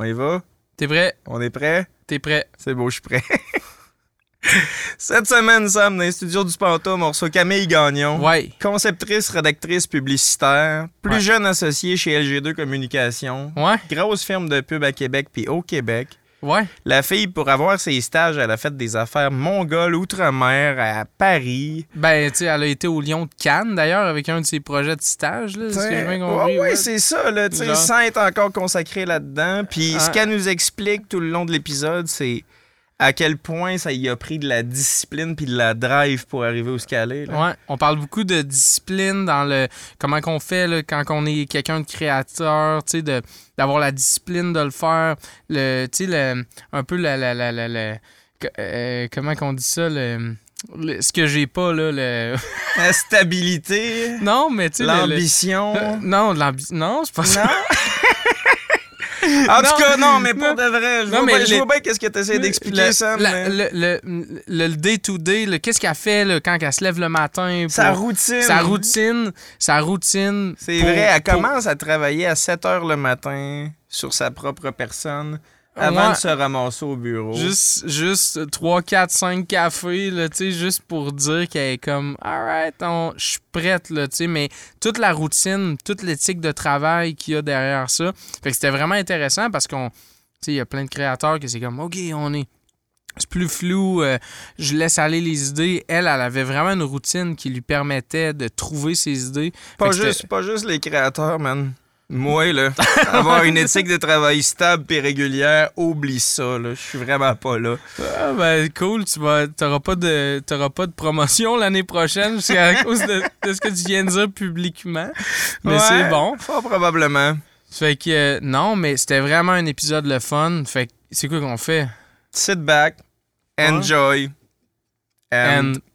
On y va? T'es prêt? On est prêt? T'es prêt? C'est beau, je suis prêt. Cette semaine, Sam, dans les studios du Pantoum, on reçoit Camille Gagnon. Ouais. Conceptrice, rédactrice publicitaire, plus Ouais. jeune associée chez LG2 Communication, Ouais. grosse firme de pub à Québec puis au Québec. Ouais. La fille, pour avoir ses stages, elle a fait des affaires mongoles outre-mer à Paris. Ben, tu sais, elle a été au Lion de Cannes, d'ailleurs, avec un de ses projets de stage, là. C'est ce que j'ai bien compris. ouais, ouais, ouais. c'est ça, là, tu sais, sans être encore consacré là-dedans. Puis ce Ah. qu'elle nous explique tout le long de l'épisode, c'est à quel point ça y a pris de la discipline puis de la drive pour arriver où ce qu'elle est. là. Ouais, on parle beaucoup de discipline dans le comment qu'on fait là, quand on est quelqu'un de créateur, tu sais, de d'avoir la discipline de le faire, le, tu sais, le, un peu la, la, la, la, la- que- euh, comment qu'on dit ça, le, le- ce que j'ai pas là, le, La stabilité, non, mais tu sais, le- le- l'ambition. Non, de l'ambi- non, c'est pas ça. Non? en tout cas, non, mais pour de vrai, je Non, vois mais bien- je les- vois bien qu'est-ce que tu essaies d'expliquer, Le- Sam. la- mais Le, le, le, le day-to-day, qu'est-ce qu'elle fait là, quand elle se lève le matin? pour- Sa routine. Sa routine. Sa routine. C'est vrai, elle pour- commence à travailler à 7 heures le matin sur sa propre personne avant Ouais. de se ramasser au bureau. Juste, juste 3, 4, 5 cafés, là, juste pour dire qu'elle est comme, alright, je suis prête, là, mais toute la routine, toute l'éthique de travail qu'il y a derrière ça. Fait que c'était vraiment intéressant parce qu'on, il y a plein de créateurs que c'est comme, OK, on est. C'est plus flou, euh, je laisse aller les idées. Elle, elle avait vraiment une routine qui lui permettait de trouver ses idées. Pas juste, pas juste les créateurs, man. Moi, là, avoir une éthique de travail stable et régulière, oublie ça, là. Je suis vraiment pas là. Ah ben cool, tu vas t'auras pas de t'auras pas de promotion l'année prochaine c'est à cause de, de ce que tu viens de dire publiquement. Mais Ouais, c'est bon. Fort probablement. Fait que euh, non, mais c'était vraiment un épisode le fun. Fait que c'est quoi qu'on fait? Sit back, enjoy, and... And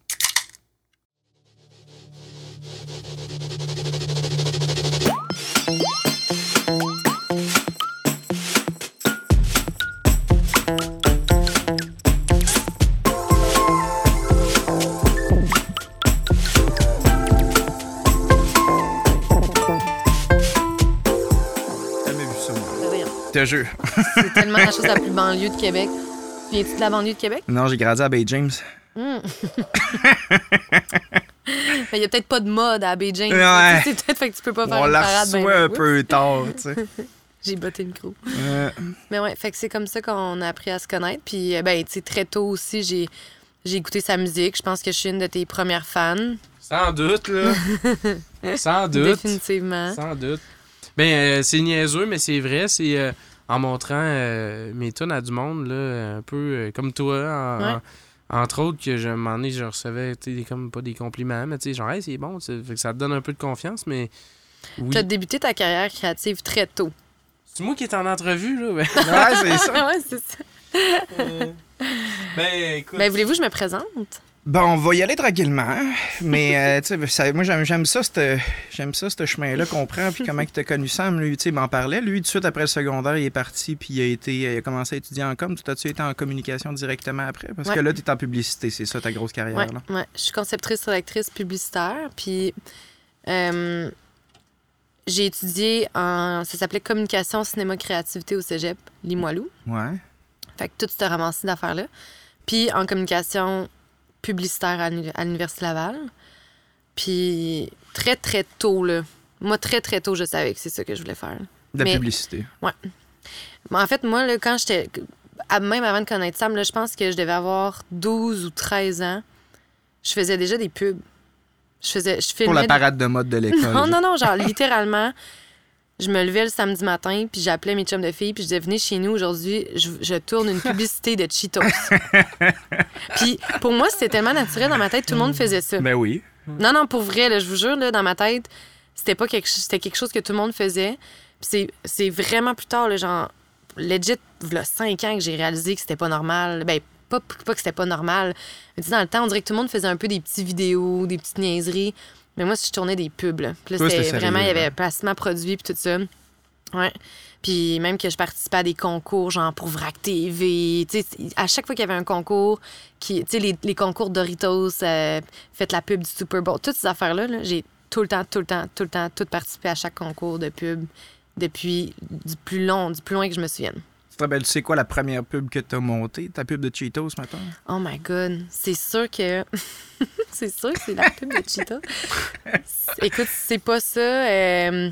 te jure. C'est tellement la chose la plus banlieue de Québec. Viens-tu de la banlieue de Québec? Non, j'ai grandi à Bay James. Hmm. Il y a peut-être pas de mode à Bay James. Ouais. C'est peut-être fait que tu peux pas faire On une la parade. ben, reçoit un peu tard, tu sais. J'ai botté le micro. Euh, Mais ouais, fait que c'est comme ça qu'on a appris à se connaître. Puis, euh, ben, tu sais, très tôt aussi, j'ai, j'ai écouté sa musique. Je pense que je suis une de tes premières fans. sans doute là. sans doute. Définitivement. Sans doute. Ben euh, c'est niaiseux mais c'est vrai, c'est euh, en montrant euh, mes tunes à du monde là, un peu euh, comme toi en- Ouais. en- entre autres que je moment donné, je recevais tu sais, comme pas des compliments mais tu sais genre hey, c'est bon, fait que ça te donne un peu de confiance mais oui. Tu as débuté ta carrière créative très tôt. C'est moi qui est en entrevue, là. Ben, Ouais, c'est ça. ouais, c'est ça. ben écoute. Ben, voulez-vous que je me présente? Bon, on va y aller tranquillement, mais euh, tu sais, moi j'aime, j'aime ça, ce- j'aime ça, ce chemin-là qu'on prend, puis comment tu as connu Sam, lui, tu m'en parlait, lui, tout de suite après le secondaire, il est parti, puis il a été, il a commencé à étudier en com, tout as-tu été en communication directement après? Parce que là, tu es en publicité, c'est ça ta grosse carrière, Ouais, là. ouais. Je suis conceptrice, rédactrice publicitaire. Puis, euh, j'ai étudié en. Ça s'appelait communication, cinéma, créativité au cégep, Limoilou. Ouais. Fait que tout ce ramassé d'affaires-là. Puis, en communication publicitaire à l'uni- à l'Université Laval. Puis, très, très tôt, là. Moi, très, très tôt, je savais que c'est ça que je voulais faire. De la Mais- publicité. Mais en fait, moi, là, quand j'étais. Même avant de connaître Sam, là, je pense que je devais avoir 12 ou 13 ans. Je faisais déjà des pubs. Je faisais. Je Pour filmais la des- parade de mode de l'école. Non, non, non, genre littéralement, je me levais le samedi matin, puis j'appelais mes chums de filles, puis je disais, venez chez nous aujourd'hui, je, je tourne une publicité de Cheetos. puis pour moi, c'était tellement naturel dans ma tête, tout le monde faisait ça. Ben oui. Non, non, pour vrai, là, je vous jure, là, dans ma tête, c'était pas quelque, c'était quelque chose que tout le monde faisait. Puis c'est, c'est vraiment plus tard, là, genre, legit, il 5 ans que j'ai réalisé que c'était pas normal. Ben, pas, pas que c'était pas normal. Mais dans le temps, on dirait que tout le monde faisait un peu des petites vidéos, des petites niaiseries. Mais moi, je tournais des pubs. Là. Puis là, c'était vraiment, il y avait hein. placement produit, puis tout ça. Ouais. Puis même que je participais à des concours, genre pour VRAC TV. Tu sais, à chaque fois qu'il y avait un concours, qui, tu sais, les, les concours Doritos, euh, faites la pub du Super Bowl, toutes ces affaires-là, là, j'ai tout le temps, tout le temps, tout le temps, tout participé à chaque concours de pub depuis du plus long, du plus loin que je me souvienne. Tu te rappelles, tu sais quoi la première pub que t'as montée? Ta pub de Cheetos, maintenant? Oh my god, c'est sûr que. c'est sûr que c'est la pub de Cheetah. Écoute, c'est pas ça. euh,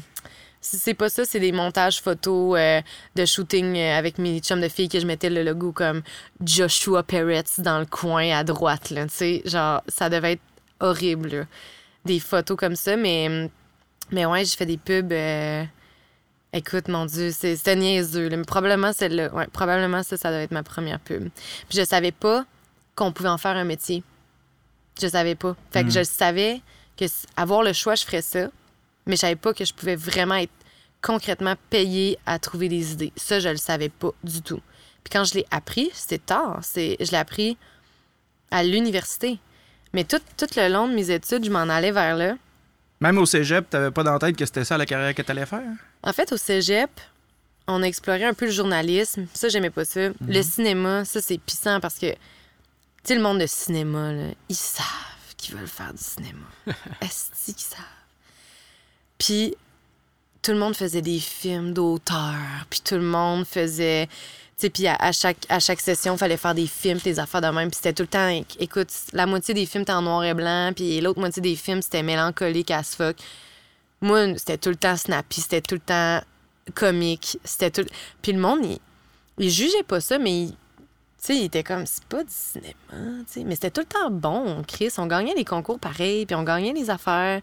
si c'est pas ça, c'est des montages photos euh, de shooting euh, avec mes chums de filles que je mettais le logo comme Joshua Peretz dans le coin à droite, là. Tu sais, genre, ça devait être horrible. Des photos comme ça, mais. Mais ouais, j'ai fait des pubs. euh, Écoute, mon Dieu, c'est- c'était niaiseux. là. Mais probablement, celle-là. Ouais, probablement, ça, ça doit être ma première pub. Puis je savais pas qu'on pouvait en faire un métier. Je savais pas. Fait que Mm. je savais que avoir le choix, je ferais ça. Mais je savais pas que je pouvais vraiment être concrètement payée à trouver des idées. Ça, je le savais pas du tout. Puis quand je l'ai appris, c'était tard. C'est, je l'ai appris à l'université. Mais tout, tout le long de mes études, je m'en allais vers là. Même au cégep, t'avais pas dans la tête que c'était ça la carrière que t'allais faire? En fait, au cégep, on a exploré un peu le journalisme. Ça, j'aimais pas ça. Le cinéma, ça, c'est pissant parce que, tu sais, le monde de cinéma, là, ils savent qu'ils veulent faire du cinéma. Est-ce qu'ils savent? Puis, tout le monde faisait des films d'auteur. Puis, tout le monde faisait. Sais, puis à, à chaque, à chaque session, il fallait faire des films, des affaires de même. Puis c'était tout le temps. éc- Écoute, la moitié des films était en noir et blanc. Puis l'autre moitié des films, c'était mélancolique as fuck. Moi, c'était tout le temps snappy, c'était tout le temps comique, c'était tout... Puis le monde, il, il jugeait pas ça, mais il, était comme, c'est pas du cinéma. Mais c'était tout le temps bon, Chris. On gagnait les concours pareil, puis on gagnait les affaires.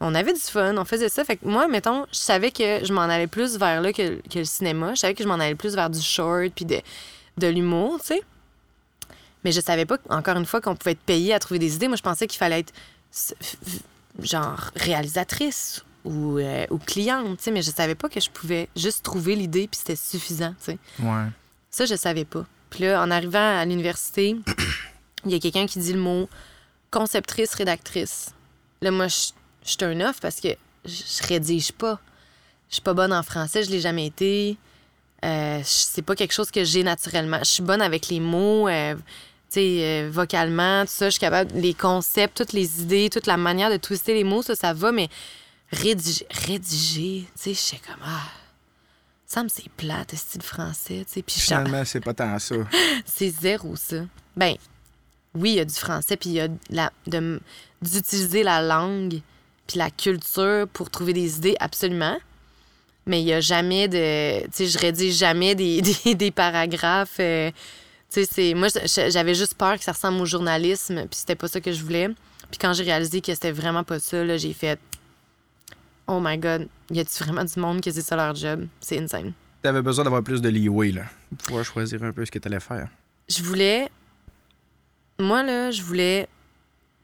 On avait du fun, on faisait ça. Fait que moi, mettons, je savais que je m'en allais plus vers là que, que le cinéma. Je savais que je m'en allais plus vers du short, puis de, de l'humour, tu sais. Mais je savais pas, encore une fois, qu'on pouvait être payé à trouver des idées. Moi, je pensais qu'il fallait être genre réalisatrice ou, euh, ou cliente, tu sais, mais je savais pas que je pouvais juste trouver l'idée puis c'était suffisant, tu sais. Ouais. Ça, je savais pas. Puis là, en arrivant à l'université, il y a quelqu'un qui dit le mot conceptrice, rédactrice. Là, moi, je je suis un off parce que je rédige pas. Je suis pas bonne en français, je l'ai jamais été. Euh, c'est pas quelque chose que j'ai naturellement. Je suis bonne avec les mots, euh, tu sais, euh, vocalement, tout ça. Je suis capable, les concepts, toutes les idées, toute la manière de twister les mots, ça, ça va, mais rédiger, rédiger, tu sais, je sais comme, ah, ça me c'est plate, ce style français, tu sais. Finalement, c'est pas tant ça. c'est zéro, ça. Ben, oui, il y a du français, puis il y a de la- de- d'utiliser la langue puis la culture pour trouver des idées, absolument. Mais il y a jamais de... Tu sais, je rédige jamais des, des, des paragraphes. euh, tu sais, c'est... Moi, j'avais juste peur que ça ressemble au journalisme, puis c'était pas ça que je voulais. Puis quand j'ai réalisé que c'était vraiment pas ça, là, j'ai fait... Oh my God, y a-tu vraiment du monde que c'est ça leur job? C'est insane. T'avais besoin d'avoir plus de leeway, là. Pour pouvoir choisir un peu ce que t'allais faire. je voulais. Moi, là, je voulais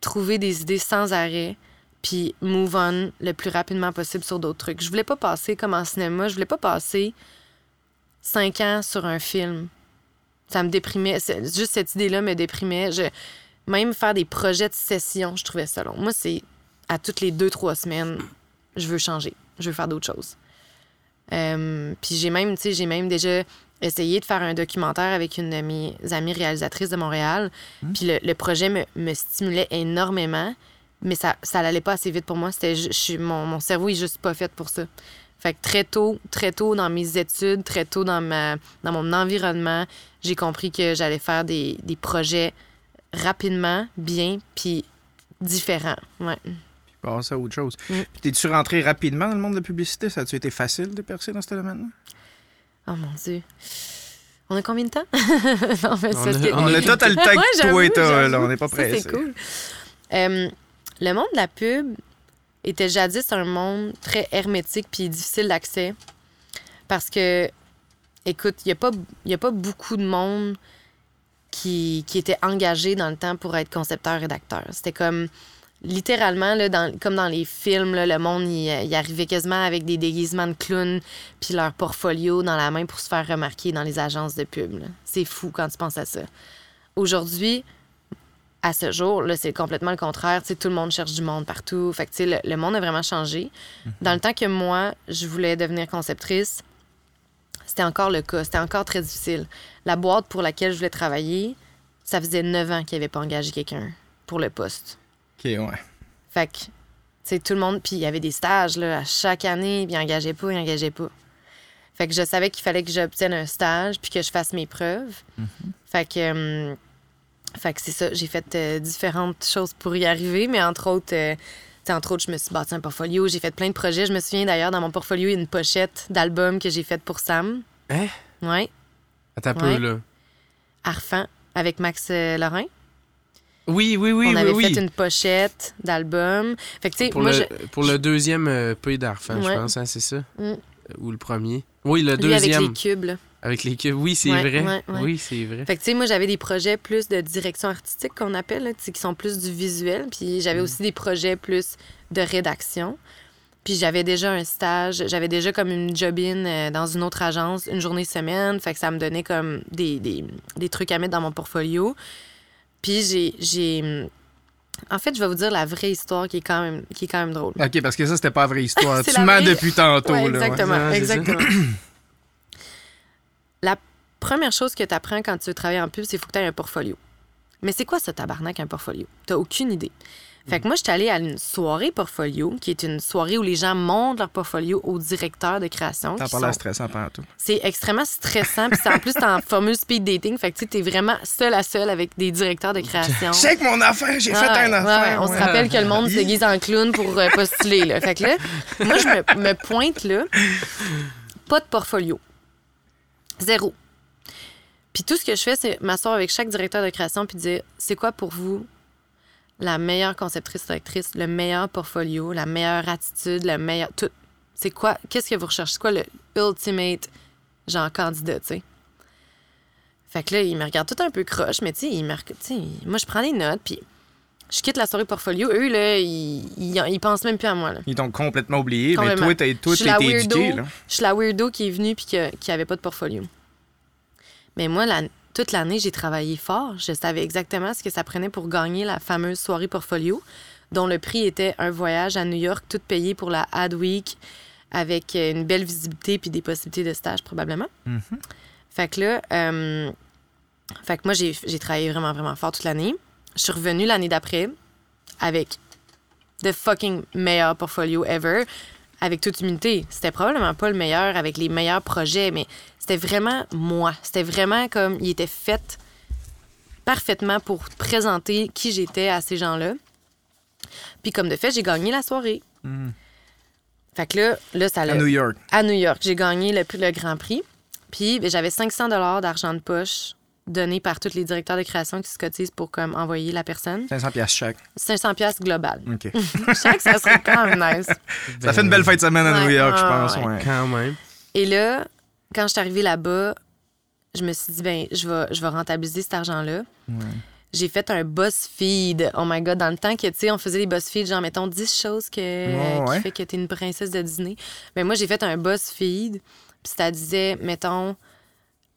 trouver des idées sans arrêt, puis move on le plus rapidement possible sur d'autres trucs. Je voulais pas passer comme en cinéma, je voulais pas passer cinq ans sur un film. Ça me déprimait. Juste cette idée-là me déprimait. Je... Même faire des projets de session, je trouvais ça long. Moi, c'est à toutes les deux, trois semaines, je veux changer. Je veux faire d'autres choses. Euh, puis j'ai même, tu sais, j'ai même déjà essayé de faire un documentaire avec une de mes amies réalisatrices de Montréal. Puis le, le projet me, me stimulait énormément, mais ça ça n'allait pas assez vite pour moi. C'était, je suis, mon, mon cerveau est juste pas fait pour ça. Fait que très tôt, très tôt dans mes études, très tôt dans, ma, dans mon environnement, j'ai compris que j'allais faire des, des projets rapidement, bien, puis différents. Ouais. Puis passer à autre chose. Mm. Puis t'es-tu rentré rapidement dans le monde de la publicité? Ça a-tu été facile de percer dans ce domaine-là? Oh mon Dieu. On a combien de temps? non, mais c'est On a- que- On a tout le temps que toi et t'as, là. On n'est pas pressé. C'est cool. Euh, le monde de la pub était jadis un monde très hermétique puis difficile d'accès. Parce que, écoute, il n'y a, pas- y a pas beaucoup de monde qui, était engagé dans le temps pour être concepteur-rédacteur. C'était comme, littéralement, là, comme dans les films, le monde, il, il arrivait quasiment avec des déguisements de clowns puis leur portfolio dans la main pour se faire remarquer dans les agences de pub. C'est fou quand tu penses à ça. Aujourd'hui, à ce jour, là, c'est complètement le contraire. Tu sais, tout le monde cherche du monde partout. Fait que, le, le monde a vraiment changé. Dans le temps que moi, je voulais devenir conceptrice, c'était encore le cas. C'était encore très difficile. La boîte pour laquelle je voulais travailler, ça faisait neuf ans qu'il n'y avait pas engagé quelqu'un pour le poste. OK, ouais. Fait que, tu tout le monde. Puis il y avait des stages, là, à chaque année, puis ils n'engageaient pas, ils n'engageaient pas. Fait que je savais qu'il fallait que j'obtienne un stage puis que je fasse mes preuves. Fait que, hum, fait que c'est ça. J'ai fait euh, différentes choses pour y arriver, mais entre autres, euh, tu sais, entre autres, je me suis bâti un portfolio. J'ai fait plein de projets. Je me souviens d'ailleurs, dans mon portfolio, il y a une pochette d'album que j'ai faite pour Sam. Hein? Ouais. Attends un Ouais. peu, là. Arfan, avec Max euh, Lorrain. Oui, oui, oui, On oui, avait oui. fait une pochette d'album. Fait que, tu sais, Pour, moi, le, je- pour le deuxième euh, Pays d'Arfan, je pense, hein, c'est ça? Mm. Ou le premier? Oui, le lui, avec deuxième. les cubes, là. Avec les cubes. Oui, c'est Ouais, vrai. ouais, ouais. Oui, c'est vrai. Fait que, tu sais, moi, j'avais des projets plus de direction artistique qu'on appelle, là, qui sont plus du visuel. Puis j'avais Mm. aussi des projets plus de rédaction. Puis j'avais déjà un stage, j'avais déjà comme une job-in euh, dans une autre agence, une journée semaine. Fait que ça me donnait comme des, des, des trucs à mettre dans mon portfolio. Puis j'ai- j'ai. En fait, je vais vous dire la vraie histoire qui est quand même, qui est quand même drôle. OK, parce que ça, c'était pas la vraie histoire. C'est tu mens vraie- depuis tantôt. Ouais, là, ouais. exactement, Ouais, c'est ça. exactement. La première chose que tu apprends quand tu veux travailler en pub, c'est qu'il faut que tu aies un portfolio. Mais c'est quoi ce tabarnak, un portfolio? T'as aucune idée. Fait que moi, je suis allée à une soirée portfolio, qui est une soirée où les gens montrent leur portfolio au directeur de création. Pas l'air sont- stressant pendant tout. C'est extrêmement stressant. Puis c'est en plus, t'es en formule speed dating. Fait que tu t'es vraiment seul à seul avec des directeurs de création. Check mon affaire, j'ai fait un ouais, affaire. ouais. On ouais. se rappelle que le monde se déguise en clown pour euh, postuler. Là. Fait que là, moi, je me, me pointe là. Pas de portfolio. Zéro. Puis tout ce que je fais, c'est m'asseoir avec chaque directeur de création puis dire c'est quoi pour vous la meilleure conceptrice directrice, le meilleur portfolio, la meilleure attitude, le meilleur. Tout. C'est quoi Qu'est-ce que vous recherchez? C'est quoi le ultimate, genre, candidat, tu sais? Fait que là, il me regarde tout un peu croche, mais tu sais, il me moi, je prends des notes, puis je quitte la soirée portfolio. Eux, là, ils, ils, ils pensent même plus à moi, là. Ils t'ont complètement oublié, Complètement. mais toi, t'as weirdo. éduqué. Là. Je suis la weirdo qui est venue puis que- qui avait pas de portfolio. Mais moi, la- toute l'année, j'ai travaillé fort. Je savais exactement ce que ça prenait pour gagner la fameuse soirée portfolio, dont le prix était un voyage à New York, tout payé pour la Ad Week, avec une belle visibilité puis des possibilités de stage probablement. Fait que là, euh, fait que moi, j'ai travaillé vraiment, vraiment fort toute l'année. Je suis revenue l'année d'après avec the fucking meilleur portfolio ever. Avec toute humilité, c'était probablement pas le meilleur avec les meilleurs projets, mais c'était vraiment moi. C'était vraiment comme il était fait parfaitement pour présenter qui j'étais à ces gens-là. Puis comme de fait, j'ai gagné la soirée. Fait que là, là ça À New York. à New York. J'ai gagné le, le Grand Prix. Puis ben, j'avais 500 dollars d'argent de poche donné par tous les directeurs de création qui se cotisent pour comme envoyer la personne. 500 piastres chaque. 500 pièces global. OK. Je sais que ça serait quand même nice. Ça fait une belle fin de semaine à New York, je pense. ouais. ouais. Quand même. Et là, quand je suis arrivée là-bas, je me suis dit, ben, je vais, je vais rentabiliser cet argent-là. J'ai fait un BuzzFeed. Oh my God, dans le temps que, tu sais, on faisait des BuzzFeed, genre, mettons, 10 choses que, Ouais, ouais. qui fait que t'es une princesse de Disney. Mais moi, j'ai fait un BuzzFeed, puis ça disait, mettons,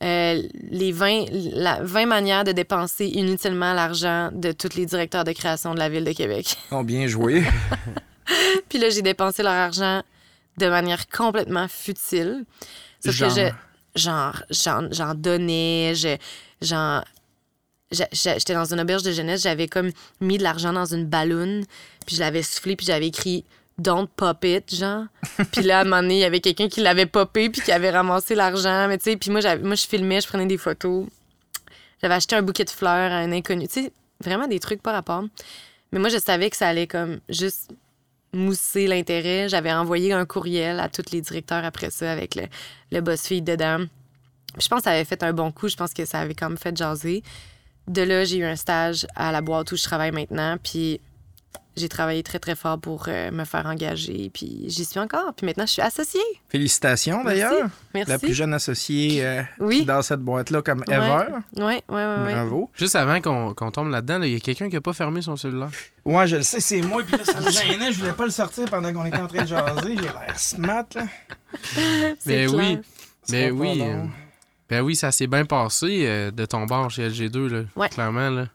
euh, les 20, la, 20 manières de dépenser inutilement l'argent de tous les directeurs de création de la Ville de Québec. Oh, bien joué. Puis là, j'ai dépensé leur argent de manière complètement futile. Sauf Genre? que je. Genre, j'en, j'en donnais, je, j'en. je- je- J'étais dans une auberge de jeunesse, j'avais comme mis de l'argent dans une balloune, puis je l'avais soufflé, puis j'avais écrit Don't pop it, genre. puis là, à un moment donné, il y avait quelqu'un qui l'avait popé, puis qui avait ramassé l'argent. Mais tu sais, puis moi, moi, je filmais, je prenais des photos. J'avais acheté un bouquet de fleurs à un inconnu. Tu sais, vraiment des trucs par rapport. Mais moi, je savais que ça allait comme juste mousser l'intérêt. J'avais envoyé un courriel à tous les directeurs après ça avec le, le BuzzFeed dedans. Puis je pense que ça avait fait un bon coup. Je pense que ça avait même fait jaser. De là, j'ai eu un stage à la boîte où je travaille maintenant. Puis j'ai travaillé très, très fort pour euh, me faire engager. Puis j'y suis encore. Puis maintenant, je suis associée. Félicitations, d'ailleurs. Merci. La plus jeune associée euh, Oui. dans cette boîte-là, comme Ouais. ever. Oui, oui, oui. oui. Bravo. Juste avant qu'on qu'on tombe là-dedans, il y a quelqu'un qui a pas fermé son cellulaire. Ouais, je le sais, c'est moi, puis là, ça me gênait. Je voulais pas le sortir pendant qu'on était en train de jaser. J'ai l'air smart, là. C'est Mais clair. oui. Ce Ben oui. euh, ben oui, ça s'est bien passé euh, de ton bar chez LG2, là. Ouais. Clairement, là.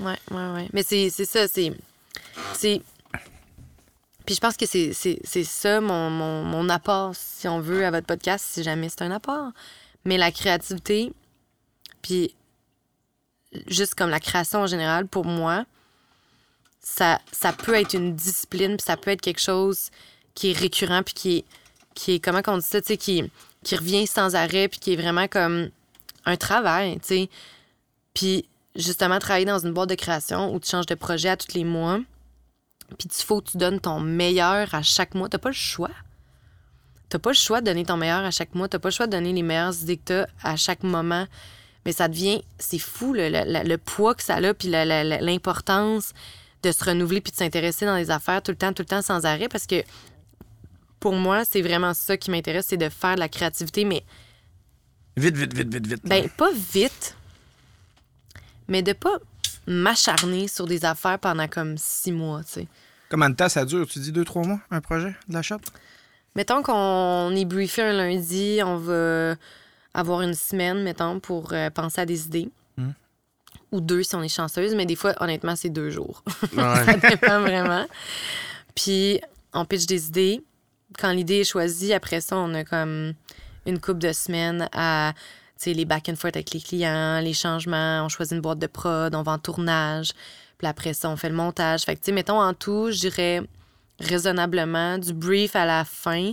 Ouais, ouais, ouais. Mais c'est c'est ça, c'est. C'est- Puis je pense que c'est ça mon, mon, mon apport, si on veut, à votre podcast, si jamais c'est un apport. Mais la créativité, puis juste comme la création en général, pour moi, ça, ça peut être une discipline, puis ça peut être quelque chose qui est récurrent, puis qui est, qui est comment on dit ça, tu sais, qui, qui revient sans arrêt, puis qui est vraiment comme un travail, tu sais. Puis justement, travailler dans une boîte de création où tu changes de projet à tous les mois, puis il faut que tu donnes ton meilleur à chaque mois. T'as pas le choix. T'as pas le choix de donner ton meilleur à chaque mois. T'as pas le choix de donner les meilleures idées que t'as à chaque moment. Mais ça devient... C'est fou, le, le- le poids que ça a, puis l'importance de se renouveler puis de s'intéresser dans les affaires tout le temps, tout le temps, sans arrêt. Parce que pour moi, c'est vraiment ça qui m'intéresse, c'est de faire de la créativité, mais Vite, vite, vite, vite, vite. ben, pas vite, mais de pas m'acharner sur des affaires pendant comme six mois, tu sais. Combien de temps ça dure? Tu dis deux, trois mois, un projet de la shop? Mettons qu'on est briefé un lundi, on va avoir une semaine, mettons, pour euh, penser à des idées. Hmm. Ou deux si on est chanceuse, mais des fois, honnêtement, c'est deux jours. Ouais. ça dépend vraiment. Puis, on pitch des idées. Quand l'idée est choisie, après ça, on a comme une couple de semaines à les back and forth avec les clients, les changements. On choisit une boîte de prod, on va en tournage. Puis après ça, on fait le montage. Fait que, tu sais, mettons en tout, je dirais raisonnablement, du brief à la fin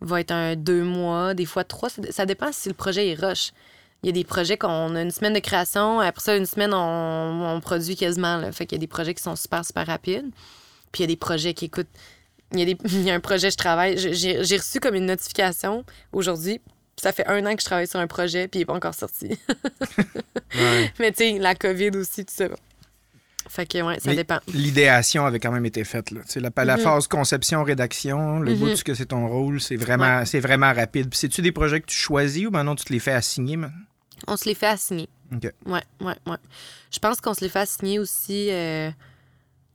va être un deux mois, des fois trois. Ça dé- Ça dépend si le projet est rush. Il y a des projets qu'on a une semaine de création, après ça, une semaine, on, produit quasiment. Là. Fait qu'il y a des projets qui sont super, super rapides. Puis il y a des projets qui écoutent. Il y a, des... il y a un projet, je travaille. j'ai reçu comme une notification aujourd'hui. Ça fait un an que je travaille sur un projet, puis il n'est pas encore sorti. Ouais. Mais tu sais, la COVID aussi, tout ça. Fait que, ouais, ça Mais dépend. L'idéation avait quand même été faite. Là. Tu sais, La, la Mhm. phase conception-rédaction, le Mhm. bout de ce que c'est ton rôle, c'est vraiment, c'est vraiment rapide. Puis c'est-tu des projets que tu choisis ou maintenant tu te les fais assigner? man? On se les fait assigner. OK. Ouais, ouais, ouais. Je pense qu'on se les fait assigner aussi euh,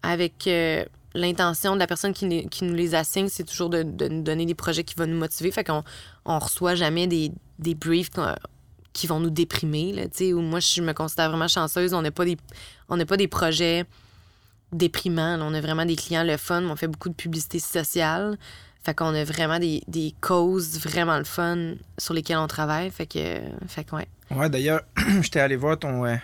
avec euh, l'intention de la personne qui nous les assigne, c'est toujours de, de nous donner des projets qui vont nous motiver. Fait qu'on on reçoit jamais des, des briefs qui vont nous déprimer. Là, où moi, je me considère vraiment chanceuse. On n'a pas, des- on n'a pas des projets déprimants. là. On a vraiment des clients le fun. On fait beaucoup de publicité sociale. Fait qu'on a vraiment des, des causes vraiment le fun sur lesquelles on travaille. Fait que, fait que ouais. Ouais, d'ailleurs, j'étais allé voir ton. euh,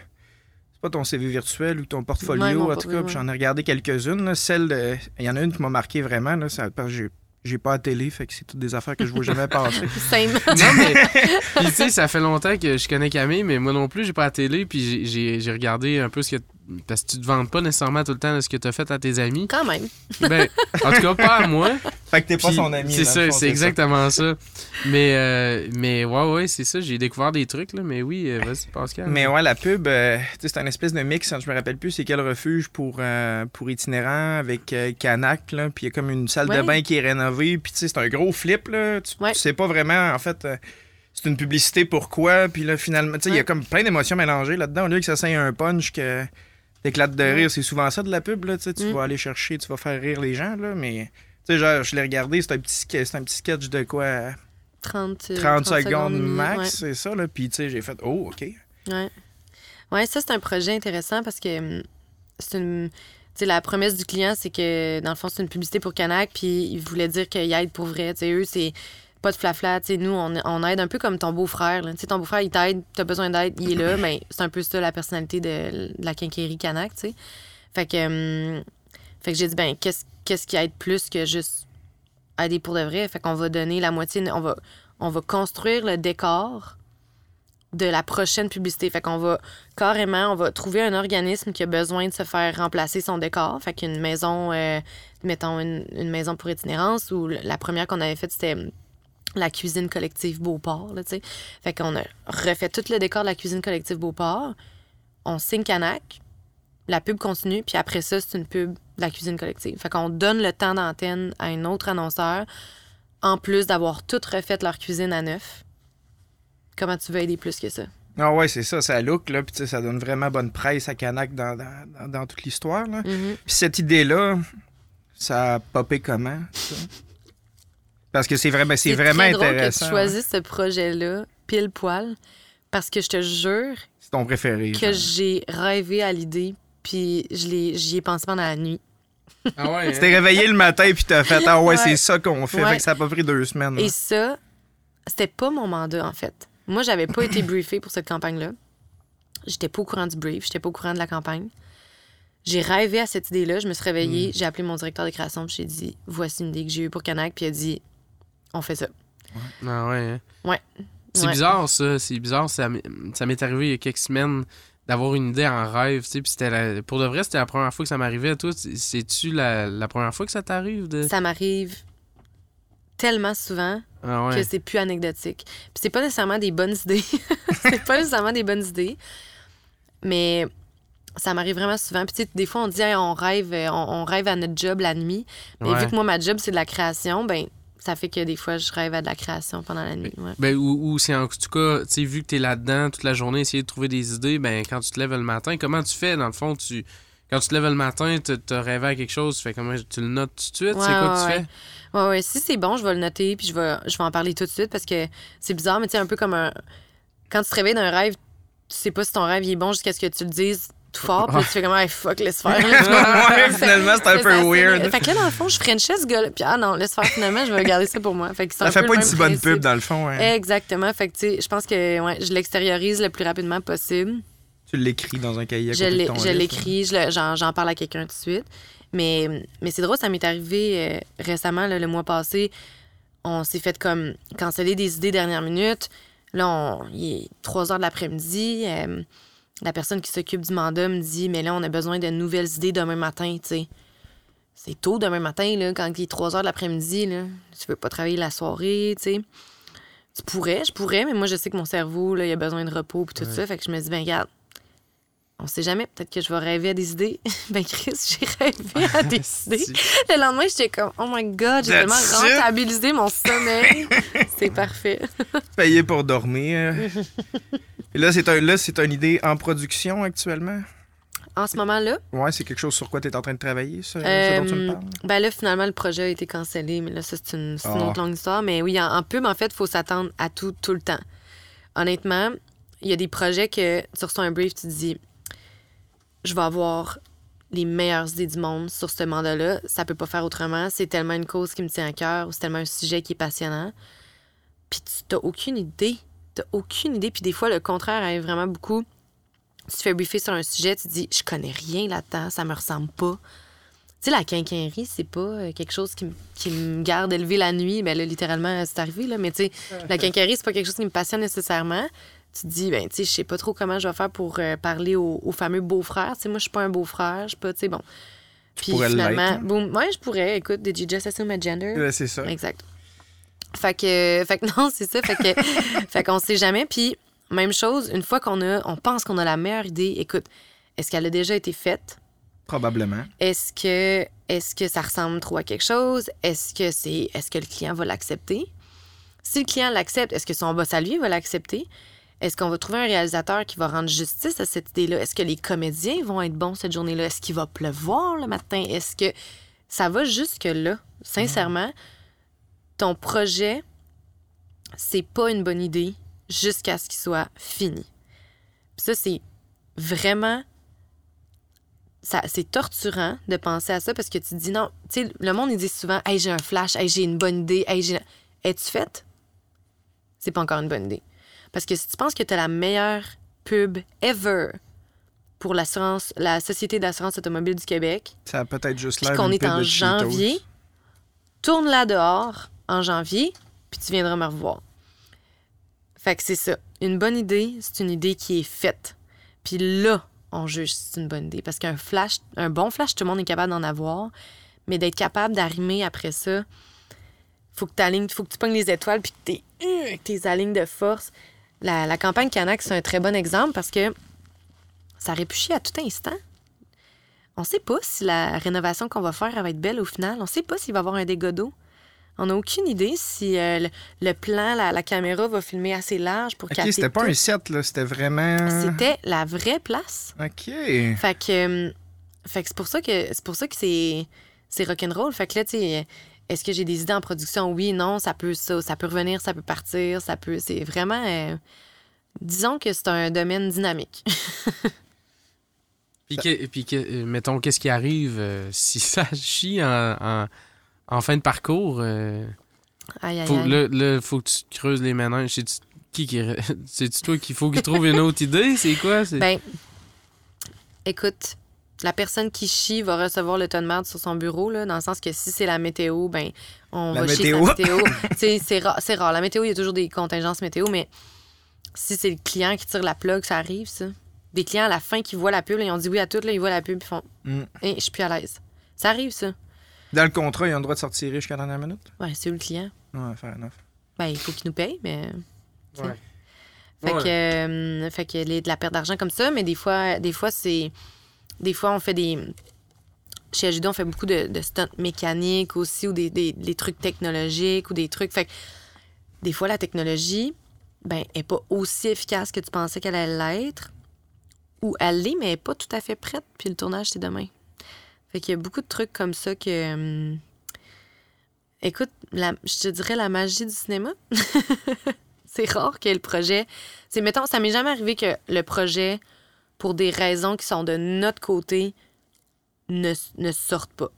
c'est pas ton CV virtuel ou ton portfolio, Ouais, en tout cas, ouais. j'en ai regardé quelques-unes. Celle de. Il y en a une qui m'a marqué vraiment, là, ça, parce que j'ai, j'ai pas à télé, fait que c'est toutes des affaires que je vois jamais passer. Non, mais. Puis, tu sais, ça fait longtemps que je connais Camille, mais moi non plus, j'ai pas la télé. Puis, j'ai regardé un peu ce que. Parce que tu te vantes pas nécessairement tout le temps de ce que tu as fait à tes amis. Quand même. Ben, en tout cas, pas à moi. fait que t'es pas Puis, son ami. C'est ça, c'est exactement ça. Mais, euh, mais ouais, ouais, c'est ça. J'ai découvert des trucs, là. Mais oui, euh, vas-y, Pascal. Mais ouais, la pub, euh, tu sais, c'est un espèce de mix, hein, je me rappelle plus c'est quel refuge pour, euh, pour itinérants avec euh, Canac, là, puis il y a comme une salle Ouais. de bain qui est rénovée, puis tu sais, c'est un gros flip, là, tu, Ouais. tu sais pas vraiment, en fait, euh, c'est une publicité pourquoi, puis là, finalement, tu sais, il y a comme plein d'émotions mélangées là-dedans, au lieu que ça soit un punch que t'éclates de rire, c'est souvent ça de la pub, là, tu sais, tu Mm. vas aller chercher, tu vas faire rire les gens, là, mais... Tu sais, genre, je l'ai regardé, c'est un, petit, un petit sketch de quoi? 30, euh, 30, secondes, max, ouais. c'est ça, là. Puis, tu sais, j'ai fait, oh, OK. Ouais. Ouais, ça, c'est un projet intéressant parce que hum, c'est une. Tu sais, la promesse du client, c'est que, dans le fond, c'est une publicité pour Canac, puis il voulait dire qu'il aide pour vrai. Tu sais, eux, c'est pas de flafla. Sais, nous, on, on aide un peu comme ton beau-frère. là. Tu sais, ton beau-frère, il t'aide, t'as besoin d'aide, il est là. Mais c'est un peu ça, la personnalité de, de la quincaillerie Canac, tu sais. Fait que, hum, fait que j'ai dit, ben, qu'est-ce qu'est-ce qui aide plus que juste aider pour de vrai? Fait qu'on va donner la moitié, on va, on va construire le décor de la prochaine publicité. Fait qu'on va carrément, on va trouver un organisme qui a besoin de se faire remplacer son décor. Fait qu'une maison, euh, mettons une, une maison pour itinérance, ou la première qu'on avait faite, c'était hum, la cuisine collective Beauport, là, tu sais. Fait qu'on a refait tout le décor de la cuisine collective Beauport. On signe Canac, la pub continue, puis après ça, c'est une pub de la cuisine collective. Fait qu'on donne le temps d'antenne à un autre annonceur, en plus d'avoir tout refait leur cuisine à neuf. Comment tu veux aider plus que ça? Ah ouais, c'est ça, ça look, là, puis tu sais, ça donne vraiment bonne presse à Canac dans, dans, dans- dans toute l'histoire, là. Mhm. Puis cette idée-là, ça a popé comment, ça? Parce que c'est vraiment, c'est vraiment très drôle intéressant. que tu choisisses ce projet-là, pile poil, parce que je te jure C'est ton préféré. que genre. j'ai rêvé à l'idée, puis je l'ai- j'y ai pensé pendant la nuit. Ah ouais, Tu t'es réveillé le matin puis t'as fait Ah ouais, Ouais. c'est ça qu'on fait. Ouais. Fait que ça a pas pris deux semaines. Et là. ça, c'était pas mon mandat, en fait. Moi, j'avais pas été briefée pour cette campagne-là. J'étais pas au courant du brief, j'étais pas au courant de la campagne. J'ai rêvé à cette idée-là, je me suis réveillée, j'ai appelé mon directeur de création, puis j'ai dit Voici une idée que j'ai eue pour Canac, puis il a dit On fait ça. Ah ouais. hein. Ouais. C'est Ouais. bizarre, ça. C'est bizarre. Ça m'est ça m'est arrivé il y a quelques semaines d'avoir une idée en rêve, tu sais. Puis c'était la- pour de vrai, c'était la première fois que ça m'arrivait. Toi, c'est- c'est-tu la, la première fois que ça t'arrive de? Ça m'arrive tellement souvent Ah ouais. que c'est plus anecdotique. Puis c'est pas nécessairement des bonnes idées. c'est pas nécessairement des bonnes idées. Mais ça m'arrive vraiment souvent. Puis tu sais, des fois, on dit, Hey, on rêve, on, on rêve à notre job la nuit. Mais Ouais. vu que moi, ma job, c'est de la création, ben ça fait que des fois, je rêve à de la création pendant la nuit. Ouais. Ben, ou, ou c'est en tout cas, tu sais, vu que t'es là-dedans toute la journée, essayer de trouver des idées, ben, quand tu te lèves le matin, comment tu fais, dans le fond, tu... Quand tu te lèves le matin, tu te rêvé à quelque chose, tu fais comment, tu le notes tout de suite, c'est Ouais, quoi que ouais, tu ouais. fais? Ouais, ouais, si c'est bon, je vais le noter, puis je vais, je vais en parler tout de suite parce que c'est bizarre, mais tu sais, un peu comme un. Quand tu te réveilles d'un rêve, tu sais pas si ton rêve il est bon jusqu'à ce que tu le dises tout fort, puis tu fais comme, hey, fuck, laisse faire. Ouais, finalement, c'est un peu ça, weird. Fait que là, dans le fond, je frenchais ce gars-là, puis ah non, laisse faire finalement, je vais garder ça pour moi. Fait que Ça fait pas une si bonne pub, dans le fond. hein. Exactement. Fait que, tu sais, je pense que ouais, je l'extériorise le plus rapidement possible. Tu l'écris dans un cahier à Je côté l'écris, je le- j'en j'en parle à quelqu'un tout de suite. Mais, mais c'est drôle, ça m'est arrivé euh, récemment, là, le mois passé. On s'est fait comme canceller des idées dernière minute. Là, on- il est 3 heures de l'après-midi. euh, la personne qui s'occupe du mandat me dit Mais là, on a besoin de nouvelles idées demain matin, tu sais. C'est tôt demain matin, là, quand il est 3 heures de l'après-midi, là. Tu veux pas travailler la soirée, tu sais. Tu pourrais, je pourrais, mais moi, je sais que mon cerveau, là, il a besoin de repos puis tout ça. Fait que je me dis, ben, regarde, on sait jamais, peut-être que je vais rêver à des idées. ben, Chris, j'ai rêvé à des idées. Le lendemain, j'étais comme, oh my god, j'ai tellement rentabilisé mon sommeil. C'est parfait. Payé pour dormir. Et là, c'est un, là, c'est une idée en production actuellement? En ce moment-là, Ouais, c'est quelque chose sur quoi tu es en train de travailler, ça, ce Euh, dont tu me parles? ben là, finalement, le projet a été cancellé, mais là, ça, c'est une, c'est une Ah. autre longue histoire. Mais oui, en, en pub, en fait, il faut s'attendre à tout, tout le temps. Honnêtement, il y a des projets que tu reçois un brief, tu te dis, je vais avoir les meilleures idées du monde sur ce mandat-là. Ça peut pas faire autrement. C'est tellement une cause qui me tient à cœur ou c'est tellement un sujet qui est passionnant. Puis tu n'as aucune idée. Tu aucune idée. Puis des fois, le contraire arrive vraiment beaucoup. Tu te fais briefer sur un sujet, tu te dis, je connais rien là-dedans, ça me ressemble pas. Tu sais, la quincaillerie, c'est pas euh, quelque chose qui, me- qui me garde élevé la nuit. Ben là, littéralement, c'est arrivé, là. Mais tu sais, la quincaillerie, c'est pas quelque chose qui me passionne nécessairement. Tu te dis, ben, tu sais, je sais pas trop comment je vais faire pour euh, parler au, au fameux beau-frère. Tu sais, moi, je suis pas un beau-frère, je suis pas, tu sais, bon. Puis finalement, l'être. boum, ouais, je pourrais. Écoute, did you just assume my gender? Ouais, c'est ça. Exact. Fait que, fait que non, c'est ça. Fait que, fait qu'on sait jamais. Puis, même chose, une fois qu'on a, on pense qu'on a la meilleure idée, écoute, est-ce qu'elle a déjà été faite? Probablement. Est-ce que, est-ce que ça ressemble trop à quelque chose? Est-ce que c'est, est-ce que le client va l'accepter? Si le client l'accepte, est-ce que son boss à lui va l'accepter? Est-ce qu'on va trouver un réalisateur qui va rendre justice à cette idée-là? Est-ce que les comédiens vont être bons cette journée-là? Est-ce qu'il va pleuvoir le matin? Est-ce que ça va jusque-là? Sincèrement, ton projet, c'est pas une bonne idée jusqu'à ce qu'il soit fini. Puis ça, c'est vraiment ça, c'est torturant de penser à ça parce que tu te dis non. Tu sais, le monde, il dit souvent Hey, j'ai un flash, hey, j'ai une bonne idée, hey, j'ai. Es-tu faite? C'est pas encore une bonne idée. Parce que si tu penses que tu as la meilleure pub ever pour l'assurance, la Société d'assurance automobile du Québec, Ça a peut-être juste l'air qu'on est en janvier, tourne-la dehors en janvier, puis tu viendras me revoir. Fait que c'est ça. Une bonne idée, c'est une idée qui est faite. Puis là, on juge si c'est une bonne idée. Parce qu'un flash, un bon flash, tout le monde est capable d'en avoir. Mais d'être capable d'arrimer après ça, faut que tu faut que tu pognes les étoiles puis que t'es, euh, t'es alignes de force. La, campagne Canac, c'est un très bon exemple parce que ça aurait pu chier à tout instant. On sait pas si la rénovation qu'on va faire elle va être belle au final. On sait pas s'il va y avoir un dégât d'eau. On n'a aucune idée si euh, le, le plan, la, la caméra va filmer assez large pour Ok, capter c'était pas tout. un set, là. C'était vraiment. C'était la vraie place. Ok. Fait que, euh, fait que c'est pour ça que c'est pour ça que c'est c'est rock'n'roll. Fait que là, tu sais, est-ce que j'ai des idées en production? Oui, non, ça peut ça, ça peut revenir, ça peut partir, ça peut. C'est vraiment. euh, disons que c'est un domaine dynamique. Puis, que- puis que- mettons, qu'est-ce qui arrive euh, si ça chie en, en, en fin de parcours? euh, Aïe, aïe, faut, aïe. là, là, faut que tu creuses les méninges. C'est-tu qui qui... C'est-tu toi qu'il faut qu'il trouve une autre idée? C'est quoi? C'est... Ben, écoute, la personne qui chie va recevoir le ton de merde sur son bureau, là, dans le sens que si c'est la météo, ben, on La va chier sa météo. C'est rare, c'est rare. La météo, il y a toujours des contingences météo, mais si c'est le client qui tire la plug, ça arrive, ça. Des clients à la fin qui voient la pub, là, ils ont dit oui à tout, là, ils voient la pub, ils font Mm. Hey, je suis plus à l'aise. Ça arrive, ça. Dans le contrat, ils ont le droit de sortir jusqu'à la dernière minute? Ouais, c'est où le client? Ouais, fair enough. Ben, il faut qu'il nous paye, mais. Ouais. Fait Ouais. que, euh, fait que les- de la perte d'argent comme ça, mais des fois, des fois c'est. Des fois, on fait des. Chez Ajuda, on fait beaucoup de, de stunts mécaniques aussi, ou des, des- des trucs technologiques, ou des trucs. Fait que, des fois, la technologie, ben, est pas aussi efficace que tu pensais qu'elle allait l'être. Ou elle l'est, mais elle est pas tout à fait prête, puis le tournage, c'est demain. Fait qu'il y a beaucoup de trucs comme ça que. hum, Écoute, je te dirais la magie du cinéma. c'est rare que le projet. C'est, mettons, ça m'est jamais arrivé que le projet, pour des raisons qui sont de notre côté, ne, ne sorte pas.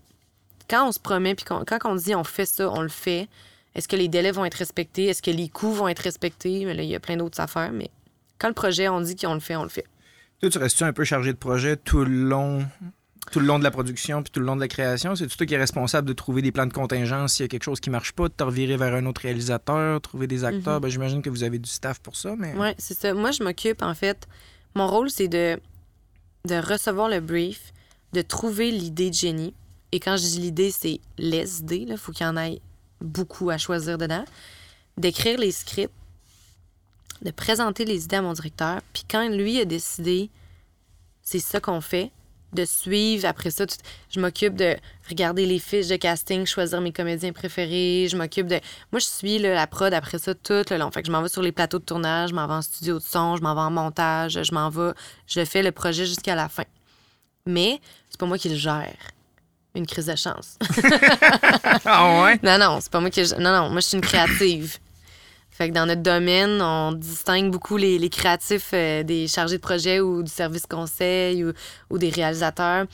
Quand on se promet, puis qu'on- quand on dit on fait ça, on le fait, est-ce que les délais vont être respectés? Est-ce que les coûts vont être respectés? Il y a plein d'autres affaires. Mais quand le projet, on dit qu'on le fait, on le fait. Toi, tu restes-tu un peu chargé de projet tout le long tout le long de la production puis tout le long de la création? C'est toi qui es responsable de trouver des plans de contingence s'il y a quelque chose qui marche pas, de te revirer vers un autre réalisateur, trouver des acteurs? Ben, J'imagine que vous avez du staff pour ça, mais... Oui, c'est ça. Moi, je m'occupe, en fait. Mon rôle, c'est de, de recevoir le brief, de trouver l'idée de génie. Et quand je dis l'idée, c'est les idées. Il faut qu'il y en ait beaucoup à choisir dedans. D'écrire les scripts, de présenter les idées à mon directeur. Puis quand lui a décidé, c'est ça qu'on fait, de suivre après ça. Je m'occupe de regarder les fiches de casting, choisir mes comédiens préférés. Je m'occupe de. Moi, je suis là, la prod après ça tout le long. Fait que je m'en vais sur les plateaux de tournage, je m'en vais en studio de son, je m'en vais en montage, je m'en vais. Je fais le projet jusqu'à la fin. Mais c'est pas moi qui le gère. Une crise de chance. Ah ouais? non, non, c'est pas moi qui. Non, non, moi, je suis une créative. Fait que dans notre domaine, on distingue beaucoup les, créatifs euh, des chargés de projet ou du service conseil ou, des réalisateurs,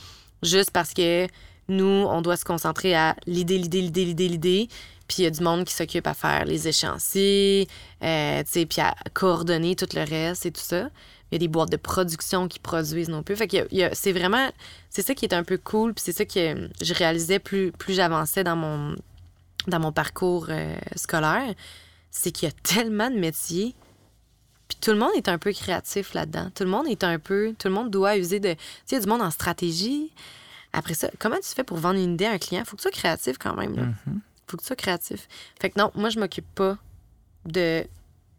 juste parce que nous, on doit se concentrer à l'idée, l'idée, l'idée, l'idée, l'idée. Puis il y a du monde qui s'occupe à faire les échéanciers, euh, puis à coordonner tout le reste et tout ça. Il y a des boîtes de production qui produisent non plus. Fait que c'est vraiment... C'est ça qui est un peu cool, puis c'est ça que je réalisais plus, plus j'avançais dans mon, dans mon parcours euh, scolaire, c'est qu'il y a tellement de métiers. Puis tout le monde est un peu créatif là-dedans. Tout le monde est un peu. Tout le monde doit user de. Tu sais, il y a du monde en stratégie. Après ça, comment tu fais pour vendre une idée à un client? Faut que tu sois créatif quand même. Là. Faut que tu sois créatif. Fait que non, moi, je m'occupe pas de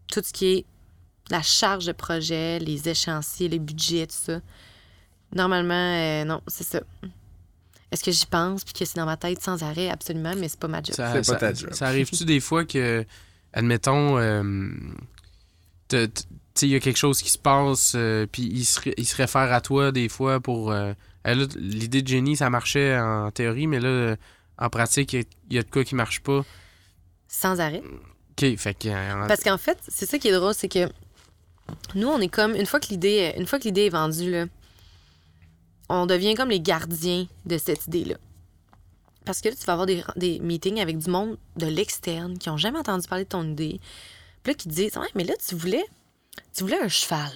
tout ce qui est la charge de projet, les échéanciers, les budgets, tout ça. Normalement, euh, non, c'est ça. Est-ce que j'y pense puis que c'est dans ma tête sans arrêt? Absolument, mais c'est pas ma job. Ça, ça- ta job. ça arrive-tu des fois que, admettons, euh, tu sais, il y a quelque chose qui se passe, euh, puis il se, il se réfère à toi des fois pour. euh, L'idée de génie, ça marchait en théorie, mais là, en pratique, il y a- il y, a de quoi qui marche pas. Sans arrêt. OK, fait que. Parce qu'en fait, c'est ça qui est drôle, c'est que nous, on est comme une fois que l'idée, une fois que l'idée est vendue là, on devient comme les gardiens de cette idée-là. Parce que là, tu vas avoir des, des meetings avec du monde de l'externe qui ont jamais entendu parler de ton idée. Puis là, qui te disent Ouais, mais là, tu voulais, tu voulais un cheval.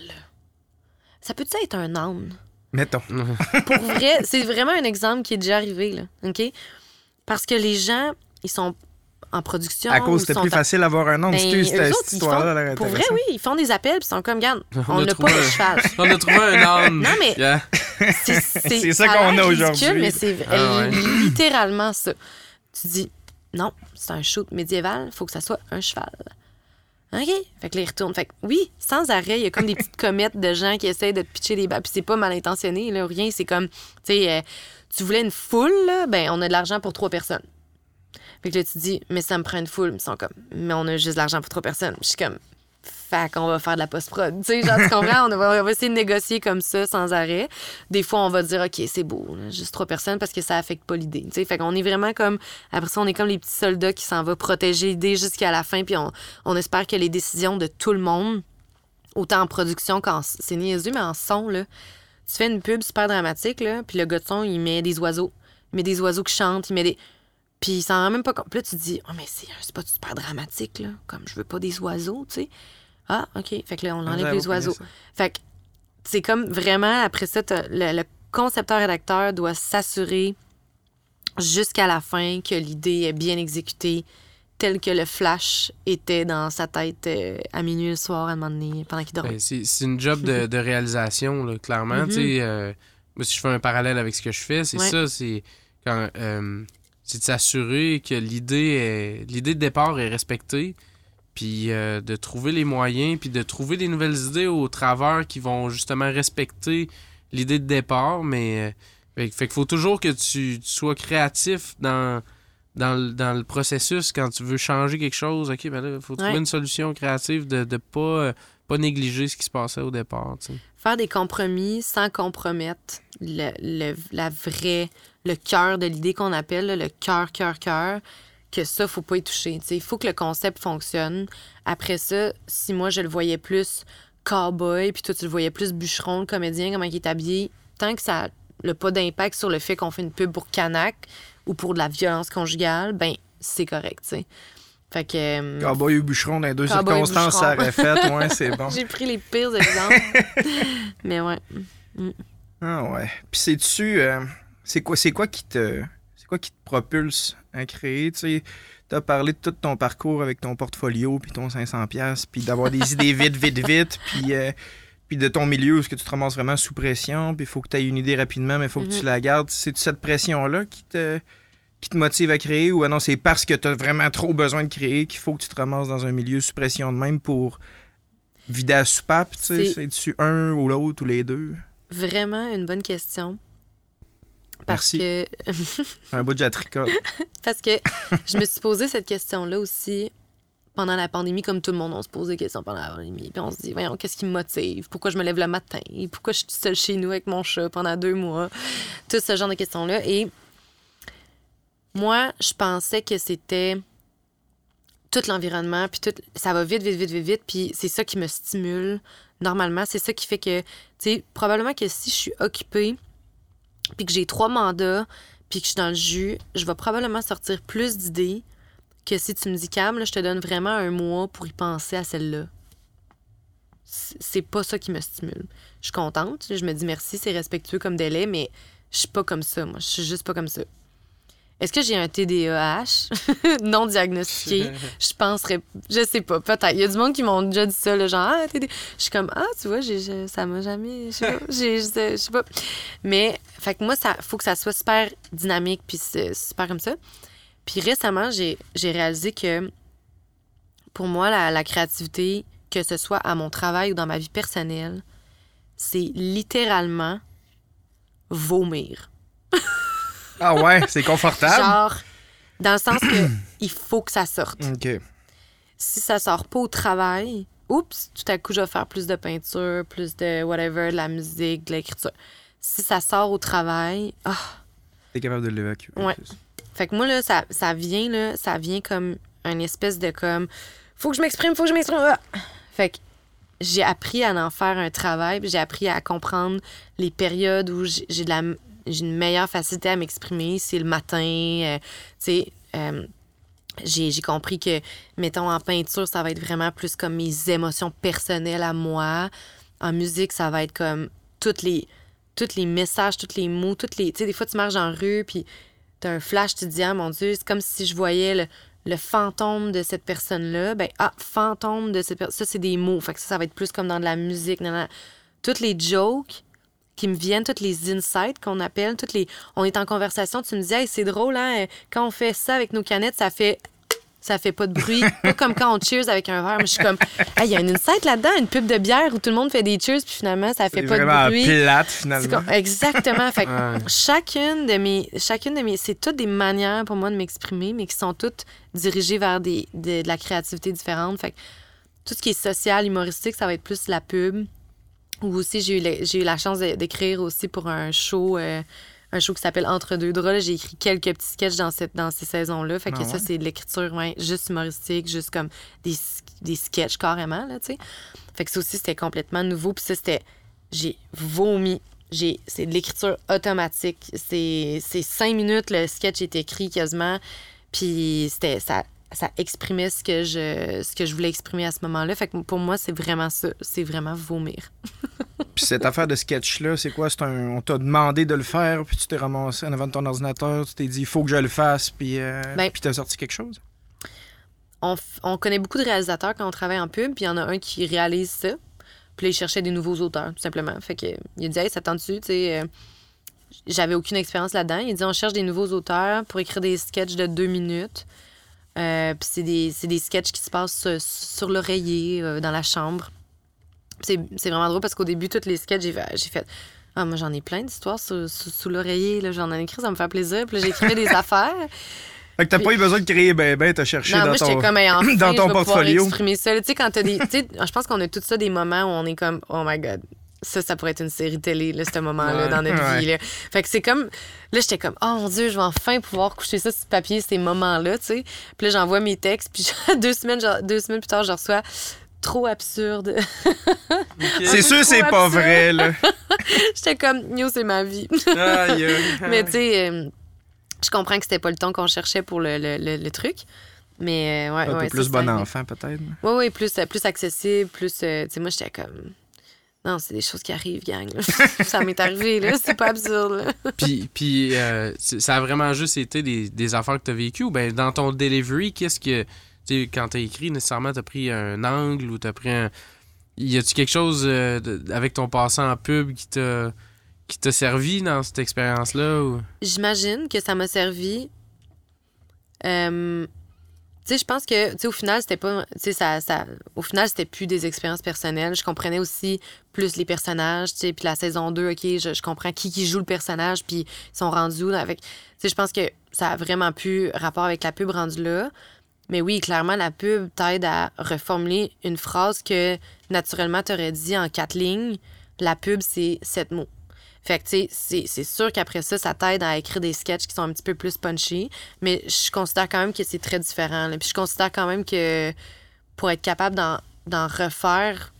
Ça peut-tu être un âne? Mettons. Pour vrai, c'est vraiment un exemple qui est déjà arrivé, là. OK? Parce que les gens, ils sont en production. À cause, c'était plus facile d'avoir un nom. ben, cette autres, histoire-là. font- Pour vrai, oui, ils font des appels, puis ils sont comme, regarde, On n'a pas de un- cheval. On a trouvé un âne. Non, mais- Yeah. C'est ça a qu'on a ridicule, aujourd'hui. mais c'est Ah ouais. littéralement ça. Tu dis, non, c'est un shoot médiéval, faut que ça soit un cheval. OK. Fait que là, ils retournent. Fait que oui, sans arrêt, il y a comme des petites comètes de gens qui essayent de te pitcher des balles. Puis c'est pas mal intentionné, là, ou rien. C'est comme, tu sais, euh, tu voulais une foule, là, ben, on a de l'argent pour trois personnes. Fait que là, tu dis, mais ça me prend une foule. Ils sont comme, mais on a juste de l'argent pour trois personnes. Je suis comme, fait qu'on va faire de la post-prod. Tu sais, genre, tu comprends? On va, on va essayer de négocier comme ça, sans arrêt. Des fois, on va dire, OK, c'est beau, juste trois personnes parce que ça affecte pas l'idée. Tu sais, fait qu'on est vraiment comme, après ça, on est comme les petits soldats qui s'en vont protéger l'idée jusqu'à la fin, puis on, on espère que les décisions de tout le monde, autant en production qu'en. C'est niaiseux, mais en son, là. Tu fais une pub super dramatique, là, puis le gars de son, il met des oiseaux. Il met des oiseaux qui chantent, il met des. Puis il s'en rend même pas compte. Puis là, tu te dis, oh, mais c'est un spot super dramatique, là. Comme je veux pas des oiseaux, tu sais. Ah, OK. Fait que là, on enlève les oiseaux. Fait que c'est comme vraiment, après ça, le, le concepteur-rédacteur doit s'assurer jusqu'à la fin que l'idée est bien exécutée, telle que le flash était dans sa tête euh, à minuit le soir, à un moment donné, pendant qu'il dormait. Ben, c'est c'est une job de, de réalisation, là, clairement. Tu sais, euh, moi, si je fais un parallèle avec ce que je fais, c'est Ouais. ça, c'est quand euh, c'est de s'assurer que l'idée l'idée de départ est respectée, puis euh, de trouver les moyens, puis de trouver des nouvelles idées au travers qui vont justement respecter l'idée de départ, mais euh, fait, fait qu'il faut toujours que tu, tu sois créatif dans dans le, dans le processus quand tu veux changer quelque chose, ok, ben là, il faut trouver une solution créative de ne pas, euh, pas négliger ce qui se passait au départ. Faire des compromis sans compromettre le, le- la vraie, le cœur de l'idée qu'on appelle, là, le cœur, cœur, cœur, que ça, faut pas y toucher. Il faut que le concept fonctionne. Après ça, si moi, je le voyais plus cowboy, puis toi, tu le voyais plus bûcheron, le comédien, comment il est habillé, tant que ça n'a pas d'impact sur le fait qu'on fait une pub pour Canac ou pour de la violence conjugale, ben c'est correct, tu sais. Fait que... euh, Cowboy ou bûcheron, dans les deux circonstances, ça aurait fait. Ouais, c'est bon. J'ai pris les pires exemples. Mais ouais. Ah ouais. Puis c'est-tu. euh, c'est quoi, c'est quoi qui te. C'est quoi qui te propulse à créer? Tu sais, t'as parlé de tout ton parcours avec ton portfolio, puis ton 500$, puis d'avoir des idées vite, vite, vite, puis. euh, puis de ton milieu, est-ce que tu te ramasses vraiment sous pression, puis il faut que tu aies une idée rapidement, mais il faut que tu Mhm. la gardes. C'est cette pression-là qui te, qui te motive à créer, ou ah non, c'est parce que tu as vraiment trop besoin de créer qu'il faut que tu te ramasses dans un milieu sous pression de même pour vider la soupape, tu sais? C'est- C'est-tu un ou l'autre ou les deux? Vraiment une bonne question. Parce Merci. que, Un bout de jatricote. parce que je me suis posé cette question-là aussi pendant la pandémie, comme tout le monde, on se pose des questions pendant la pandémie. Puis on se dit, voyons, qu'est-ce qui me motive? Pourquoi je me lève le matin? Pourquoi je suis seule chez nous avec mon chat pendant deux mois? Tout ce genre de questions-là. Et moi, je pensais que c'était tout l'environnement, puis tout, ça va vite, vite, vite, vite, vite, puis c'est ça qui me stimule. Normalement, c'est ça qui fait que, tu sais, probablement que si je suis occupée, puis que j'ai trois mandats, puis que je suis dans le jus, je vais probablement sortir plus d'idées que si tu me dis, Cam, là, je te donne vraiment un mois pour y penser à celle-là. C'est pas ça qui me stimule. Je suis contente, je me dis merci, c'est respectueux comme délai, mais je suis pas comme ça, moi. Je suis juste pas comme ça. Est-ce que j'ai un TDAH non diagnostiqué? je penserais. Je sais pas, peut-être. Il y a du monde qui m'ont déjà dit ça, le genre, ah, TDAH. Je suis comme, ah, tu vois, j'ai- ça m'a jamais. Je sais pas. je sais- je pas. Mais, fait que moi, ça faut que ça soit super dynamique, puis c'est super comme ça. Puis récemment, j'ai, j'ai réalisé que pour moi, la, la créativité, que ce soit à mon travail ou dans ma vie personnelle, c'est littéralement vomir. Ah ouais, c'est confortable? Genre, dans le sens que il faut que ça sorte. OK. Si ça sort pas au travail, oups, tout à coup, je vais faire plus de peinture, plus de whatever, de la musique, de l'écriture. Si ça sort au travail, ah, T'es capable de l'évacuer. Ouais. Fait que moi, là, ça, ça vient, là, ça vient comme une espèce de comme. Faut que je m'exprime, faut que je m'exprime. ah! Fait que j'ai appris à en faire un travail, puis j'ai appris à comprendre les périodes où j'ai j'ai de la j'ai une meilleure facilité à m'exprimer. C'est le matin, euh, tu sais. euh, j'ai compris que, mettons, en peinture, ça va être vraiment plus comme mes émotions personnelles à moi. En musique, ça va être comme toutes les, tous les messages, tous les mots, toutes les. Tu sais, des fois, tu marches en rue, puis t'as un flash, tu te dis, ah mon Dieu, c'est comme si je voyais le, fantôme de cette personne-là. Ben, ah, fantôme de cette personne. Ça, c'est des mots. Fait que ça, ça va être plus comme dans de la musique. nan. Toutes les jokes qui me viennent, toutes les insights qu'on appelle, toutes les. On est en conversation, tu me dis, hey, c'est drôle, hein, quand on fait ça avec nos canettes, ça fait. Ça fait pas de bruit. pas comme quand on cheers avec un verre. Mais je suis comme, Hey, il y a une insight là-dedans, une pub de bière où tout le monde fait des cheers, puis finalement, ça fait pas de bruit. plate, finalement. exactement. Fait que chacune de mes, chacune de mes, c'est toutes des manières pour moi de m'exprimer, mais qui sont toutes dirigées vers des, de, de la créativité différente. Fait que tout ce qui est social, humoristique, ça va être plus la pub. Ou aussi, j'ai eu, j'ai eu la chance d'écrire aussi pour un show, euh, un show qui s'appelle Entre deux draps. J'ai écrit quelques petits sketchs dans, cette, dans ces saisons-là. Fait que Ah ça, c'est de l'écriture ouais, juste humoristique, juste comme des, des sketchs carrément, là, tu sais. Fait que ça aussi, c'était complètement nouveau. Puis ça, c'était... J'ai vomi. J'ai, c'est de l'écriture automatique. C'est, c'est cinq minutes, le sketch est écrit quasiment. Puis c'était, ça, ça exprimait ce que, je, ce que je voulais exprimer à ce moment-là. Fait que pour moi, c'est vraiment ça. C'est vraiment vomir. Puis cette affaire de sketch-là, c'est quoi? C'est un... On t'a demandé de le faire, puis tu t'es ramassé en avant de ton ordinateur, tu t'es dit, il faut que je le fasse, puis, euh... Ben- puis t'as sorti quelque chose? on, on connaît beaucoup de réalisateurs quand on travaille en pub, puis il y en a un qui réalise ça. Puis là, il cherchait des nouveaux auteurs, tout simplement. Fait que, il a dit, hey, ça tente-tu, tu sais. euh, J'avais aucune expérience là-dedans. Il dit, on cherche des nouveaux auteurs pour écrire des sketchs de deux minutes. Euh, puis c'est des, c'est des sketchs qui se passent euh, sur l'oreiller, euh, dans la chambre. C'est c'est vraiment drôle parce qu'au début, tous les sketchs, j'ai fait, ah, moi, j'en ai plein d'histoires sous, sous- sous l'oreiller. là. J'en ai écrit, ça me fait plaisir. Puis là, j'écrivais des affaires. Fait que t'as pas eu besoin de créer ben ben, t'as cherché Non, dans moi, ton... comme, hey, enfin, dans ton je portfolio. exprimer ça. Tu sais, quand t'as des. Tu sais, je pense qu'on a tout ça des moments où on est comme, oh my god, ça, ça pourrait être une série télé, là, ce moment-là, Ouais. dans notre Ouais. vie. Là. Fait que c'est comme. Là, j'étais comme, oh mon Dieu, je vais enfin pouvoir coucher ça sur papier, ces moments-là, tu sais. Puis là, j'envoie mes textes, puis deux semaines, genre, deux semaines plus tard, je reçois trop absurde. C'est sûr, c'est pas vrai, là. j'étais comme, yo, c'est ma vie. Mais tu sais, euh, je comprends que c'était pas le ton qu'on cherchait pour le, le, le- le truc. Mais euh, ouais, Un ouais, peu plus bon enfant, peut-être. Oui, oui, plus, euh, plus accessible, plus. euh, tu sais, moi, j'étais comme. Non, c'est des choses qui arrivent, gang. là. ça m'est arrivé, là. C'est pas absurde, là. Puis, puis euh, ça a vraiment juste été des, des affaires que tu as vécues ou ben dans ton delivery, qu'est-ce que. Tu sais, quand tu as écrit, nécessairement, tu as pris un angle ou tu as pris un. Y a-tu quelque chose euh, de- avec ton passant en pub qui t'a qui t'a servi dans cette expérience-là? Ou... J'imagine que ça m'a servi. Euh, sais, je pense que, tu sais, au final, c'était pas. Tu sais, ça, ça, au final, c'était plus des expériences personnelles. Je comprenais aussi plus les personnages, tu sais. Puis la saison 2, OK, je, je comprends qui qui joue le personnage, puis ils sont rendus où, avec. Tu sais, je pense que ça a vraiment plus rapport avec la pub rendue là. Mais oui, clairement, la pub t'aide à reformuler une phrase que naturellement t'aurais dit en quatre lignes. La pub, c'est sept mots. Fait que, tu sais, c'est- sûr qu'après ça, ça t'aide à écrire des sketchs qui sont un petit peu plus punchy. Mais je considère quand même que c'est très différent. là. Puis je considère quand même que pour être capable d'en refaire,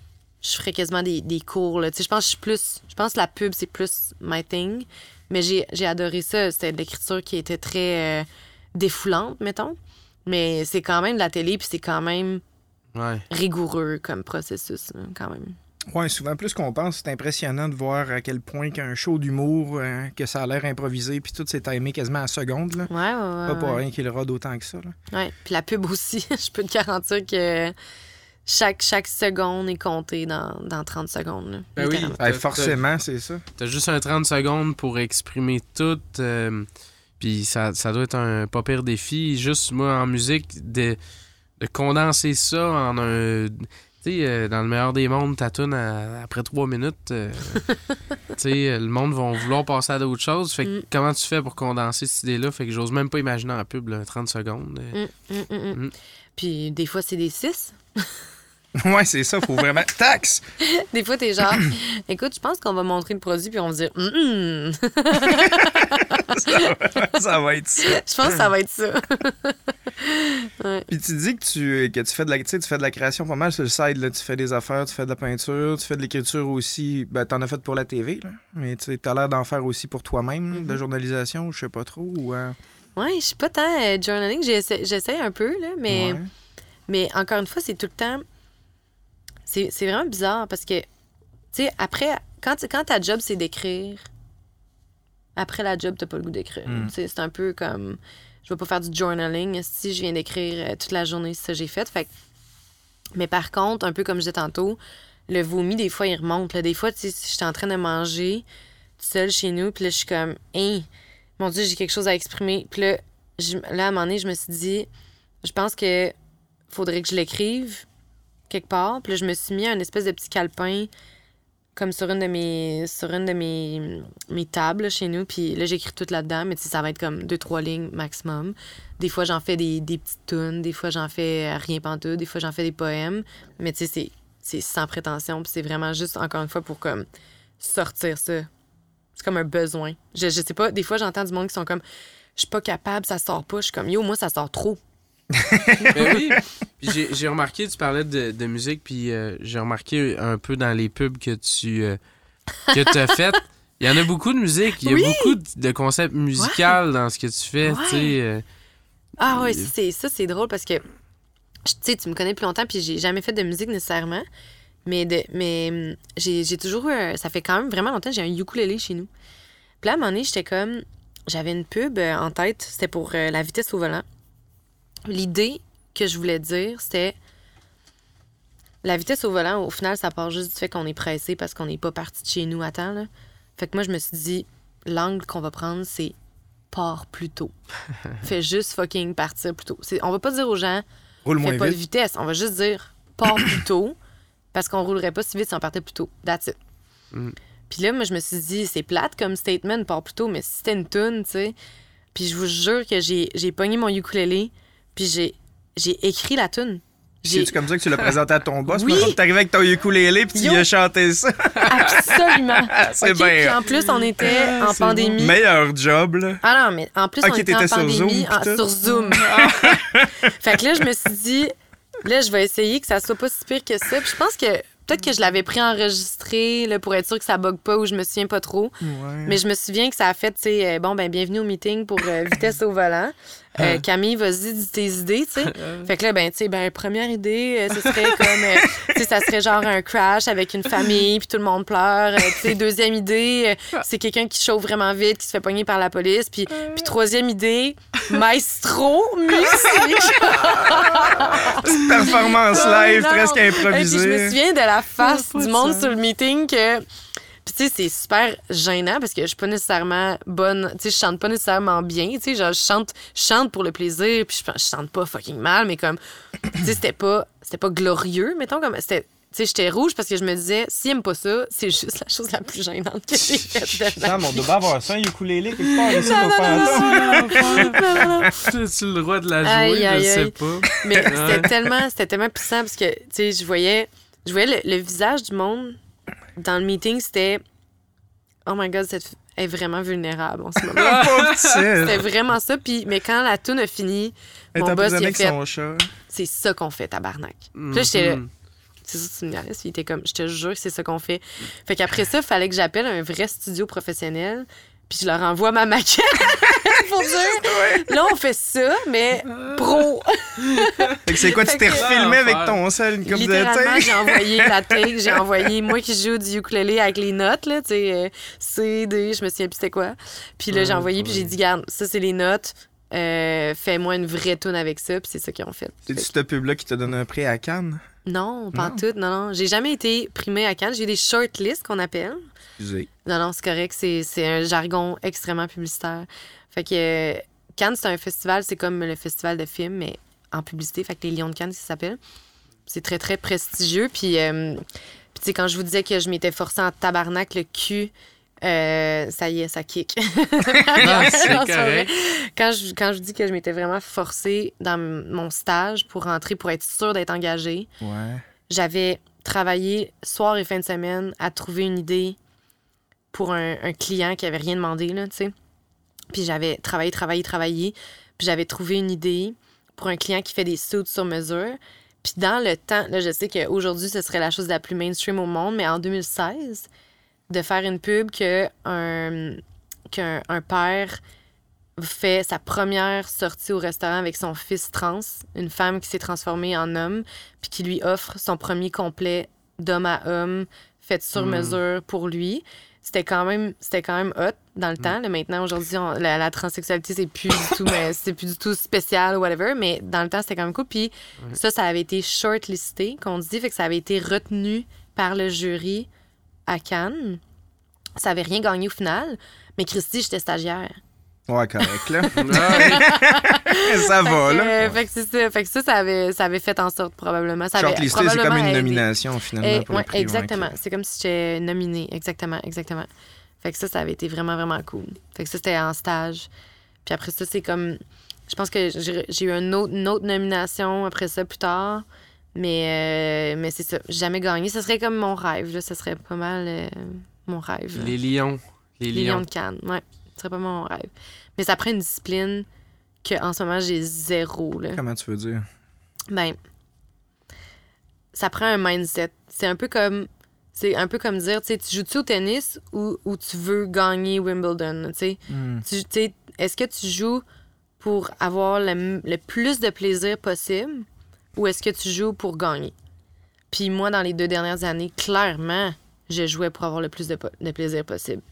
je ferais quasiment des, des cours. là. Tu sais, je pense que je suis plus. Je pense que la pub, c'est plus my thing. Mais j'ai adoré ça. C'était de l'écriture qui était très euh, défoulante, mettons. Mais c'est quand même de la télé, puis c'est quand même Ouais. rigoureux comme processus, quand même. Ouais, souvent plus qu'on pense, c'est impressionnant de voir à quel point qu'un show d'humour, euh, que ça a l'air improvisé, puis tout c'est timé quasiment à seconde. Là. Ouais, ouais, ouais. Pas pour ouais. rien qu'il rode autant que ça. Là. Ouais, puis la pub aussi, je peux te garantir que chaque, chaque seconde est comptée dans, dans 30 secondes. là, Ben oui. T'as- forcément, c'est ça. T'as juste un 30 secondes pour exprimer tout. euh, puis ça, ça doit être un pas pire défi. Juste moi en musique, de, de condenser ça en un. Sais, euh, dans le meilleur des mondes, ta tune à- après trois minutes. euh, tu sais, euh, le monde va vouloir passer à d'autres choses. Fait que Mm. comment tu fais pour condenser cette idée-là? Fait que j'ose même pas imaginer en pub, là, 30 secondes. euh. Mm. Mm. Puis des fois, c'est des 6. Ouais, c'est ça, faut vraiment. Taxe! Des fois, t'es genre, écoute, je pense qu'on va montrer le produit, puis on va se dire, hum. ça, va, ça va être ça. je pense que ça va être ça. Puis tu dis que tu, que tu fais de la tu fais de la création pas mal sur le side. Là. Tu fais des affaires, tu fais de la peinture, tu fais de l'écriture aussi. Ben, t'en as fait pour la TV, là. mais tu t'as l'air d'en faire aussi pour toi-même, de Mhm. journalisation, je sais pas trop. Ou, euh, Ouais, je suis pas tant euh, journaling, j'essaie j'essaie un peu, là, mais. ouais. Mais encore une fois, c'est tout le temps. C'est c'est vraiment bizarre parce que, tu sais, après, quand, quand ta job, c'est d'écrire, après la job, t'as pas le goût d'écrire. Mm. Tu sais, C'est un peu comme. Je vais pas faire du journaling si je viens d'écrire euh, toute la journée, c'est ça que j'ai fait. Fait Mais par contre, un peu comme je disais tantôt, le vomi, des fois, il remonte. Là. Des fois, tu sais, si j'étais en train de manger tout seul chez nous, puis là, je suis comme, hein, mon Dieu, j'ai quelque chose à exprimer. Puis là, je- là, à un moment donné, je me suis dit, je pense que faudrait que je l'écrive quelque part. Puis là, je me suis mis un espèce de petit calepin comme sur une de mes sur une de mes, mes tables chez nous. Puis là, j'écris tout là-dedans, mais ça va être comme deux, trois lignes maximum. Des fois, j'en fais des, des petites tunes, des fois, j'en fais rien pantoute, des fois, j'en fais des poèmes. Mais tu sais, c'est- c'est sans prétention, puis c'est vraiment juste, encore une fois, pour comme sortir ça. C'est comme un besoin. Je, je sais pas, des fois, j'entends du monde qui sont comme, je suis pas capable, ça sort pas. Je suis comme, yo, moi, ça sort trop. Ben oui. Puis j'ai- j'ai remarqué, tu parlais de, de musique, puis euh, j'ai remarqué un peu dans les pubs que tu euh, que as fait. Il y en a beaucoup de musique, il y a Oui. beaucoup de, concepts musicaux dans ce que tu fais, Ouais. euh, Ah ouais, c'est ça c'est drôle parce que tu sais tu me connais plus longtemps puis j'ai jamais fait de musique nécessairement. Mais, de, mais hum, j'ai j'ai toujours eu. Ça fait quand même vraiment longtemps que j'ai un ukulélé chez nous. Puis là, à un moment donné, j'étais comme. J'avais une pub en tête, c'était pour la vitesse au volant. L'idée que je voulais dire, c'était. La vitesse au volant, au final, ça part juste du fait qu'on est pressé parce qu'on n'est pas parti de chez nous à temps. Là. Fait que moi, je me suis dit, l'angle qu'on va prendre, c'est pars plus tôt. Fais juste fucking partir plus tôt. On va pas dire aux gens, Roule fais moins pas de vite. vitesse. On va juste dire, pars plus tôt parce qu'on roulerait pas si vite si on partait plus tôt. That's it. Mm. Puis là, moi, je me suis dit, c'est plate comme statement, pars plus tôt, mais si c'était une tune, tu sais. Puis je vous jure que j'ai j'ai pogné mon ukulélé, puis j'ai j'ai écrit la tune. C'est comme ça que tu l'as présenté à ton boss. Oui. Oui. T'arrivais avec ton ukulélé puis tu lui as chanté ça. absolument. C'est Puis bien. en plus, on était en c'est bon. pandémie. Meilleur job, là. Ah non, mais en plus, Ok, on était en t'étais sur pandémie, Zoom, en- sur Zoom. fait que là, je me suis dit, là, je vais essayer que ça soit pas si pire que ça. Puis je pense que peut-être que je l'avais pris enregistré là, pour être sûr que ça bug pas ou je me souviens pas trop. Ouais. Mais je me souviens que ça a fait, tu sais, euh, bon, ben, bienvenue au meeting pour euh, vitesse au volant. Euh, Camille, vas-y, dis tes idées, tu sais. Fait que là, ben, tu sais, ben, première idée, euh, ce serait comme, euh, tu sais, ça serait genre un crash avec une famille, puis tout le monde pleure. Euh, tu sais, deuxième idée, euh, c'est quelqu'un qui chauffe vraiment vite, qui se fait pogner par la police. Puis, puis troisième idée, maestro, musique. Petite performance live, Non. presque Et puis, je me improvisée. souviens de la face pas du de monde sur le meeting que. Puis, tu sais, c'est super gênant parce que je suis pas nécessairement bonne. Tu sais, je chante pas nécessairement bien. Tu sais, genre, je chante, je chante pour le plaisir, puis je, je chante pas fucking mal, mais comme. Tu sais, c'était pas, c'était pas glorieux, mettons, comme. C'était. Tu sais, j'étais rouge parce que je me disais, s'il aime pas ça, c'est juste la chose la plus gênante que j'ai faite de ma Sam, on doit bien avoir ça, un ukulélé quelque part ici. Tu le droit de la jouer, Aïe, aïe, je sais aïe. pas. Mais c'était tellement, c'était tellement puissant parce que, tu sais, je voyais, je voyais le, le visage du monde dans le meeting, c'était Oh my god, cette est vraiment vulnérable en ce moment. C'était vraiment ça. Puis, mais quand la tune a fini, Elle mon boss, il a fait son chat. C'est ça qu'on fait, tabarnak. Puis là, j'étais là, Mhm. c'est ça, tu me il était comme, je te jure que c'est ça qu'on fait. Fait qu'après ça, il fallait que j'appelle un vrai studio professionnel. Puis je leur envoie ma maquette pour dire, là, on fait ça, mais pro. Fait que c'est quoi, tu t'es que- refilmé avec ton sel, de Littéralement, j'ai envoyé la take, j'ai envoyé moi qui joue du ukulélé avec les notes, là, tu sais, euh, C, D, je me souviens plus c'était quoi. Puis là, j'ai Ah, envoyé, puis j'ai dit, garde, ça, c'est les notes, euh, fais-moi une vraie tune avec ça, puis c'est ça qu'ils ont fait. C'est-tu cette pub-là qui t'a donné un prix à Cannes? Non, pas Non. tout, non, non. J'ai jamais été primée à Cannes. J'ai eu des shortlists qu'on appelle. Excusez. Non, non, c'est correct. C'est c'est un jargon extrêmement publicitaire. Fait que euh, Cannes, c'est un festival, c'est comme le festival de films, mais en publicité. Fait que les Lions de Cannes, ça s'appelle. C'est très, très prestigieux. Puis, euh, puis tu sais, quand je vous disais que je m'étais forcée en tabarnak le cul, euh, ça y est, ça kick. Non, correct. Quand je, quand je dis que je m'étais vraiment forcée dans mon stage pour rentrer, pour être sûre d'être engagée, Ouais. j'avais travaillé soir et fin de semaine à trouver une idée pour un, un client qui avait rien demandé, là, tu sais. Puis j'avais travaillé, travaillé, travaillé. Puis j'avais trouvé une idée pour un client qui fait des suits sur mesure. Puis dans le temps, là, je sais qu'aujourd'hui, ce serait la chose la plus mainstream au monde, mais en 2016, de faire une pub que un, qu'un un père fait sa première sortie au restaurant avec son fils trans, une femme qui s'est transformée en homme, puis qui lui offre son premier complet d'homme à homme, fait sur Mm. mesure pour lui. C'était quand même c'était quand même hot dans le temps. Là, maintenant, aujourd'hui, la transsexualité, c'est plus du tout, mais c'est plus du tout spécial ou whatever. Mais dans le temps, c'était quand même cool. Puis ça, ça avait été shortlisté, qu'on dit, fait que ça avait été retenu par le jury à Cannes. Ça avait rien gagné au final. Mais Christy, j'étais stagiaire. Ouais, correct, là. Ça va, Fait que, là. euh, fait que c'est ça. Fait que ça, ça avait, ça avait fait en sorte probablement. Ça avait Shortlisté, c'est comme une aidé. nomination, finalement. Eh, pour le ouais, prix, ouais, exactement. C'est comme si j'étais nominée. Exactement, exactement. Fait que ça, ça avait été vraiment, vraiment cool. Fait que ça, c'était en stage. Puis après ça, c'est comme. Je pense que j'ai j'ai eu un autre, une autre nomination après ça plus tard. Mais, euh, mais c'est ça. J'ai jamais gagné. Ce serait comme mon rêve. Là. Ce serait pas mal euh, mon rêve. là. Les lions. Les Les Lions lions. de Cannes. Ouais. Ce serait pas mon rêve. Mais ça prend une discipline que en ce moment, j'ai zéro. Là. Comment tu veux dire? Ben, ça prend un mindset. C'est un peu comme. C'est un peu comme dire, tu sais, tu joues-tu au tennis ou, ou tu veux gagner Wimbledon, tu? Hmm. Tu- tu sais, Est-ce que tu joues pour avoir le, le plus de plaisir possible ou est-ce que tu joues pour gagner? Puis moi, dans les deux dernières années, clairement, je jouais pour avoir le plus de plaisir possible.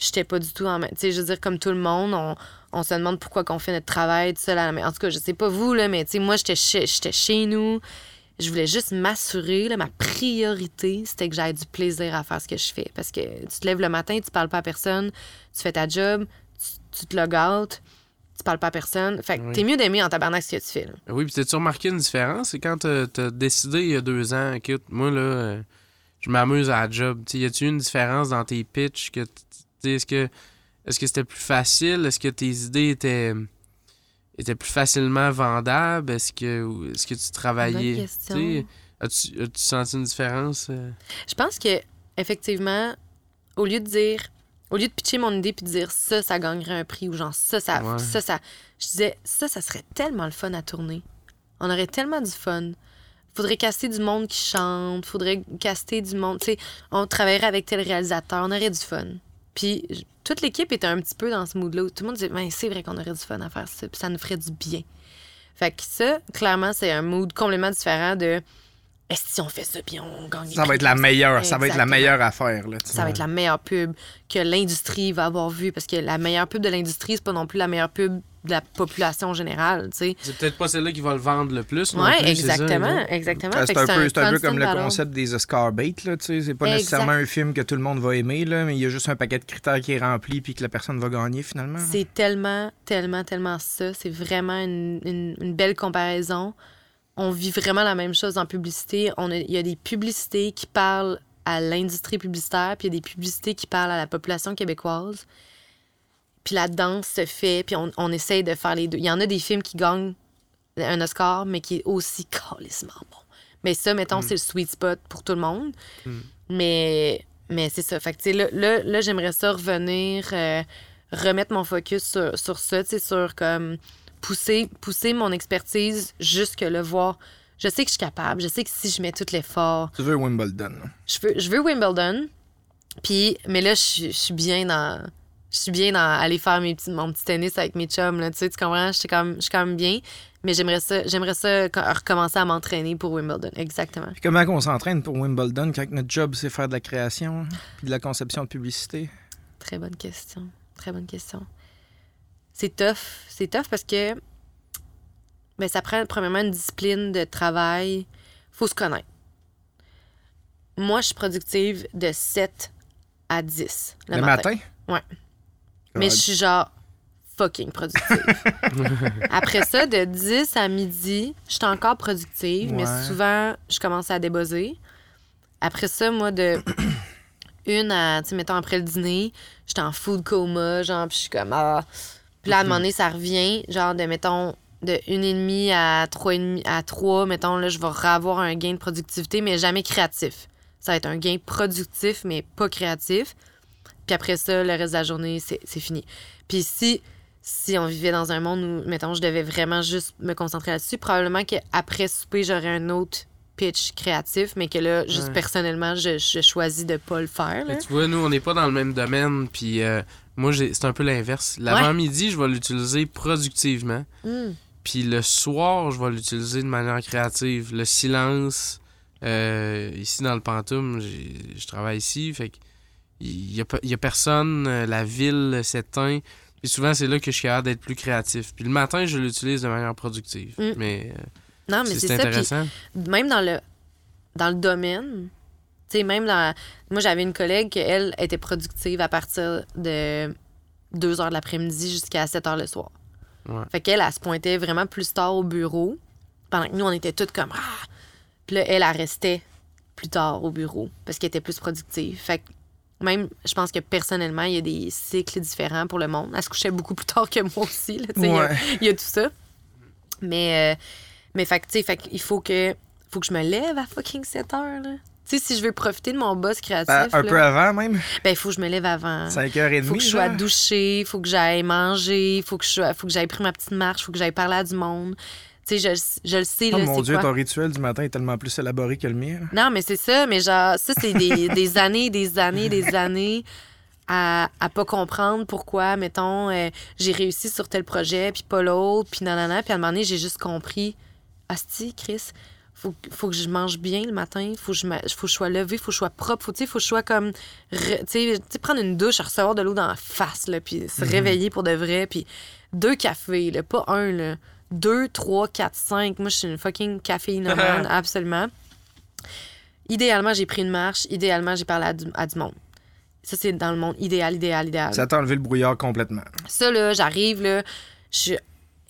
J'étais pas du tout en... Tu sais, je veux dire, comme tout le monde, on, on se demande pourquoi qu'on fait notre travail tout seul à la maison. En tout cas, je sais pas vous, là, mais tu sais, moi, j'étais chez, j'étais chez nous. Je voulais juste m'assurer, ma priorité, c'était que j'aie du plaisir à faire ce que je fais. Parce que tu te lèves le matin, tu parles pas à personne, tu fais ta job, tu, tu te log out, tu parles pas à personne. Fait que Oui. t'es mieux d'aimer en tabarnak ce que tu fais, là. Oui, puis t'as-tu remarqué une différence? C'est quand t'as décidé il y a deux ans, écoute, moi là, je m'amuse à la job. T'sais, y a-tu une différence dans tes pitchs? Que, est-ce que est-ce que c'était plus facile? Est-ce que tes idées étaient, étaient plus facilement vendables? Est-ce que, est-ce que tu travaillais? As-tu as-tu senti une différence? euh? Je pense que effectivement, au lieu de dire, au lieu de pitcher mon idée puis de dire ça, ça gagnerait un prix ou genre ça, ça, Ouais. ça, ça, je disais ça, ça serait tellement le fun à tourner. On aurait tellement du fun. Faudrait caster du monde qui chante, faudrait caster du monde, tu sais, on travaillerait avec tel réalisateur, on aurait du fun. Puis toute l'équipe était un petit peu dans ce mood-là. Tout le monde disait, ben, c'est vrai qu'on aurait du fun à faire ça, puis ça nous ferait du bien. Fait que ça, clairement, c'est un mood complètement différent de est-ce que si on fait ça, puis on gagne Ça va être la meilleure, ça va être la Exactement. meilleure affaire. Là, ça va être la meilleure pub que l'industrie va avoir vue parce que la meilleure pub de l'industrie, c'est pas non plus la meilleure pub de la population générale, tu sais. C'est peut-être pas celle-là qui va le vendre le plus. c'est ça, exactement, exactement. Euh, Fait C'est un, peu, c'est un peu constant comme le battle. concept des Oscar bait. là, tu sais, C'est pas Exact. nécessairement un film que tout le monde va aimer, là, mais il y a juste un paquet de critères qui est rempli puis que la personne va gagner finalement. C'est tellement, tellement, tellement ça. C'est vraiment une, une- une belle comparaison. On vit vraiment la même chose en publicité. On Il y a des publicités qui parlent à l'industrie publicitaire, puis il y a des publicités qui parlent à la population québécoise. Puis la danse se fait, puis on, on essaye de faire les deux. Il y en a des films qui gagnent un Oscar, mais qui est aussi calissement bon. Mais ça, mettons, c'est le sweet spot pour tout le monde. Mais, mais c'est ça. Fait que, tu sais, là, là, là, j'aimerais ça revenir, euh, remettre mon focus sur, sur ça, sur comme pousser, pousser mon expertise jusque le voir. Je sais que je suis capable. Je sais que si je mets tout l'effort, Tu veux Wimbledon. je veux, je veux Wimbledon. Puis, mais là, je, suis- je suis bien dans. Je suis bien dans aller faire mes petits, mon petit tennis avec mes chums, là, tu sais, tu comprends? Je suis quand même, je suis quand même bien. Mais j'aimerais ça, j'aimerais ça co- recommencer à m'entraîner pour Wimbledon. Exactement. Puis comment on s'entraîne pour Wimbledon quand notre job c'est faire de la création puis de la conception de publicité? Très bonne question. Très bonne question. C'est tough. C'est tough parce que ben, ça prend premièrement une discipline de travail. faut se connaître. Moi, je suis productive de 7 à 10 le, Le, matin. matin? Ouais. Mais je suis genre fucking productive. Après ça, de 10 à midi, je suis encore productive, mais souvent, je commence à débosser. Après ça, moi, de une à, tu sais, mettons, après le dîner, j'étais en food coma, genre, puis je suis comme, ah. Puis là, à un moment donné, ça revient, genre, de, mettons, de une et demie à trois et demi, à trois, mettons, là, je vais avoir un gain de productivité, mais jamais créatif. Ça va être un gain productif, mais pas créatif. Puis après ça, le reste de la journée, c'est fini. Puis si, si on vivait dans un monde où, mettons, je devais vraiment juste me concentrer là-dessus, probablement qu'après souper, j'aurais un autre pitch créatif, mais que là, juste Ouais. personnellement, je, je choisis de pas le faire. là. Tu vois, nous, on n'est pas dans le même domaine, puis euh, moi, j'ai- c'est un peu l'inverse. L'avant-midi, je vais l'utiliser productivement, Mm. puis le soir, je vais l'utiliser de manière créative. Le silence, euh, ici dans le Pantoum, je travaille ici, fait il y a, y a personne, euh, la ville s'éteint, puis souvent, c'est là que je suis capable d'être plus créatif. Puis le matin, je l'utilise de manière productive. Mm. Mais, euh, Non, mais c'est c'est ça. Puis intéressant. même dans le, dans le domaine, sais, même dans. Moi, j'avais une collègue qui, elle, était productive à partir de 2 heures de l'après-midi jusqu'à 7 heures le soir. Ouais. Fait qu'elle, elle se pointait vraiment plus tard au bureau, pendant que nous, on était toutes comme. Ah! Puis là, elle, elle restait plus tard au bureau parce qu'elle était plus productive. Fait que même, je pense que personnellement, il y a des cycles différents pour le monde. Elle se couchait beaucoup plus tard que moi aussi. Là, il y a- Ouais. il y, a tout ça. Mais, euh, mais fait qu'il faut que, faut que je me lève à fucking 7 heures. Là. Tu sais, si je veux profiter de mon boss créatif, Ben, un là, peu avant même, ben, il faut que je me lève avant. 5h30. Faut que je sois douchée, faut que j'aille manger, faut que je faut que j'aille pris ma petite marche, faut que j'aille parler à du monde. Tu sais, je, je le sais, Oh là, mon Dieu, quoi? ton rituel du matin est tellement plus élaboré que le mien. là. Non, mais c'est ça, mais genre, ça, c'est des, des années, des années, des années à, à pas comprendre pourquoi, mettons, euh, j'ai réussi sur tel projet, puis pas l'autre, puis nanana, puis à un moment donné, j'ai juste compris, Asti, Chris, faut, faut que je mange bien le matin, faut que je, faut que je sois levée, faut que je sois propre, faut, faut que je sois comme, tu sais, prendre une douche, recevoir de l'eau dans la face, là, puis se réveiller pour de vrai, puis deux cafés, là, pas un, là, deux, trois, quatre, cinq. Moi, je suis une fucking caféinomane, absolument. Idéalement, j'ai pris une marche. Idéalement, j'ai parlé à du, à du monde. Ça, c'est dans le monde idéal, idéal, idéal. Ça t'a enlevé le brouillard complètement. Ça, là, j'arrive, là, je suis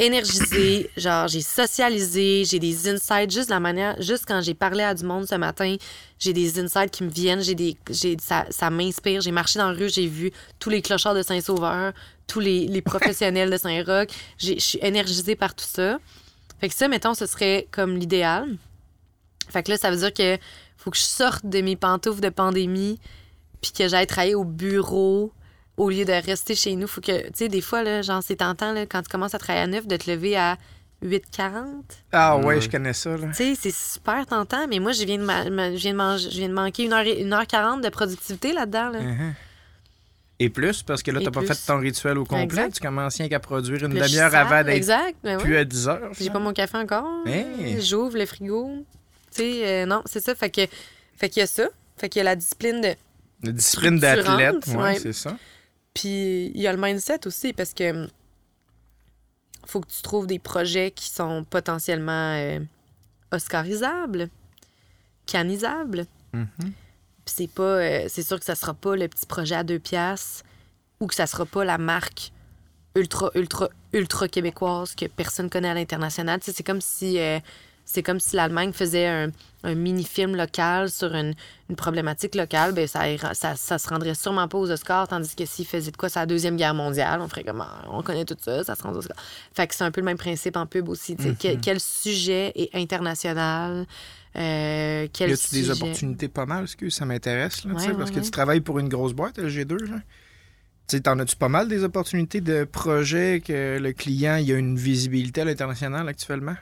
énergisée, genre, j'ai socialisé, j'ai des insights, juste la manière, juste quand j'ai parlé à du monde ce matin, j'ai des insights qui me viennent, j'ai des, j'ai, ça, ça m'inspire. J'ai marché dans la rue, j'ai vu tous les clochards de Saint-Sauveur, tous les, les professionnels de Saint-Roch. Je suis énergisée par tout ça. Fait que ça, mettons, ce serait comme l'idéal. Fait que là, ça veut dire que faut que je sorte de mes pantoufles de pandémie, puis que j'aille travailler au bureau au lieu de rester chez nous. Faut que, tu sais, des fois, là, genre, c'est tentant, là, quand tu commences à travailler à 9, de te lever à 8h40. Ah ouais, je connais ça. Là. Tu sais, c'est super tentant, mais moi, je viens de, ma- ma- je viens de, manger, je viens de manquer 1h40 de productivité là-dedans. Là. Mhm. Et plus, parce que là, t'as pas plus. fait ton rituel au complet. Exact. Tu commences rien qu'à produire une demi-heure avant d'être Exact, ben plus à 10 heures. J'ai pas mon café encore. Hey. J'ouvre le frigo. Tu sais, euh, non, c'est ça. Fait que, fait qu'il y a ça. Fait qu'il y a la discipline de. La discipline d'athlète, ouais, ouais. c'est ça. Puis il y a le mindset aussi parce que hum, faut que tu trouves des projets qui sont potentiellement euh, oscarisables, canisables. Mhm. Puis c'est pas euh, c'est sûr que ça sera pas le petit projet à deux piastres ou que ça sera pas la marque ultra ultra ultra québécoise que personne connaît à l'international. C'est comme si euh, c'est comme si l'Allemagne faisait un, un mini-film local sur une, une problématique locale, ben ça, ça, ça se rendrait sûrement pas aux Oscars, tandis que s'ils faisaient de quoi, c'est la Deuxième Guerre mondiale, on ferait comme, ah, on connaît tout ça, ça se rend aux Oscars. Fait que c'est un peu le même principe en pub aussi. Que- quel sujet est international? Euh, quel Y a-tu des opportunités pas mal, excuse, ça m'intéresse, Ouais, parce ouais, que tu travailles pour une grosse boîte, LG2, là. T'en as-tu pas mal des opportunités de projets que le client, il a une visibilité à l'international actuellement?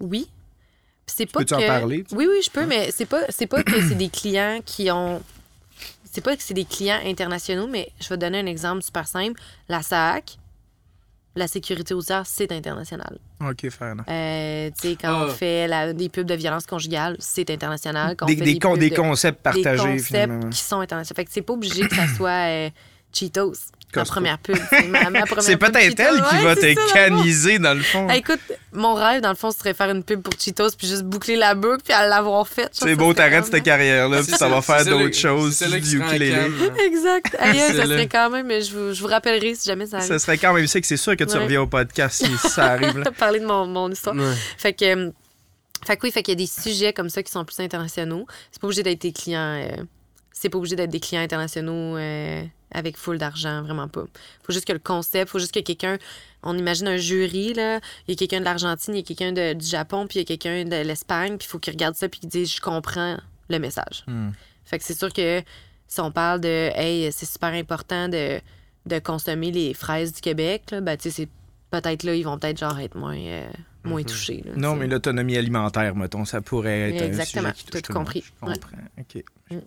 Oui. C'est pas Peux-tu que... en parler? Oui, oui, je peux, mais c'est pas, c'est pas que c'est des clients qui ont. C'est pas que c'est des clients internationaux, mais je vais te donner un exemple super simple. La SAC, la sécurité routière, c'est international. OK, faire, non. Euh, tu sais, quand Ah. on fait la- des pubs de violence conjugale, c'est international. Quand on Des, fait des, con- des de- concepts des partagés, concepts finalement. qui sont internationaux. Fait que c'est pas obligé que ça soit euh, Cheetos, ma première pub. C'est ma- ma C'est peut-être elle Cheetos. qui Ouais, va c'est te ça, caniser, dans le fond. Hey, écoute, mon rêve, dans le fond, ce serait faire une pub pour Cheetos puis juste boucler la boucle puis à l'avoir faite. C'est beau, t'arrêtes cette carrière-là, puis ça va faire C'est d'autres choses. C'est du ukulélé. Exact. Aïe, C'est ça serait quand même, mais je vous, je vous rappellerai si jamais ça arrive. Ça serait quand même ça que c'est sûr que tu Ouais. reviens au podcast si ça arrive. Là. Parler de mon, mon histoire. Ouais. Fait que, euh, fait que oui, fait qu'il y a des sujets comme ça qui sont plus internationaux. C'est pas obligé d'être des clients. euh, c'est pas obligé d'être des clients internationaux euh, avec full d'argent, vraiment pas. Faut juste que le concept, faut juste que quelqu'un. On imagine un jury, là. Il y a quelqu'un de l'Argentine, il y a quelqu'un du Japon, puis il y a quelqu'un de l'Espagne, puis il faut qu'il regarde ça, puis qu'il dise Je comprends le message. Hmm. Fait que c'est sûr que si on parle de Hey, c'est super important de, de consommer les fraises du Québec, là, ben, tu sais, c'est peut-être là, ils vont peut-être genre être moins, euh, moins touchés. là, Non, mais l'autonomie alimentaire, mettons, ça pourrait être Exactement, un sujet qui touche tout compris. Je comprends. OK. Mm.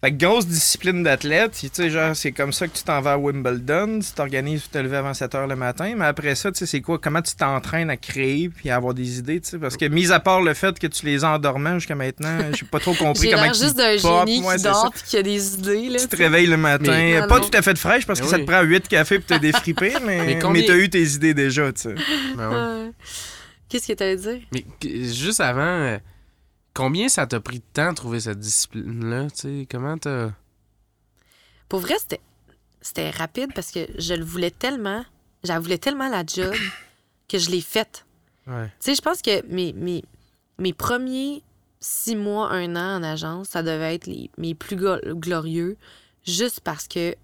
Fait que grosse discipline d'athlète, tu sais, genre, c'est comme ça que tu t'en vas à Wimbledon, tu t'organises pour te lever avant 7 heures le matin, mais après ça, tu sais, c'est quoi, comment tu t'entraînes à créer puis à avoir des idées, tu sais, parce que, mis à part le fait que tu les as jusqu'à maintenant, j'ai pas trop compris comment tu juste d'un génie ouais, qui dort puis qui a des idées. Là, Tu te réveilles le matin, Mais- pas Non, tout à fait de fraîche parce que ça te prend 8 cafés pour te défriper, mais, Mais t'as eu tes idées déjà, tu sais. Ben ouais. Qu'est-ce que t'allais dire? Mais juste avant, euh, combien ça t'a pris de temps de trouver cette discipline-là? Comment t'as. Pour vrai, c'était, c'était rapide parce que je le voulais tellement, j'en voulais tellement la job que je l'ai faite. Ouais. Tu sais, je pense que mes, mes, mes premiers six mois, un an en agence, ça devait être les, mes plus go- glorieux juste parce que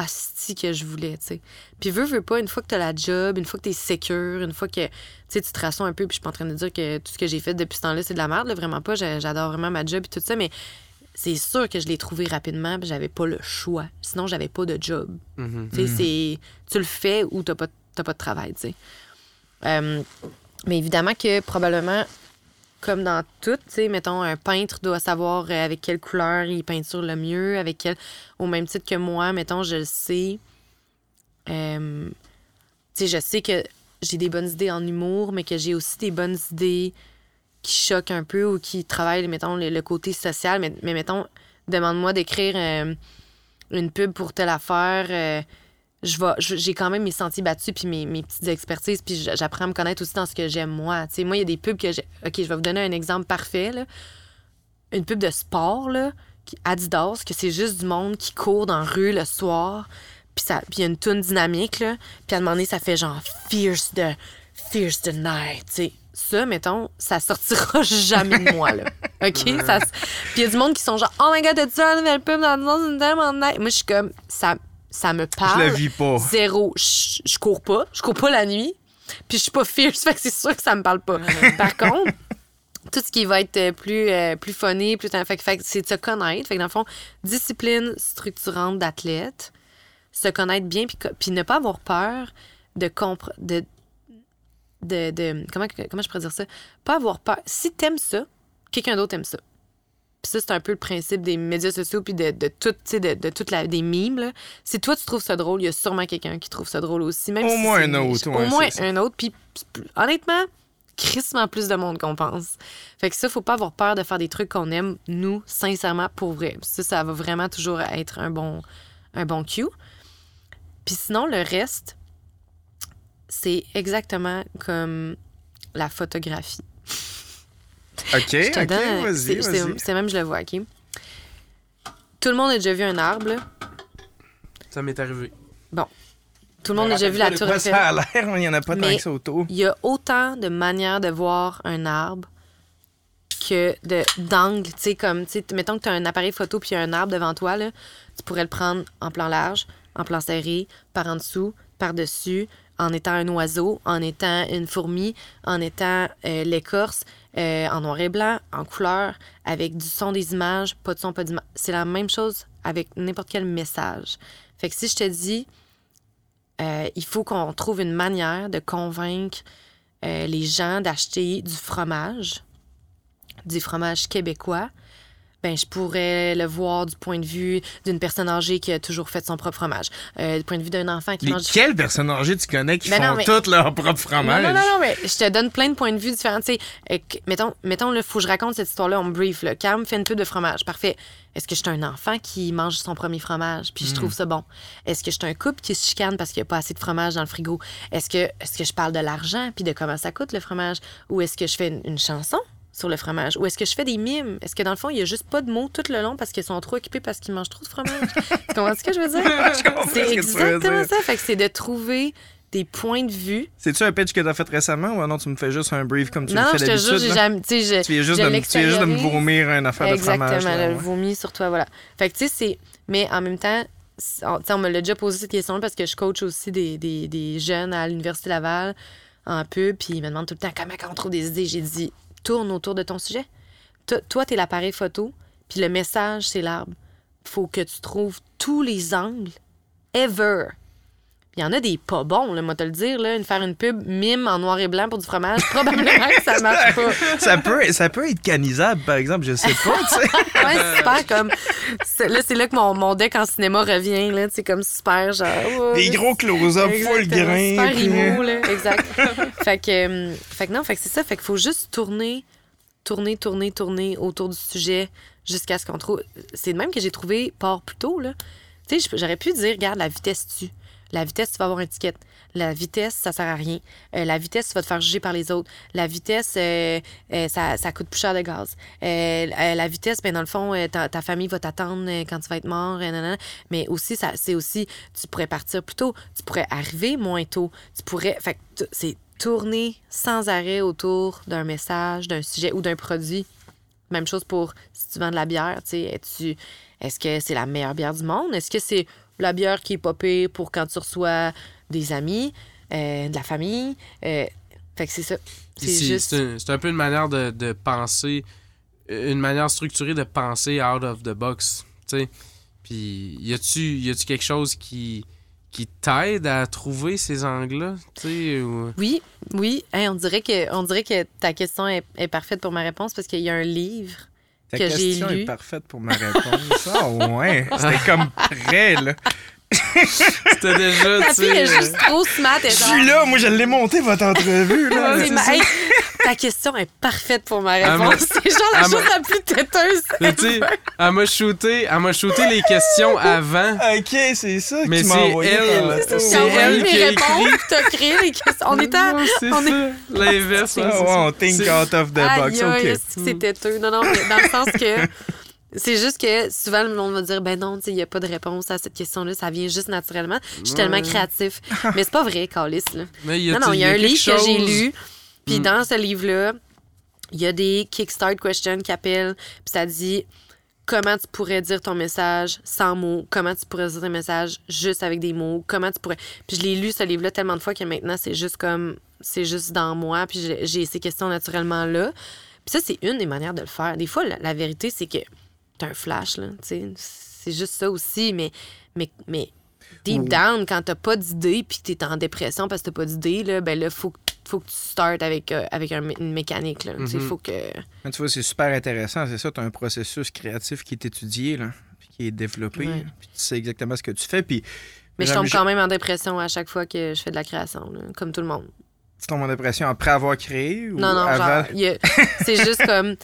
asti que je voulais, tu sais. Puis veux, veux pas, une fois que t'as la job, une fois que t'es secure, une fois que, tu sais, tu te rassois un peu, puis je suis pas en train de dire que tout ce que j'ai fait depuis ce temps-là, c'est de la merde, là, vraiment pas. J'a- J'adore vraiment ma job et tout ça, mais c'est sûr que je l'ai trouvé rapidement, puis j'avais pas le choix. Sinon, j'avais pas de job. Mhm. Tu sais, c'est... Tu le fais ou t'as pas, t'as pas de travail, tu sais. Euh, mais évidemment que probablement, comme dans tout, tu sais, mettons, un peintre doit savoir euh, avec quelle couleur il peinture le mieux, avec quel... Au même titre que moi, mettons, je le sais. Euh, tu sais, je sais que j'ai des bonnes idées en humour, mais que j'ai aussi des bonnes idées qui choquent un peu ou qui travaillent, mettons, le, côté social. Mais, mais mettons, demande-moi d'écrire euh, une pub pour telle affaire. Je vais, j'ai quand même mes sentiers battus puis mes, mes petites expertises puis j'apprends à me connaître aussi dans ce que j'aime moi. Tu sais, moi, il y a des pubs que j'ai. OK, je vais vous donner un exemple parfait. Là. Une pub de sport, là, qui- Adidas, que c'est juste du monde qui court dans la rue le soir. Puis ça- puis il y a une toune dynamique, là. Puis à un moment donné, ça fait genre Fierce the, fierce the night. tu sais. Ça, mettons, ça sortira jamais de moi, là. OK? Ça Puis il y a du monde qui sont genre, oh my god, t'as-tu la nouvelle pub dans dans une tellement night? Moi, je suis comme, ça, ça me Je parle. la vis pas. Zéro. Je je cours pas. Je cours pas la nuit. Puis je suis pas fierce, fait que c'est sûr que ça me parle pas. Par contre, tout ce qui va être euh, plus, euh, plus funny, plus... Fait, que- fait que c'est de se connaître. Fait que dans le fond, discipline structurante d'athlète, se connaître bien, puis, puis ne pas avoir peur de comprendre... De, de, de- comment, comment je pourrais dire ça? Pas avoir peur. Si t'aimes ça, quelqu'un d'autre aime ça. Puis ça, c'est un peu le principe des médias sociaux puis de, de tout, de, de toute la, des mimes. Là. Si toi, tu trouves ça drôle, il y a sûrement quelqu'un qui trouve ça drôle aussi. Même Au si moins un autre, Au ouais, moins un autre. Puis honnêtement, crissement plus de monde qu'on pense. Fait que ça, faut pas avoir peur de faire des trucs qu'on aime, nous, sincèrement, pour vrai. Ça, ça va vraiment toujours être un bon, un bon cue. Puis sinon, le reste, c'est exactement comme la photographie. OK, Je te OK, donne- vas-y, c'est- c'est- vas-y. C'est même, je le vois, OK? Tout le monde a déjà vu un arbre, là. Ça m'est arrivé. Tout le monde a déjà vu la De tour Eiffel. Ça a l'air, mais il n'y en a pas tant que ça autour. Il y a autant de manières de voir un arbre que de d'angles, tu sais comme tu sais mettons que tu as un appareil photo puis il y a un arbre devant toi là, tu pourrais le prendre en plan large, en plan serré, par en dessous, par-dessus, en étant un oiseau, en étant une fourmi, en étant euh, l'écorce, euh, en noir et blanc, en couleur, avec du son des images, pas de son, pas d'image. C'est la même chose avec n'importe quel message. Fait que si je te dis euh, il faut qu'on trouve une manière de convaincre les gens d'acheter du fromage, du fromage québécois. Ben, je pourrais le voir du point de vue d'une personne âgée qui a toujours fait son propre fromage, euh, du point de vue d'un enfant qui Mais mange du quel personne âgée tu connais qui Ben font non, mais- tout leur propre fromage? non, non, non, non, mais je te donne plein de points de vue différents. Tu sais, euh, mettons, mettons, il faut que je raconte cette histoire-là, on me brief. Là. Cam fait une pub de fromage. Parfait. Est-ce que je suis un enfant qui mange son premier fromage, puis je trouve ça bon? Est-ce que je suis un couple qui se chicane parce qu'il n'y a pas assez de fromage dans le frigo? Est-ce que, est que je parle de l'argent, puis de comment ça coûte le fromage? Ou est-ce que je fais une, une chanson? Sur le fromage? Ou est-ce que je fais des mimes? Est-ce que dans le fond, il n'y a juste pas de mots tout le long parce qu'ils sont trop occupés parce qu'ils mangent trop de fromage? tu comprends ce que je veux dire? C'est exactement ça. Fait que c'est de trouver des points de vue C'est-tu un pitch que t'as fait récemment ou non, tu me fais juste un brief comme tu non, le fais je te jure, d'habitude? jamais. Tu viens juste, de, me- vomir une affaire de fromage. Exactement, le vomi sur toi, voilà. Fait que, tu sais, c'est. Mais en même temps, on me l'a déjà posé cette question parce que je coach aussi des, des, des jeunes à l'Université Laval en pub, puis ils me demandent tout le temps comment on trouve des idées. J'ai dit, tourne autour de ton sujet? Toi- Toi, t'es l'appareil photo, puis le message, c'est l'arbre. Faut que tu trouves tous les angles, ever. Il y en a des pas bons, là, moi te le dire, là, une faire une pub mime en noir et blanc pour du fromage, probablement que ça marche pas. ça, peut, ça peut être canisable, par exemple, je sais pas, tu sais. Ouais, super comme. Là, c'est là que mon, mon deck en cinéma revient, là. C'est comme super, genre. Des gros close-up, full grain. Super puis- imo, là. Exact. fait que, euh, fait que non, fait que c'est ça. Fait qu'il faut juste tourner, tourner, tourner, tourner autour du sujet jusqu'à ce qu'on trouve. C'est de même que j'ai trouvé Port plus tôt, là. Tu sais, j'aurais pu dire, regarde, la vitesse tue. La vitesse, tu vas avoir une étiquette. La vitesse, ça sert à rien. Euh, la vitesse, tu vas te faire juger par les autres. La vitesse, euh, euh, ça, ça coûte plus cher de gaz. La vitesse, ben dans le fond, ta, famille va t'attendre quand tu vas être mort. Mais aussi, ça, c'est aussi, tu pourrais partir plus tôt. Tu pourrais arriver moins tôt. Tu pourrais. Fait que c'est tourner sans arrêt autour d'un message, d'un sujet ou d'un produit. Même chose pour si tu vends de la bière, tu sais, est-ce que c'est la meilleure bière du monde? Est-ce que c'est la bière qui est popée pour quand tu reçois des amis, euh, de la famille? Euh, fait que c'est ça. C'est juste. c'est un, un peu une manière de, de penser, une manière structurée de penser out of the box, tu sais. Puis y a-tu y a-tu quelque chose qui qui t'aide à trouver ces angles-là, ou... Oui, oui. Hey, on, dirait que, on dirait que ta question est, est parfaite pour ma réponse parce qu'il y a un livre. Ta que j'ai question lu. est parfaite pour ma réponse. Ah ouais, c'était comme prêt, là. C'était déjà, tu est sais... juste trop smart. Je suis là, moi je l'ai monté votre entrevue, là. C'est ma- hey, Ta question est parfaite pour ma Ah, réponse. C'est genre la ah, chose la plus têteuse. Mais tu sais, elle m'a shooté, elle m'a shooté les questions avant. Ok, c'est ça Mais c'est elle. C'est elle mes qui a réponses, puis t'as créé les questions. On était à... C'est on est- ça. L'inverse. ouais, Ah on think out of the box. Que c'est têteux? Non, non, mais dans le sens que c'est juste que souvent le monde va dire ben non, tu sais, il n'y a pas de réponse à cette question-là, ça vient juste naturellement. Je suis tellement créatif. mais c'est pas vrai, Calis. Là. Mais y Non, non, il y a un livre que j'ai lu, puis Mm. dans ce livre-là, il y a des kickstart questions qui appellent, puis ça dit comment tu pourrais dire ton message sans mots, comment tu pourrais dire ton message juste avec des mots, comment tu pourrais? Puis je l'ai lu ce livre-là tellement de fois que maintenant c'est juste comme c'est juste dans moi, puis j'ai- ces questions naturellement là. Puis ça c'est une des manières de le faire. Des fois la, la vérité c'est que t'as un flash là, tu sais, c'est juste ça aussi, mais mais mais deep down quand t'as pas d'idée puis que t'es en dépression parce que t'as pas d'idée là, ben là faut que- faut que tu startes avec euh, avec un mé- une mécanique là. Mhm. faut que Mais tu vois, c'est super intéressant. C'est ça, tu as un processus créatif qui est étudié, là, puis qui est développé. Ouais. Puis tu sais exactement ce que tu fais. Puis mais je tombe quand même en dépression à chaque fois que je fais de la création là, comme tout le monde. tu tombes en dépression après avoir créé ou Non, non, avant? genre, c'est juste comme.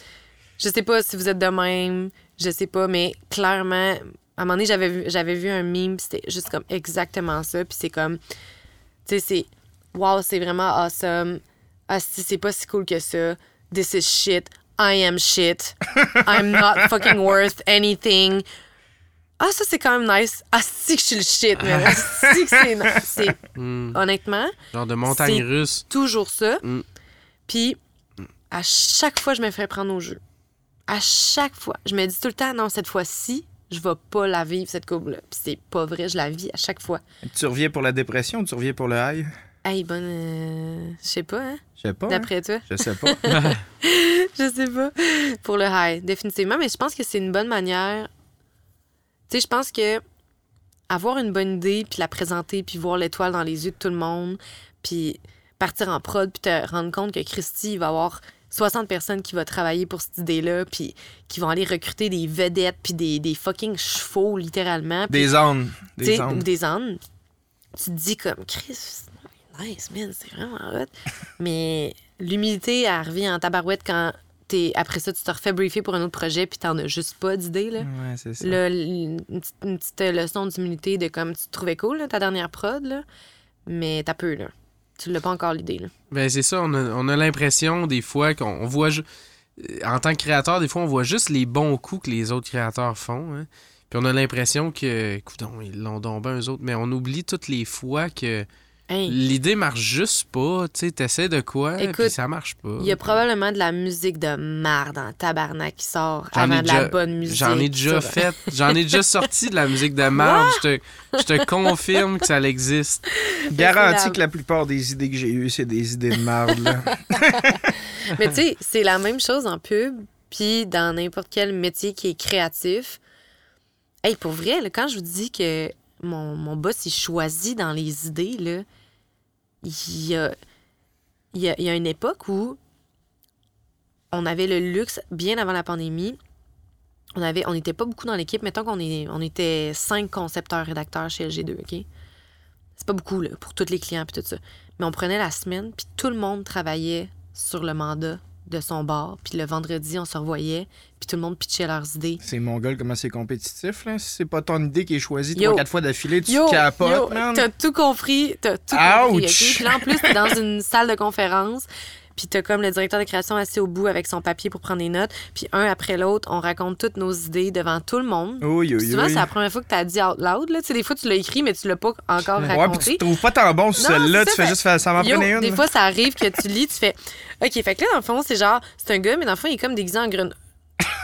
Je sais pas si vous êtes de même, je sais pas, mais clairement, à un moment donné, j'avais vu, j'avais vu un meme, c'était juste comme exactement ça, puis c'est comme. Tu sais, c'est. Wow, c'est vraiment awesome. Ah, si, c'est pas si cool que ça. This is shit. I am shit. I'm not fucking worth anything. Ah, ça, c'est quand même nice. Ah, si que je suis le shit, mais ah, si que c'est nice. Hmm. honnêtement, Genre de montagne russe. toujours ça. Mm. Puis, à chaque fois, je me fais prendre au jeu. À chaque fois. Je me dis tout le temps, non, cette fois-ci, je vais pas la vivre, cette courbe-là. Puis c'est pas vrai, je la vis à chaque fois. Tu reviens pour la dépression ou tu reviens pour le high? Hey, bonne. euh, Je sais pas, hein? Je sais pas. hein. D'après toi. Je sais pas. je sais pas. Pour le high, définitivement. Mais je pense que c'est une bonne manière. Tu sais, je pense que avoir une bonne idée, puis la présenter, puis voir l'étoile dans les yeux de tout le monde, puis partir en prod, puis te rendre compte que Christy, il va avoir 60 personnes qui vont travailler pour cette idée-là, puis qui vont aller recruter des vedettes, puis des, des fucking chevaux, littéralement. Des ânes. Des ânes. des ânes, tu te dis comme Chris, nice man, c'est vraiment hot. Mais l'humilité, elle revient en tabarouette quand t'es après ça, tu te refais briefer pour un autre projet puis t'en as juste pas d'idée. Là. Ouais, c'est ça. Une, petite, une petite leçon d'humilité de comme tu te trouvais cool, là, ta dernière prod, là, mais t'as peu, là. Tu l'as pas encore l'idée, là. Ben, c'est ça, on a, on a l'impression des fois qu'on on voit. euh, En tant que créateur, des fois, on voit juste les bons coups que les autres créateurs font. hein. Puis on a l'impression que. Coudon, ils l'ont donc bien, eux autres. Mais on oublie toutes les fois que Hey, l'idée marche juste pas. Tu sais, t'essaies de quoi, Écoute, puis ça marche pas. il y a probablement de la musique de marde en tabarnak qui sort J'en ai avant de la déjà- bonne musique. J'en ai déjà fait. J'en ai déjà sorti de la musique de marge. Je te, je te confirme que ça existe. Garantis la- que la plupart des idées que j'ai eues, c'est des idées de marde. là. Mais tu sais, c'est la même chose en pub, puis dans n'importe quel métier qui est créatif. Hey, pour vrai, là, quand je vous dis que mon, boss, il choisit dans les idées, là, il y a, y a, une époque où on avait le luxe, bien avant la pandémie, on avait on n'était pas beaucoup dans l'équipe. Mettons qu'on on était cinq concepteurs rédacteurs chez LG2, OK? C'est pas beaucoup, pour tous les clients puis tout ça. Mais on prenait la semaine, puis tout le monde travaillait sur le mandat de son bar. Puis le vendredi, on se revoyait, puis tout le monde pitchait leurs idées. C'est mongol comment c'est compétitif, là? Si c'est pas ton idée qui est choisie trois, quatre fois d'affilée, tu Yo, capotes, yo, man. t'as tout compris, t'as tout compris, Ouch! OK? Puis là, en plus, t'es dans une salle de conférence, puis t'as comme le directeur de création assis au bout avec son papier pour prendre des notes, puis un après l'autre, on raconte toutes nos idées devant tout le monde. Oui, oui, souvent, oui. c'est la première fois que t'as dit out loud, là. Tu sais, des fois, tu l'as écrit, mais tu l'as pas encore Ouais, puis tu raconté. te trouves pas tant bon sur celle-là, tu fais juste faire ça m'en une. des fois, ça arrive que tu lis, tu fais OK, fait que là, dans le fond, c'est genre, c'est un gars, mais dans le fond, il est comme déguisé en grune.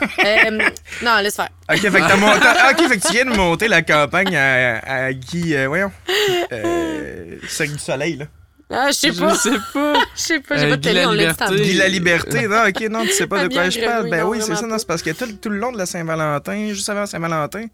Euh, non, laisse faire. Ok, fait que t'as monté... ah, ok, fait que tu viens de monter la campagne à, à Guy, euh, voyons, euh, Cirque du Soleil, là. Ah, je sais Je pas. sais pas. Je sais pas, j'ai Euh, pas de télé, la on l'a dit Liberté. tantôt. Guy la Liberté, non, ok, non, tu sais pas de quoi je parle. grenouille, Ben oui, c'est ça, non, c'est parce que tout, tout le long de la Saint-Valentin, juste avant Saint-Valentin,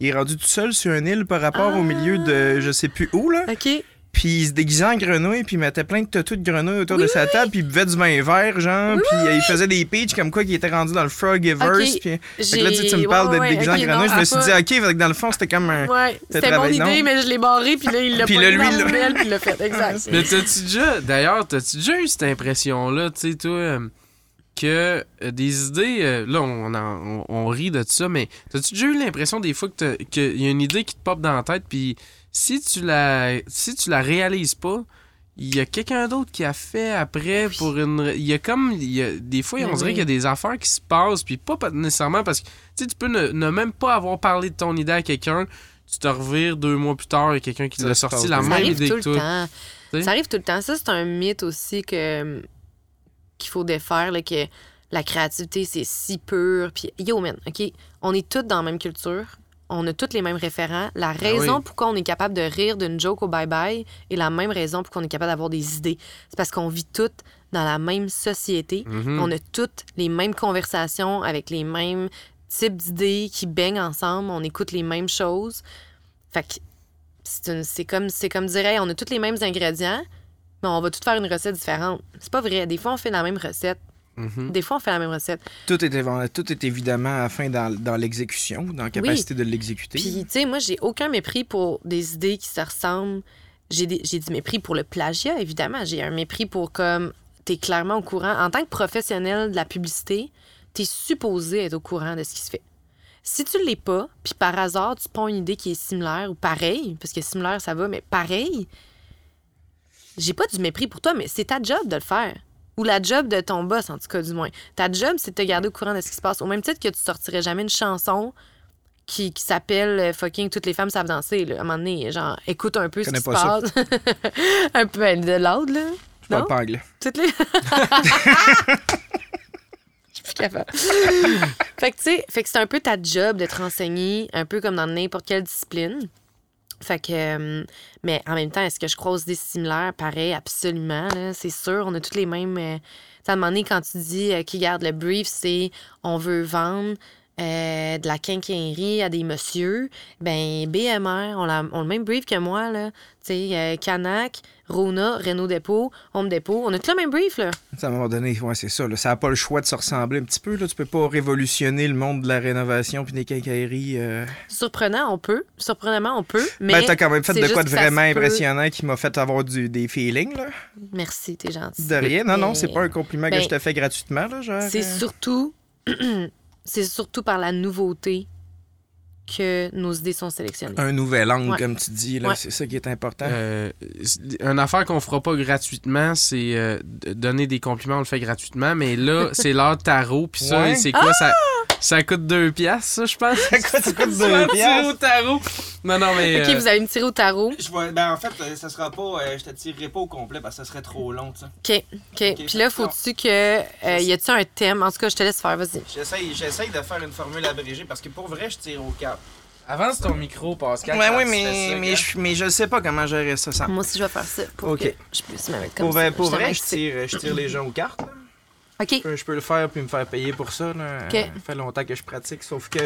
il est rendu tout seul sur une île par rapport au milieu de je sais plus où, là. OK. Puis il se déguisait en grenouille, puis il mettait plein de tatous de grenouille autour de sa table, puis il buvait du vin vert, genre, puis euh, il faisait des pitchs comme quoi qu'il était rendu dans le Frogiverse. Ok, Puis, fait que là, tu, sais, tu me parles ouais, d'être ouais, déguisé en grenouille, non, je me suis dit, ok, fait que dans le fond, c'était comme un. Ouais, c'était mon idée, non? mais je l'ai barré, puis là, il l'a Puis pas là, lui, dans il le l'a- mail, puis il l'a fait, exact. Mais t'as-tu déjà, d'ailleurs, t'as-tu déjà eu cette impression-là, tu sais, toi, euh, que euh, des idées, euh, là, on, en- on, on rit de ça, mais t'as-tu déjà eu l'impression des fois que t'as- qu'il y a une idée qui te pop dans la tête, puis si tu la, si tu la réalises pas, il y a quelqu'un d'autre qui a fait après pour une. Il y a comme. il y a- des fois, on dirait oui. qu'il y a des affaires qui se passent, puis pas pas nécessairement parce que. Tu peux ne, ne même pas avoir parlé de ton idée à quelqu'un, tu te revires deux mois plus tard, a quelqu'un qui l'a sorti la. Ça même idée tout que le toi. Ça arrive tout le temps. Ça, c'est un mythe aussi que qu'il faut défaire, là, que la créativité, c'est si pur. Puis, yo, man, OK, on est tous dans la même culture. On a tous les mêmes référents. La raison Ben oui. pourquoi on est capable de rire d'une joke au bye-bye est la même raison pourquoi on est capable d'avoir des idées. C'est parce qu'on vit toutes dans la même société. Mhm. On a toutes les mêmes conversations avec les mêmes types d'idées qui baignent ensemble. On écoute les mêmes choses. Fait que c'est comme, c'est comme dire, Hey, on a tous les mêmes ingrédients, mais on va tous faire une recette différente. C'est pas vrai. Des fois, on fait la même recette. Mhm. Des fois, on fait la même recette. Tout est, évan- tout est évidemment à la fin dans, dans l'exécution, dans la capacité de l'exécuter. Puis, tu sais, moi, j'ai aucun mépris pour des idées qui se ressemblent. J'ai du mépris pour le plagiat, évidemment. J'ai un mépris pour comme. T'es clairement au courant. En tant que professionnel de la publicité, t'es supposé être au courant de ce qui se fait. Si tu l'es pas, puis par hasard, tu prends une idée qui est similaire ou pareil, parce que similaire, ça va, mais pareil, j'ai pas du mépris pour toi, mais c'est ta job de le faire. Ou la job de ton boss, en tout cas, du moins. Ta job, c'est de te garder au courant de ce qui se passe. Au même titre que tu sortirais jamais une chanson qui, qui s'appelle euh, fucking Toutes les femmes savent danser. Là. À un moment donné, genre, écoute un peu ce qui se passe. un peu ben, de l'autre, là. Je parle pas anglais. Toutes les. Je suis plus capable. fait que, tu sais, fait que c'est un peu ta job de te renseigner, un peu comme dans n'importe quelle discipline. Fait que. euh, mais en même temps, est-ce que je croise des similaires? Pareil, absolument. C'est sûr, on a tous les mêmes. euh, tu sais, à un quand tu dis euh, qui garde le brief, c'est on veut vendre. euh, de la quincaillerie à des messieurs, ben BMR, on a, ont le même brief que moi. Tu sais, euh, Rona, Renault Dépôt, Home Dépôt, on a tout le même brief, là. À un moment donné, ouais, c'est ça. là. Ça n'a pas le choix de se ressembler un petit peu. Là. Tu peux pas révolutionner le monde de la rénovation puis des quincailleries. euh. Surprenant, on peut. Surprenamment, on peut. Mais ben, t'as quand même fait de quoi de vraiment peut. impressionnant qui m'a fait avoir du, des feelings. Là. Merci, t'es gentil. De rien. Non, non, Mais c'est pas un compliment ben, que je te fais gratuitement. Là, C'est euh. surtout... c'est surtout par la nouveauté que nos idées sont sélectionnées. un nouvel angle, Ouais. comme tu dis. là, Ouais. C'est ça qui est important. Euh, une affaire qu'on fera pas gratuitement, c'est euh, donner des compliments, on le fait gratuitement, mais là, c'est l'art tarot, puis ça, Ouais. c'est quoi, ça, ça coûte deux piastres, ça, je pense? Ça coûte- ça coûte Se deux faire tirer piastres? au tarot. Non, non, mais... OK, euh, vous allez me tirer au tarot. Je vois- ben, en fait, euh, ça sera pas. euh, je te tirerai pas au complet parce que ça serait trop long, tu sais. OK, OK. Puis là, faut-tu que... euh, y a-tu un thème? En tout cas, je te laisse faire, vas-y. J'essaye, j'essaye de faire une formule abrégée parce que pour vrai, je tire au cap. Avance ton micro, Pascal. Ouais, oui, mais, ça, mais, je, mais je sais pas comment gérer ça sans. Moi aussi, je vais faire ça pour OK. que je puisse me mettre comme Pour, ça. vrai- pour vrai, je tire, je tire les gens aux cartes. là. OK. Je peux, je peux le faire puis me faire payer pour ça. Là. OK. Ça fait longtemps que je pratique, sauf que.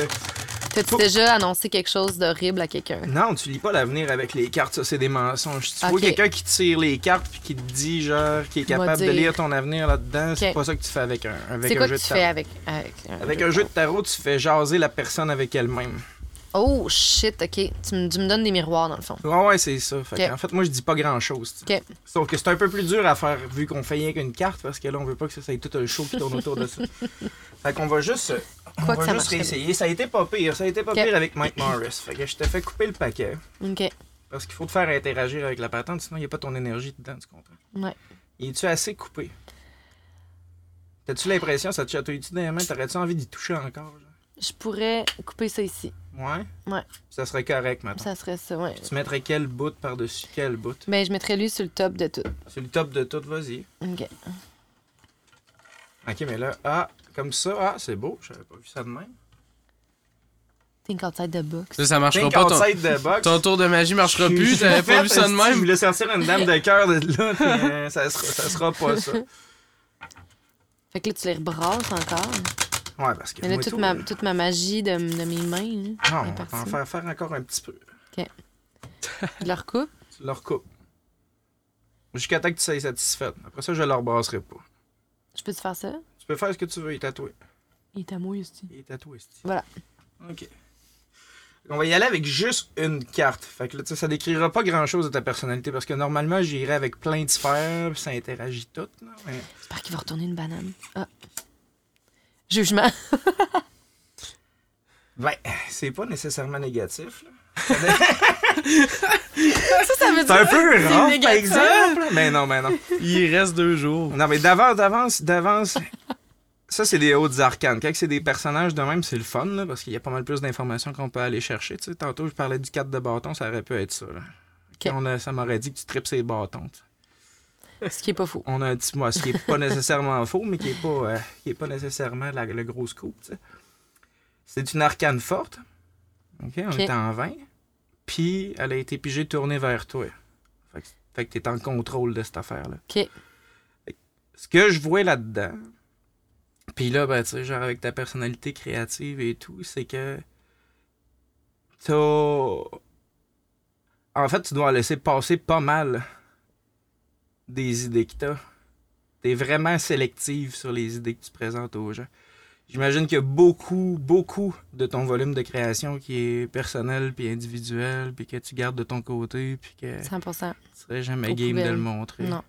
T'as-tu déjà annoncé quelque chose d'horrible à quelqu'un? Non, tu lis pas l'avenir avec les cartes, ça c'est des mensonges. Tu vois Ok. quelqu'un qui tire les cartes puis qui te dit genre qui est capable de lire ton avenir là-dedans, c'est pas ça que tu fais avec un, avec C'est un quoi jeu que de tu tarot. fais avec... Avec un, Avec un jeu de tarot, tu fais jaser la personne avec elle-même. Oh, shit, OK. Tu me, tu me donnes des miroirs, dans le fond. Ouais, ouais, c'est ça. Fait. En fait, moi, je dis pas sais. OK. Sauf que c'est un peu plus dur à faire vu qu'on fait rien qu'une carte parce que là, on veut pas que ça soit tout un show qui tourne autour de ça. fait qu'on va juste, on Quoi va ça juste réessayer. Ça a été pas pire. Ça a été pas pire avec Mike Morris. Fait que je te fais couper le paquet OK. parce qu'il faut te faire interagir avec la patente, sinon il n'y a pas ton énergie dedans, tu comprends? Ouais. Es-tu assez coupé? T'as-tu l'impression, ça te chatouille-tu dans les mains? T'aurais-tu envie d'y toucher encore? genre? Je pourrais couper ça ici. Ouais? Ouais. Ça serait correct maintenant. Ça serait ça, ouais. Tu mettrais quel bout par-dessus quel bout? Ben, je mettrais lui sur le top de tout. Sur le top de tout, vas-y. OK. Ok, mais là, ah, comme ça, ah, c'est beau, j'avais pas vu ça de même. Think outside the box. Ça, ça marchera Think pas. Ton, outside the box. ton tour de magie marchera plus. Je- T'avais pas en vu ça de Je même. voulais sortir une dame de cœur de là, ça, sera, ça sera pas ça. Fait que là, tu les rebrasses encore. Parce que. Mais là, toute tout, ma, euh, toute ma magie de, de mes mains, là, Non, est on va en faire, faire encore un petit peu. Je le recoupe? Tu le recoupes. Jusqu'à temps que tu sois satisfaite. Après ça, je le rebrasserai pas. Je peux te faire ça? Tu peux faire ce que tu veux, il est tatoué. Il est à moi aussi. Il est tatoué. Voilà. OK. On va y aller avec juste une carte. Fait que là, tu sais, ça décrira pas grand-chose de ta personnalité parce que normalement, j'irais avec plein de sphères, puis ça interagit tout. Mais- J'espère qu'il va retourner une banane. Ah. Jugement. Ben, c'est pas nécessairement négatif. là. ça, ça veut C'est un peu rare, par exemple. Mais non, mais non. Il reste deux jours. Non, mais d'avance, d'avance, d'avance. Ça, c'est des hautes arcanes. Quand c'est des personnages de même, c'est le fun, là, parce qu'il y a pas mal plus d'informations qu'on peut aller chercher. Tu sais, tantôt, je parlais du 4 de bâton, ça aurait pu être ça. Là. On a- ça m'aurait dit que tu tripes ses bâtons. tu sais. Ce qui est pas faux. On a un petit ce qui est pas nécessairement faux, mais qui est pas, euh, qui est pas nécessairement la- le gros scoop. C'est une arcane forte. OK, on Ok. est en 20. Puis, elle a été pigée tournée vers toi. Fait que, fait que t'es en contrôle de cette affaire-là. OK. Ce que je vois là-dedans, puis là, ben, tu sais, genre avec ta personnalité créative et tout, c'est que t'as... En fait, tu dois laisser passer pas mal des idées que t'as. T'es vraiment sélective sur les idées que tu présentes aux gens. J'imagine qu'il y a beaucoup, beaucoup de ton volume de création qui est personnel puis individuel, puis que tu gardes de ton côté, puis que 100 tu serais jamais game de le montrer. Non.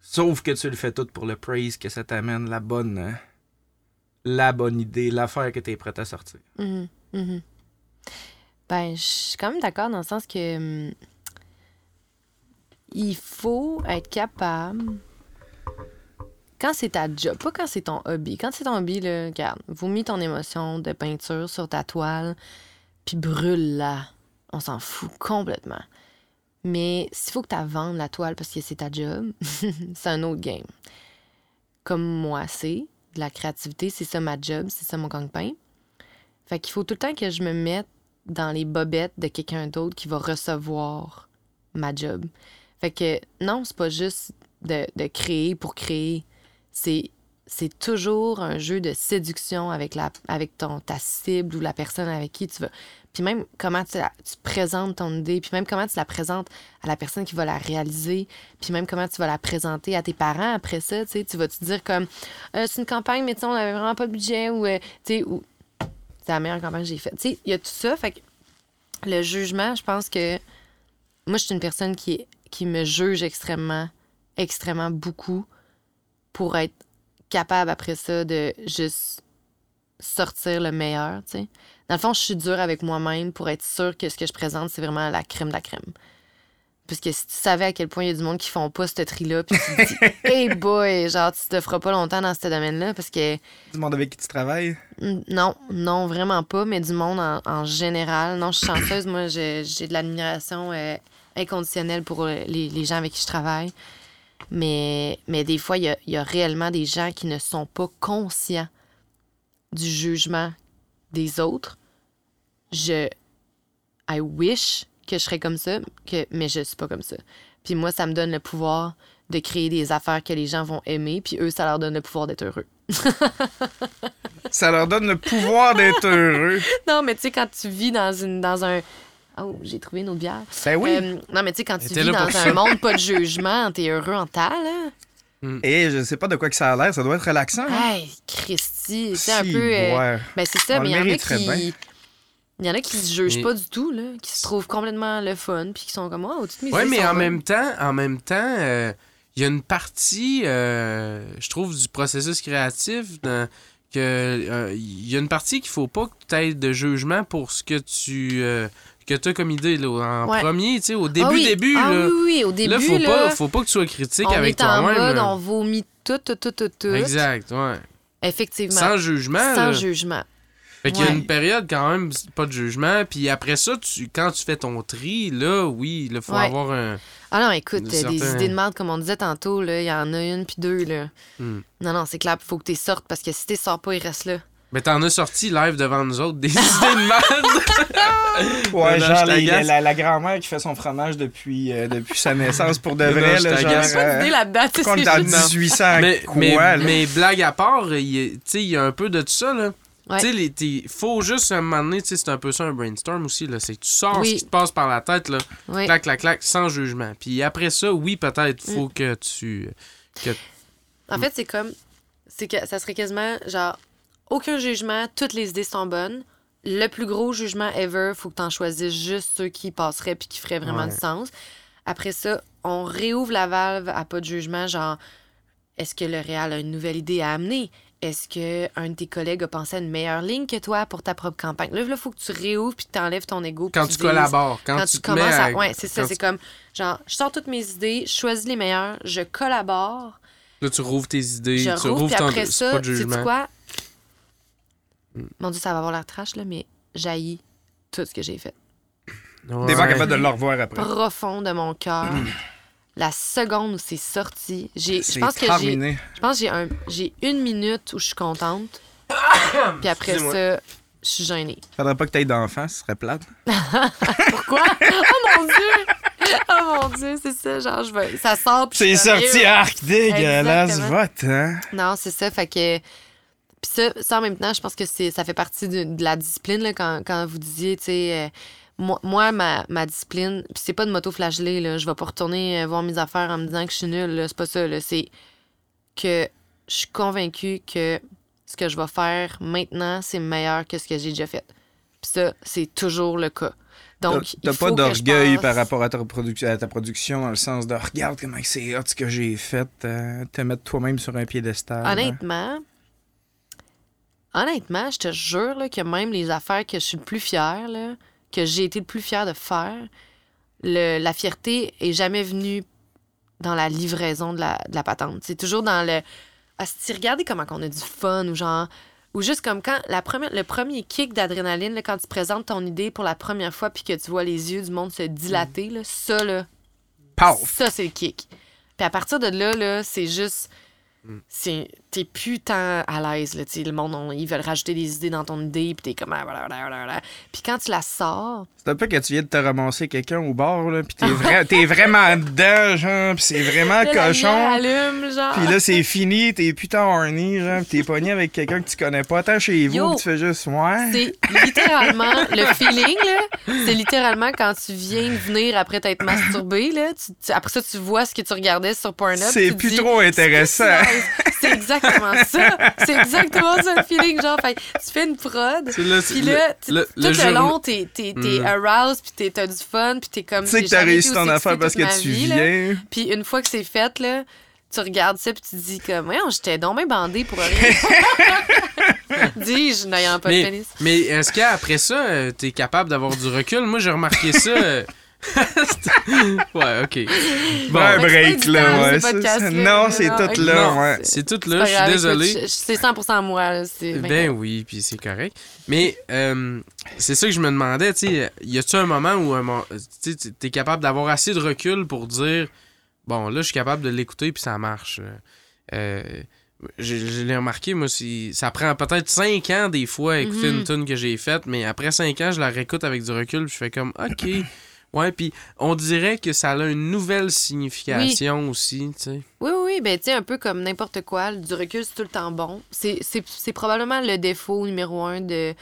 Sauf que tu le fais tout pour le praise que ça t'amène la bonne euh, la bonne idée, l'affaire que tu es prête à sortir. Mhm, mhm. Ben, je suis quand même d'accord dans le sens que hum, il faut être capable. Quand c'est ta job, pas quand c'est ton hobby. Quand c'est ton hobby, là, regarde, vomis ton émotion de peinture sur ta toile, puis brûle-la. On s'en fout complètement. Mais s'il faut que tu vendes la toile parce que c'est ta job, c'est un autre game. Comme moi, c'est de la créativité, c'est ça ma job, c'est ça mon gagne-pain. Fait qu'il faut tout le temps que je me mette dans les bobettes de quelqu'un d'autre qui va recevoir ma job. Fait que non, c'est pas juste de, de créer pour créer. C'est c'est toujours un jeu de séduction avec la avec ton ta cible ou la personne avec qui tu vas. Puis même comment tu, présentes ton idée, puis même comment tu la présentes à la personne qui va la réaliser, puis même comment tu vas la présenter à tes parents après ça, tu vas te dire comme Euh, c'est une campagne mais on avait vraiment pas de budget ou euh, ou c'est la meilleure campagne que j'ai faite. Il y a tout ça. Fait que le jugement, je pense que moi, je suis une personne qui, est- qui me juge extrêmement, extrêmement beaucoup pour être capable après ça de juste sortir le meilleur, tu sais. Dans le fond, je suis dure avec moi-même pour être sûre que ce que je présente, c'est vraiment la crème de la crème. Parce que si tu savais à quel point il y a du monde qui font pas ce tri-là, puis tu te dis, hey boy, genre, tu te feras pas longtemps dans ce domaine-là, parce que Du monde avec qui tu travailles? Non, non, vraiment pas, mais du monde en, en général. Non, je suis chanceuse. Moi, j'ai de l'admiration euh, inconditionnelle pour les, les gens avec qui je travaille. Mais, mais des fois, il y a, il y a réellement des gens qui ne sont pas conscients du jugement des autres. Je. I wish que je serais comme ça, que, mais je suis pas comme ça. Puis moi, ça me donne le pouvoir de créer des affaires que les gens vont aimer, puis eux, ça leur donne le pouvoir d'être heureux. Ça leur donne le pouvoir d'être heureux. Non, mais tu sais, quand tu vis dans, une, dans un. Oh, j'ai trouvé une autre bière. Ben oui. Euh, non, mais tu sais, quand tu vis dans un ça. monde pas de jugement, t'es heureux en temps, là. Et je sais pas de quoi que ça a l'air, ça doit être relaxant. hein? Hey, Christy, c'est un peu. euh, ouais. Ben, c'est ça, On mais il y en a bien. qui. Il y en a qui se jugent Mais- pas du tout, là, qui se trouvent complètement le fun, puis qui sont comme, oh, toutes mes Ouais, idées mais en bonnes. même temps, en même temps, euh, il y a une partie, euh, je trouve, du processus créatif dans- que euh, il y a une partie qu'il faut pas que tu aies de jugement pour ce que tu euh, que as comme idée là, en Ouais. premier, tu sais, au début Ah oui. début Ah là. oui, oui, au début, là, faut là, pas faut pas que tu sois critique on avec toi-même. on vomit tout, tout, tout, tout, tout. Exact, ouais. Effectivement. Sans jugement. Sans jugement. Fait qu'il y a Ouais. une période quand même, pas de jugement. Puis après ça, tu, quand tu fais ton tri, là, oui, il faut Ouais. avoir un. Ah non, écoute, Certains- des idées de merde, comme on disait tantôt, là, il y en a une puis deux, là. Hmm. Non, non, c'est clair, il faut que tu sortes parce que si tu sors pas, il reste là. Mais t'en as sorti live devant nous autres des idées de merde. Ouais, Non, non, genre les- la, la grand-mère qui fait son fromage depuis, euh, depuis sa naissance pour de Non, vrai. je là, genre, euh, en juste- Non. 1800 mais, quoi, mais, là. mais blague à part, il y a- tu sais, il y a un peu de tout ça, là. Ouais. Tu sais, les- t'es- faut juste un moment donné, tu sais, c'est un peu ça un brainstorm aussi, là. C'est que tu sors Oui. ce qui te passe par la tête, là. Oui. Clac, clac, clac, sans jugement. Puis après ça, oui, peut-être, faut que tu. Que... En fait, c'est comme. C'est que ça serait quasiment genre aucun jugement, toutes les idées sont bonnes. Le plus gros jugement ever, faut que tu en choisisses juste ceux qui passeraient puis qui feraient vraiment Ouais. du sens. Après ça, on réouvre la valve à pas de jugement, genre est-ce que le Réal a une nouvelle idée à amener? Est-ce que un de tes collègues a pensé à une meilleure ligne que toi pour ta propre campagne? Là, il faut que tu réouvres puis que tu enlèves ton ego. Quand tu collabores, quand, quand tu commences à. à- Ouais, c'est ça. C'est comme, genre, je sors toutes mes idées, je choisis les meilleures, je collabore, Là, tu rouvres tes idées, je tu rouvre, rouvres ton. après ça, pas de jugement. quoi? Mon Dieu, ça va avoir l'air trash, là, mais j'haïs tout ce que j'ai fait. Ouais. T'es pas capable de le revoir après. Profond de mon cœur. La seconde où c'est sorti, j'ai, je C'est pense que j'ai, je pense que j'ai un, j'ai une minute où je suis contente. Puis après Excusez-moi. ça, je suis gênée. Faudrait pas que t'aies d'enfants, ce serait plate. Pourquoi? oh mon Dieu! Oh mon Dieu, c'est ça, genre, je vais, ça sort. C'est sorti arc dégueulasse, vote, hein? Non, c'est ça. Fait que. Puis ça, ça, en même temps, je pense que c'est, ça fait partie de, de la discipline, là, quand, quand vous disiez, tu sais. euh, moi, moi, ma, ma discipline, puis c'est pas de m'auto-flageller, là. Je vais pas retourner euh, voir mes affaires en me disant que je suis nulle, là. C'est pas ça, là. C'est que je suis convaincue que ce que je vais faire maintenant, c'est meilleur que ce que j'ai déjà fait. Puis ça, c'est toujours le cas. Donc, T'as pas d'orgueil par rapport à ta, à ta production dans le sens de regarde comment c'est hot ce que j'ai fait, euh, te mettre toi-même sur un piédestal. Honnêtement, honnêtement, je te jure là, que même les affaires que je suis le plus fière, là, que j'ai été le plus fière de faire, le- la fierté est jamais venue dans la livraison de la, de la patente. C'est toujours dans le. Ah, si regardez comment on a du fun ou genre. Ou juste comme quand la première, le premier kick d'adrénaline, quand tu présentes ton idée pour la première fois puis que tu vois les yeux du monde se dilater, là, ça, là, ça, c'est le kick. Puis à partir de là, là c'est juste. C'est T'es plus tant à l'aise. là, Le monde, on- ils veulent rajouter des idées dans ton idée, puis t'es comme. ah. Puis quand tu la sors, C'est un peu que tu viens de te ramasser quelqu'un au bord, là, pis t'es, vra- t'es vraiment dedans, genre, pis c'est vraiment là, cochon. allume, genre. Pis là, c'est fini, t'es putain horny, genre, pis t'es pogné avec quelqu'un que tu connais pas. Attends chez vous, Yo. pis tu fais juste, ouais. C'est littéralement le feeling, là. C'est littéralement quand tu viens de venir après t'être masturbé, là. tu- tu- après ça, tu vois ce que tu regardais sur Pornhub. C'est plus dis, trop intéressant. C'est exactement ça. C'est exactement ça le feeling, genre. Fait, tu fais une prod. C'est là, Puis là, tu- le- tout le le, jour- long, t'es, t'es, t'es Mm. aroused, puis t'es, t'as du fun, puis t'es comme... Tu sais que t'as réussi ton affaire parce que tu vie, viens. Puis une fois que c'est fait, là, tu regardes ça, puis tu te dis comme... Voyons, j'étais donc bien bandée pour rien. Dis-je, n'ayant pas de Mais, pénis. mais est-ce qu'après ça, euh, t'es capable d'avoir du recul? Moi, j'ai remarqué ça. Euh, ouais, ok. Bon, un break, là, temps, ouais. non, c'est tout là, ouais. c'est tout là, je suis désolé. C'est 100% moi, là. Ben oui, puis c'est correct. Mais euh, c'est ça que je me demandais, tu sais, y a-tu un moment où mo- tu capable d'avoir assez de recul pour dire bon, là, je suis capable de l'écouter puis ça marche. Euh, je, je l'ai remarqué, moi, si- ça prend peut-être 5 ans des fois à écouter Mhm. une tune que j'ai faite, mais après 5 ans, je la réécoute avec du recul puis je fais comme OK. Ouais, puis on dirait que ça a une nouvelle signification aussi, tu sais. Oui, oui, oui, ben tu sais, un peu comme n'importe quoi, du recul, c'est tout le temps bon. C'est- C'est c'est probablement le défaut numéro un de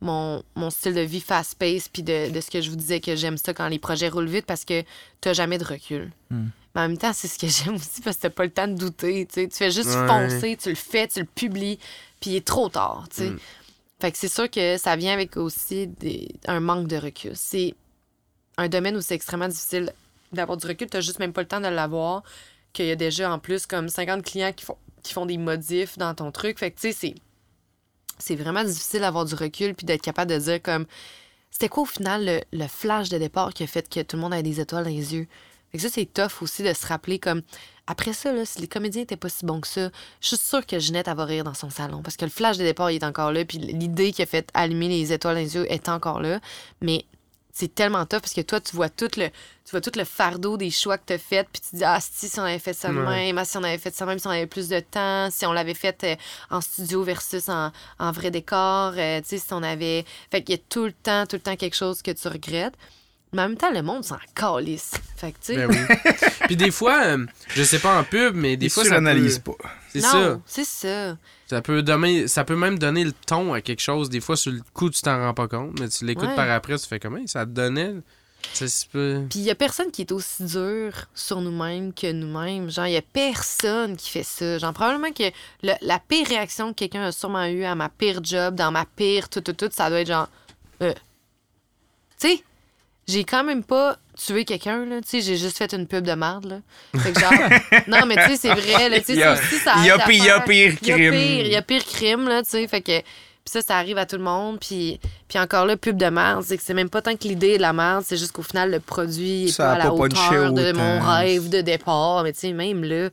mon, mon style de vie fast-paced, puis de, de ce que je vous disais que j'aime ça quand les projets roulent vite, parce que t'as jamais de recul. Hmm. Mais en même temps, c'est ce que j'aime aussi, parce que t'as pas le temps de douter, tu sais. Tu fais juste Ouais. foncer, tu le fais, tu le publies, puis il est trop tard, tu sais. Hmm. Fait que c'est sûr que ça vient avec aussi des- un manque de recul. C'est un domaine où c'est extrêmement difficile d'avoir du recul. Tu juste même pas le temps de l'avoir. Qu'il y a déjà en plus comme 50 clients qui font, qui font des modifs dans ton truc. Fait que tu sais, c'est. C'est vraiment difficile d'avoir du recul puis d'être capable de dire comme. C'était quoi au final le, flash de départ qui a fait que tout le monde avait des étoiles dans les yeux? Fait que ça, c'est tough aussi de se rappeler comme. Après ça, là, si les comédiens étaient pas si bons que ça, je suis sûre que Ginette va rire dans son salon. Parce que le flash de départ, il est encore là. Puis l'idée qui a fait allumer les étoiles dans les yeux est encore là. Mais c'est tellement tough parce que toi, tu vois tout le, tu vois tout le fardeau des choix que tu as fait, puis tu te dis, ah, si, si on avait fait ça de Ouais. même, ah, si on avait fait ça de même, si on avait plus de temps, si on l'avait fait euh, en studio versus en, en vrai décor, euh, tu sais, si on avait. Fait qu'il y a tout le temps, tout le temps quelque chose que tu regrettes. Mais en même temps, le monde s'en calisse. Fait que, tu sais. Ben oui. Puis des fois, euh, je sais pas en pub, mais des fois, ça peut... suranalyse pas. C'est ça. c'est ça. Ça peut, donner, ça peut même donner le ton à quelque chose. Des fois, sur le coup, tu t'en rends pas compte, mais tu l'écoutes Ouais. par après, tu fais comment ça te donnait. Puis il y a personne qui est aussi dur sur nous-mêmes que nous-mêmes. Genre, il y a personne qui fait ça. Genre, probablement que le- la pire réaction que quelqu'un a sûrement eue à ma pire job, dans ma pire tout, tout, tout, ça doit être genre. euh, tu sais, j'ai quand même pas tué quelqu'un, là. Tu sais, j'ai juste fait une pub de merde, là. Fait que genre. non, mais tu sais, c'est vrai, là. Tu sais, aussi, ça il y a pire- y a pire crime. il y a pire crime, là, tu sais. Fait que. Puis ça, ça arrive à tout le monde. Puis, puis encore là, pub de merde, c'est que c'est même pas tant que l'idée est de la merde, c'est juste qu'au final, le produit est Ça pas a à la hauteur de mon rêve de départ. Mais tu sais, même là,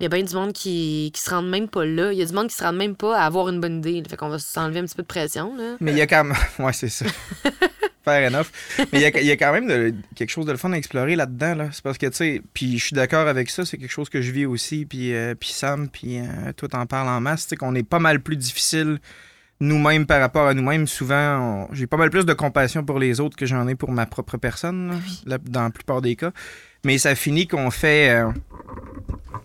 il y a bien du monde qui, qui se rend même pas là. Il y a du monde qui se rend même pas à avoir une bonne idée. Fait qu'on va s'enlever un petit peu de pression, là. Mais il y a quand même. Ouais, c'est ça. Fair enough. Mais il y y a quand même de- quelque chose de le fun à explorer là-dedans. Là. C'est parce que, tu sais, puis je suis d'accord avec ça, c'est quelque chose que je vis aussi. Puis, euh, puis Sam, puis euh, toi, t'en parles en masse. Tu sais, qu'on est pas mal plus difficile nous-mêmes par rapport à nous-mêmes. Souvent, on- j'ai pas mal plus de compassion pour les autres que j'en ai pour ma propre personne, là, là, dans la plupart des cas. Mais ça finit qu'on fait. euh,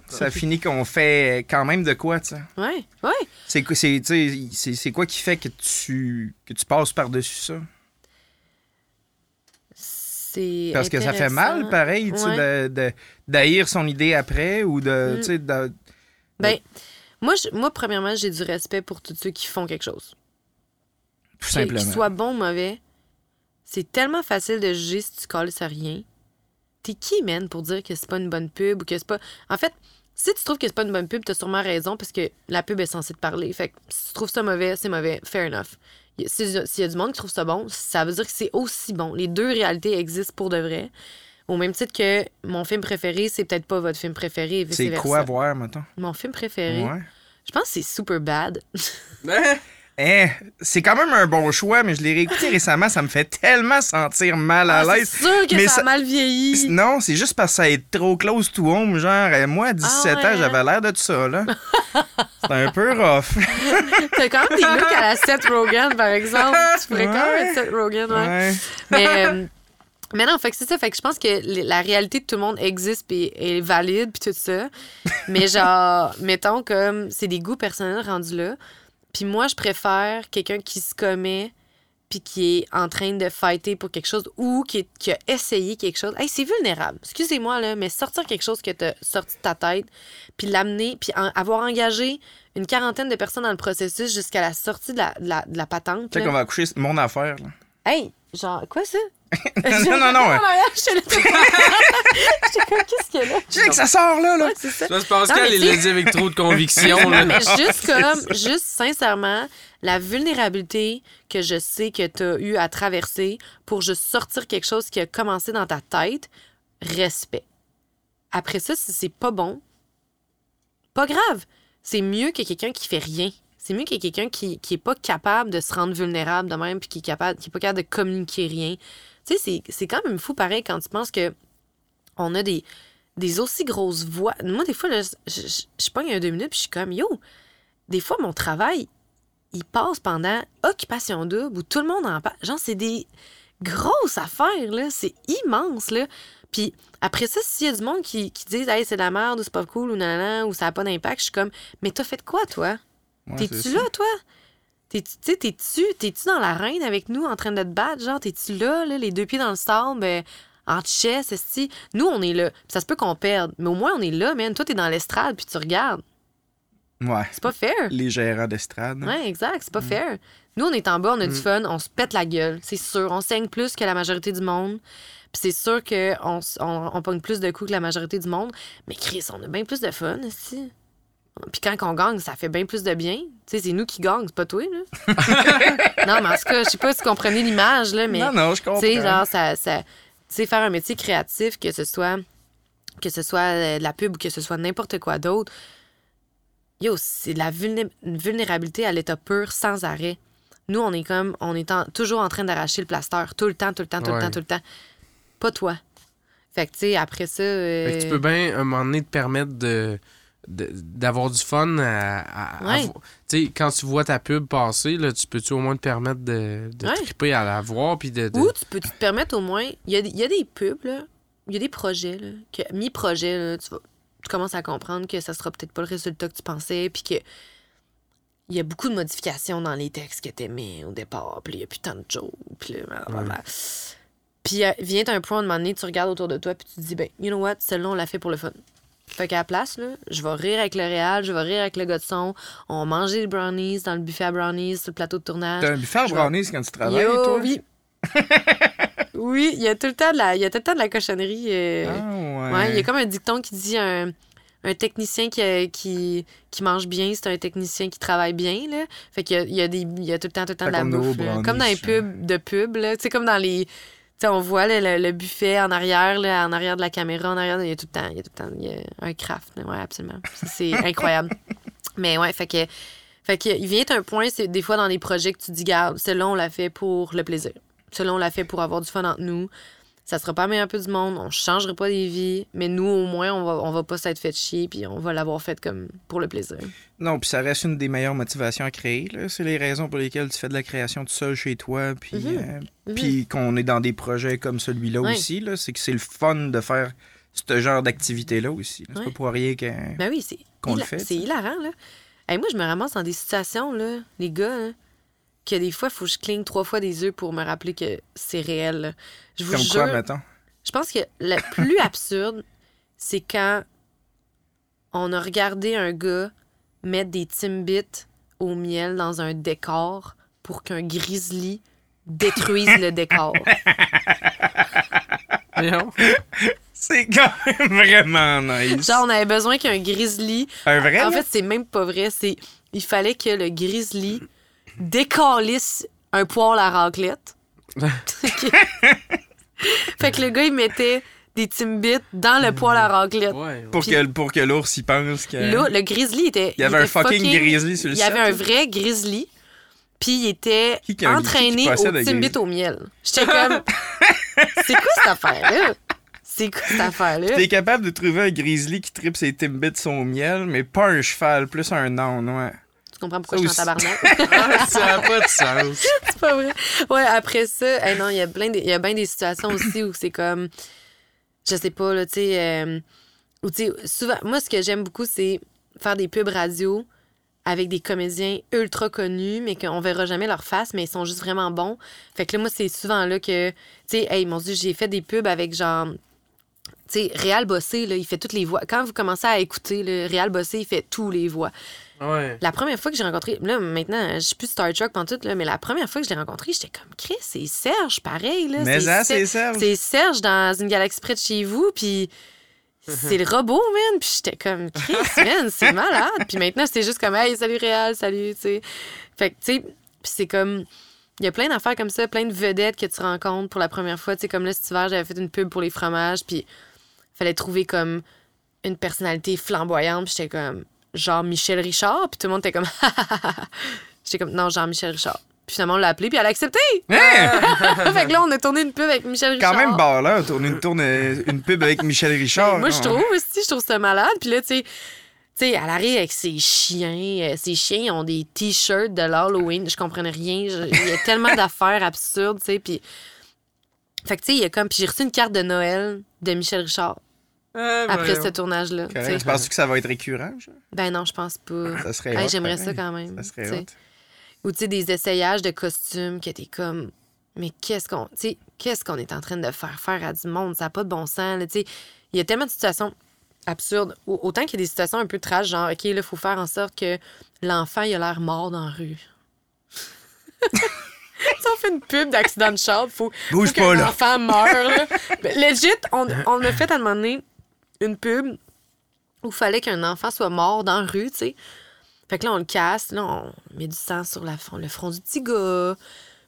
ça finit qu'on fait quand même de quoi, tu sais. Ouais, ouais. C'est quoi- c'est- qui fait que tu, que tu passes par-dessus ça? C'est. Parce que ça fait mal, pareil, tu sais, Ouais. d'haïr son idée après ou de, Mm. tu sais, de- Ben, moi, je- moi, premièrement, j'ai du respect pour tous ceux qui font quelque chose. tout Que- simplement. Qu'il soit bon ou mauvais, c'est tellement facile de juger si tu colles à rien. T'es qui, man, pour dire que c'est pas une bonne pub ou que c'est pas. En fait, si tu trouves que c'est pas une bonne pub, t'as sûrement raison parce que la pub est censée te parler. Fait que si tu trouves ça mauvais, c'est mauvais. Fair enough. S'il y a du monde qui trouve ça bon, ça veut dire que c'est aussi bon. Les deux réalités existent pour de vrai. Au même titre que mon film préféré, c'est peut-être pas votre film préféré. C'est quoi voir, mettons? Mon film préféré, Ouais. je pense que c'est Super Bad. Hein? Eh, c'est quand même un bon choix, mais je l'ai réécouté récemment, ça me fait tellement sentir mal à Ah, c'est l'aise. sûr que Mais ça, a mal vieilli. Non, c'est juste parce que ça est trop close to home. Genre, euh, moi, à 17 Ah ouais, ans, j'avais l'air de ça, là. C'est un peu rough. T'as quand même des looks à la Seth Rogen, par exemple. Tu pourrais quand même être Seth Rogen, ouais. Ouais. Mais, euh, mais non, fait que c'est ça. Fait que je pense que la réalité de tout le monde existe puis est valide puis tout ça. Mais genre, mettons comme c'est des goûts personnels rendus là. Puis moi, je préfère quelqu'un qui se commet puis qui est en train de fighter pour quelque chose ou qui, est- qui a essayé quelque chose. Hey, c'est vulnérable. Excusez-moi, là, mais sortir quelque chose que t'as sorti de ta tête puis l'amener puis en- avoir engagé une quarantaine de personnes dans le processus jusqu'à la sortie de la, de la, de la patente. Tu sais qu'on va accoucher mon affaire, là. Hey, genre, quoi ça? Non, non, non. ouais. J'étais comme, qu'est-ce qu'il y a là? Tu sais que ça sort, là, là. Ouais, c'est ça. C'est Pascal, il l'a dit avec trop de conviction. là. Mais juste comme, juste sincèrement, la vulnérabilité que je sais que tu as eu à traverser pour juste sortir quelque chose qui a commencé dans ta tête, respect. Après ça, si c'est pas bon, pas grave. C'est mieux que quelqu'un qui fait rien. C'est mieux que quelqu'un qui, qui est pas capable de se rendre vulnérable de même puis qui est capable qui est pas capable de communiquer rien. Tu sais, c'est- quand même fou pareil quand tu penses que on a des, des aussi grosses voix. Moi, des fois, là, je, je, je pogne un deux minutes puis je suis comme, yo, des fois, mon travail, il passe pendant Occupation Double où tout le monde en parle. Genre, c'est des grosses affaires, là. C'est immense, là. Puis après ça, s'il y a du monde qui, qui dit, hey, c'est de la merde ou c'est pas cool ou nanana ou ça n'a pas d'impact, je suis comme, mais t'as fait quoi, toi? Ouais, T'es-tu là, toi? T'es-tu t'es-tu t'es-tu dans l'arène avec nous en train de te battre? Genre, t'es-tu là, là, les deux pieds dans le sable, euh, en chess, esti? Nous, on est là. Ça se peut qu'on perde, mais au moins, on est là, man. Toi, t'es dans l'estrade, puis tu regardes. Ouais. C'est pas fair. Les gérants d'estrade. Ouais, exact, c'est pas Mm. fair. Nous, on est en bas, on a du fun, on se pète la gueule, c'est sûr. On saigne plus que la majorité du monde. Puis c'est sûr qu'on on, on pogne plus de coups que la majorité du monde. Mais Chris, on a bien plus de fun, aussi. Puis quand on gagne, ça fait bien plus de bien. Tu sais, c'est nous qui gagnons, c'est pas toi, là. non, mais en tout cas, je sais pas si vous comprenez l'image, là, mais... Non, non, je comprends. Tu sais, genre, ça. ça tu sais, faire un métier créatif, que ce soit. Que ce soit euh, de la pub ou que ce soit n'importe quoi d'autre. Yo, c'est de la vulné- vulnérabilité à l'état pur sans arrêt. Nous, on est comme. On est en- toujours en train d'arracher le plaster. Tout le temps, tout le temps, tout le temps, tout le temps. Pas toi. Fait que, tu sais, après ça. euh, Fait que tu peux bien, à un moment donné, te permettre de- d'avoir du fun à, Ouais. tu tu sais, quand tu vois ta pub passer, là, tu peux-tu au moins te permettre de, de Ouais. triper à la voir puis de. de- Ou tu peux te permettre au moins. Il y a, y a des pubs, là. Il y a des projets, là. Que, mi-projet, là, tu, vas, tu commences à comprendre que ça sera peut-être pas le résultat que tu pensais, puis que. Il y a beaucoup de modifications dans les textes que t'aimais au départ, puis il y a plus tant de jokes, puis. Puis euh, vient un point, à un moment donné, tu regardes autour de toi, puis tu te dis, ben, you know what, celle-là, on l'a fait pour le fun. Fait qu'à la place, là, je vais rire avec le réal, je vais rire avec le gars de son, on va manger des brownies dans le buffet à brownies sur le plateau de tournage. T'as un buffet à brownies quand tu travailles, Yo, toi? oui. oui, il y a tout le temps de la, il y a tout le temps de la cochonnerie. euh, Ah, ouais. ouais, il y a comme un dicton qui dit un, un technicien qui, euh, qui, qui mange bien, c'est un technicien qui travaille bien. Là. Fait qu'il y a, il y, a des, il y a tout le temps, tout le temps de la bouffe. brownies, Comme dans les pubs de pub. là. Tu sais, comme dans les. Sais, on voit là, le, le buffet en arrière, là, en arrière de la caméra, en arrière, il y a tout le temps, il y a tout le temps il y a un craft. Ouais, absolument. C'est incroyable. Mais ouais, fait que. Fait que, il vient un point, c'est des fois dans des projets que tu dis, garde, celle-là, on l'a fait pour le plaisir. Celle-là, on l'a fait pour avoir du fun entre nous. Ça sera pas meilleur peu du monde, on changera pas des vies, mais nous, au moins, on va, on va pas s'être fait chier, puis on va l'avoir fait comme pour le plaisir. Non, puis ça reste une des meilleures motivations à créer. là. C'est les raisons pour lesquelles tu fais de la création tout seul chez toi, puis, Mhm. euh, Mhm. puis qu'on est dans des projets comme celui-là Ouais. aussi. là. C'est que c'est le fun de faire ce genre d'activité-là aussi. là. C'est Ouais. pas pour rien que... Ben oui, Qu'on le fait, C'est hilarant, là. Hey, moi, je me ramasse dans des situations, là, les gars, là, que des fois, il faut que je cligne trois fois des yeux pour me rappeler que c'est réel. là. Je vous Comme jure, quoi, mettons? je pense que le plus absurde, c'est quand on a regardé un gars mettre des Timbits au miel dans un décor pour qu'un grizzly détruise le décor. Voyons. C'est quand même vraiment nice. Genre, on avait besoin qu'un grizzly Un vrai, En fait, c'est même pas vrai. C'est il fallait que le grizzly décalisse un poêle à raclette. Fait que le gars, il mettait des Timbits dans le poêle à raclette. Ouais. Pour puis- que, pour que l'ours y pense que... Là, le grizzly était. Il y avait un était fucking grizzly sur le Il y avait un vrai grizzly. Puis il était Qui entraîné qui qui au Timbit au miel. J'étais comme. c'est quoi cette affaire-là? C'est quoi cette affaire-là? T'es capable de trouver un grizzly qui tripe ses timbits au miel, mais pas un cheval, plus un âne, ouais. Tu comprends pourquoi je suis en tabarnak? Ça n'a pas de sens. c'est pas vrai. Ouais, après ça, hey non, il y a plein de- y a bien des situations aussi où c'est comme je sais pas là, tu sais euh, où tu sais souvent moi ce que j'aime beaucoup c'est faire des pubs radio avec des comédiens ultra connus mais qu'on verra jamais leur face mais ils sont juste vraiment bons. Fait que là moi c'est souvent là que tu sais hey mon dieu, j'ai fait des pubs avec genre tu sais, Réal Bossé, là, il fait toutes les voix. Quand vous commencez à écouter, le Réal Bossé, il fait tous les voix. Ouais. La première fois que j'ai rencontré, là maintenant, je suis plus Star Trek tout là, mais la première fois que je l'ai rencontré, j'étais comme Chris, c'est Serge, pareil là. Mais ça, c'est Serge. C'est Serge dans une galaxie près de chez vous, puis c'est le robot, man. Puis j'étais comme Chris, man, c'est malade. Puis maintenant, c'est juste comme Hey, salut Réal, salut, tu sais. Fait que, tu sais, puis c'est comme. Il y a plein d'affaires comme ça, plein de vedettes que tu rencontres pour la première fois. Tu sais, comme là, cet hiver, j'avais fait une pub pour les fromages, puis fallait trouver comme une personnalité flamboyante. Puis j'étais comme, genre Michel Richard. Puis tout le monde était comme, j'étais comme, non, genre Michel Richard. Puis finalement, on l'a appelé, puis elle a accepté. Hein? fait que là, on a tourné une pub avec Michel Richard. Quand même barleur, tourner une, tourne, une pub avec Michel Richard. Moi, je non? trouve aussi, je trouve ça malade. Puis là, tu sais, tu sais, elle arrive avec ses chiens. euh, ses chiens ont des t-shirts de l'Halloween. Je comprenais rien. Je- Il y a tellement d'affaires absurdes, tu sais. Puis. Fait que, tu sais, il y a comme. Puis j'ai reçu une carte de Noël de Michel Richard Ah, après voyons. ce tournage-là. tu penses que ça va être récurrent? genre? Ben non, je pense pas. Ça serait Hey, J'aimerais ça quand même. Ça serait. Ou tu sais, des essayages de costumes que t'es comme. Mais qu'est-ce qu'on. Tu sais, qu'est-ce qu'on est en train de faire faire à du monde? Ça n'a pas de bon sens. là, Tu sais, il y a tellement de situations absurdes. Au- Autant qu'il y a des situations un peu trash, genre, OK, là, il faut faire en sorte que l'enfant, il a l'air mort dans la rue. Si on fait une pub d'accident de char, faut, Bouge faut pas, qu'un là. enfant meure. Là. Ben, legit, on, on a fait à un moment donné une pub où il fallait qu'un enfant soit mort dans la rue, tu sais. Fait que là, on le casse, là, on met du sang sur la, le front du petit gars.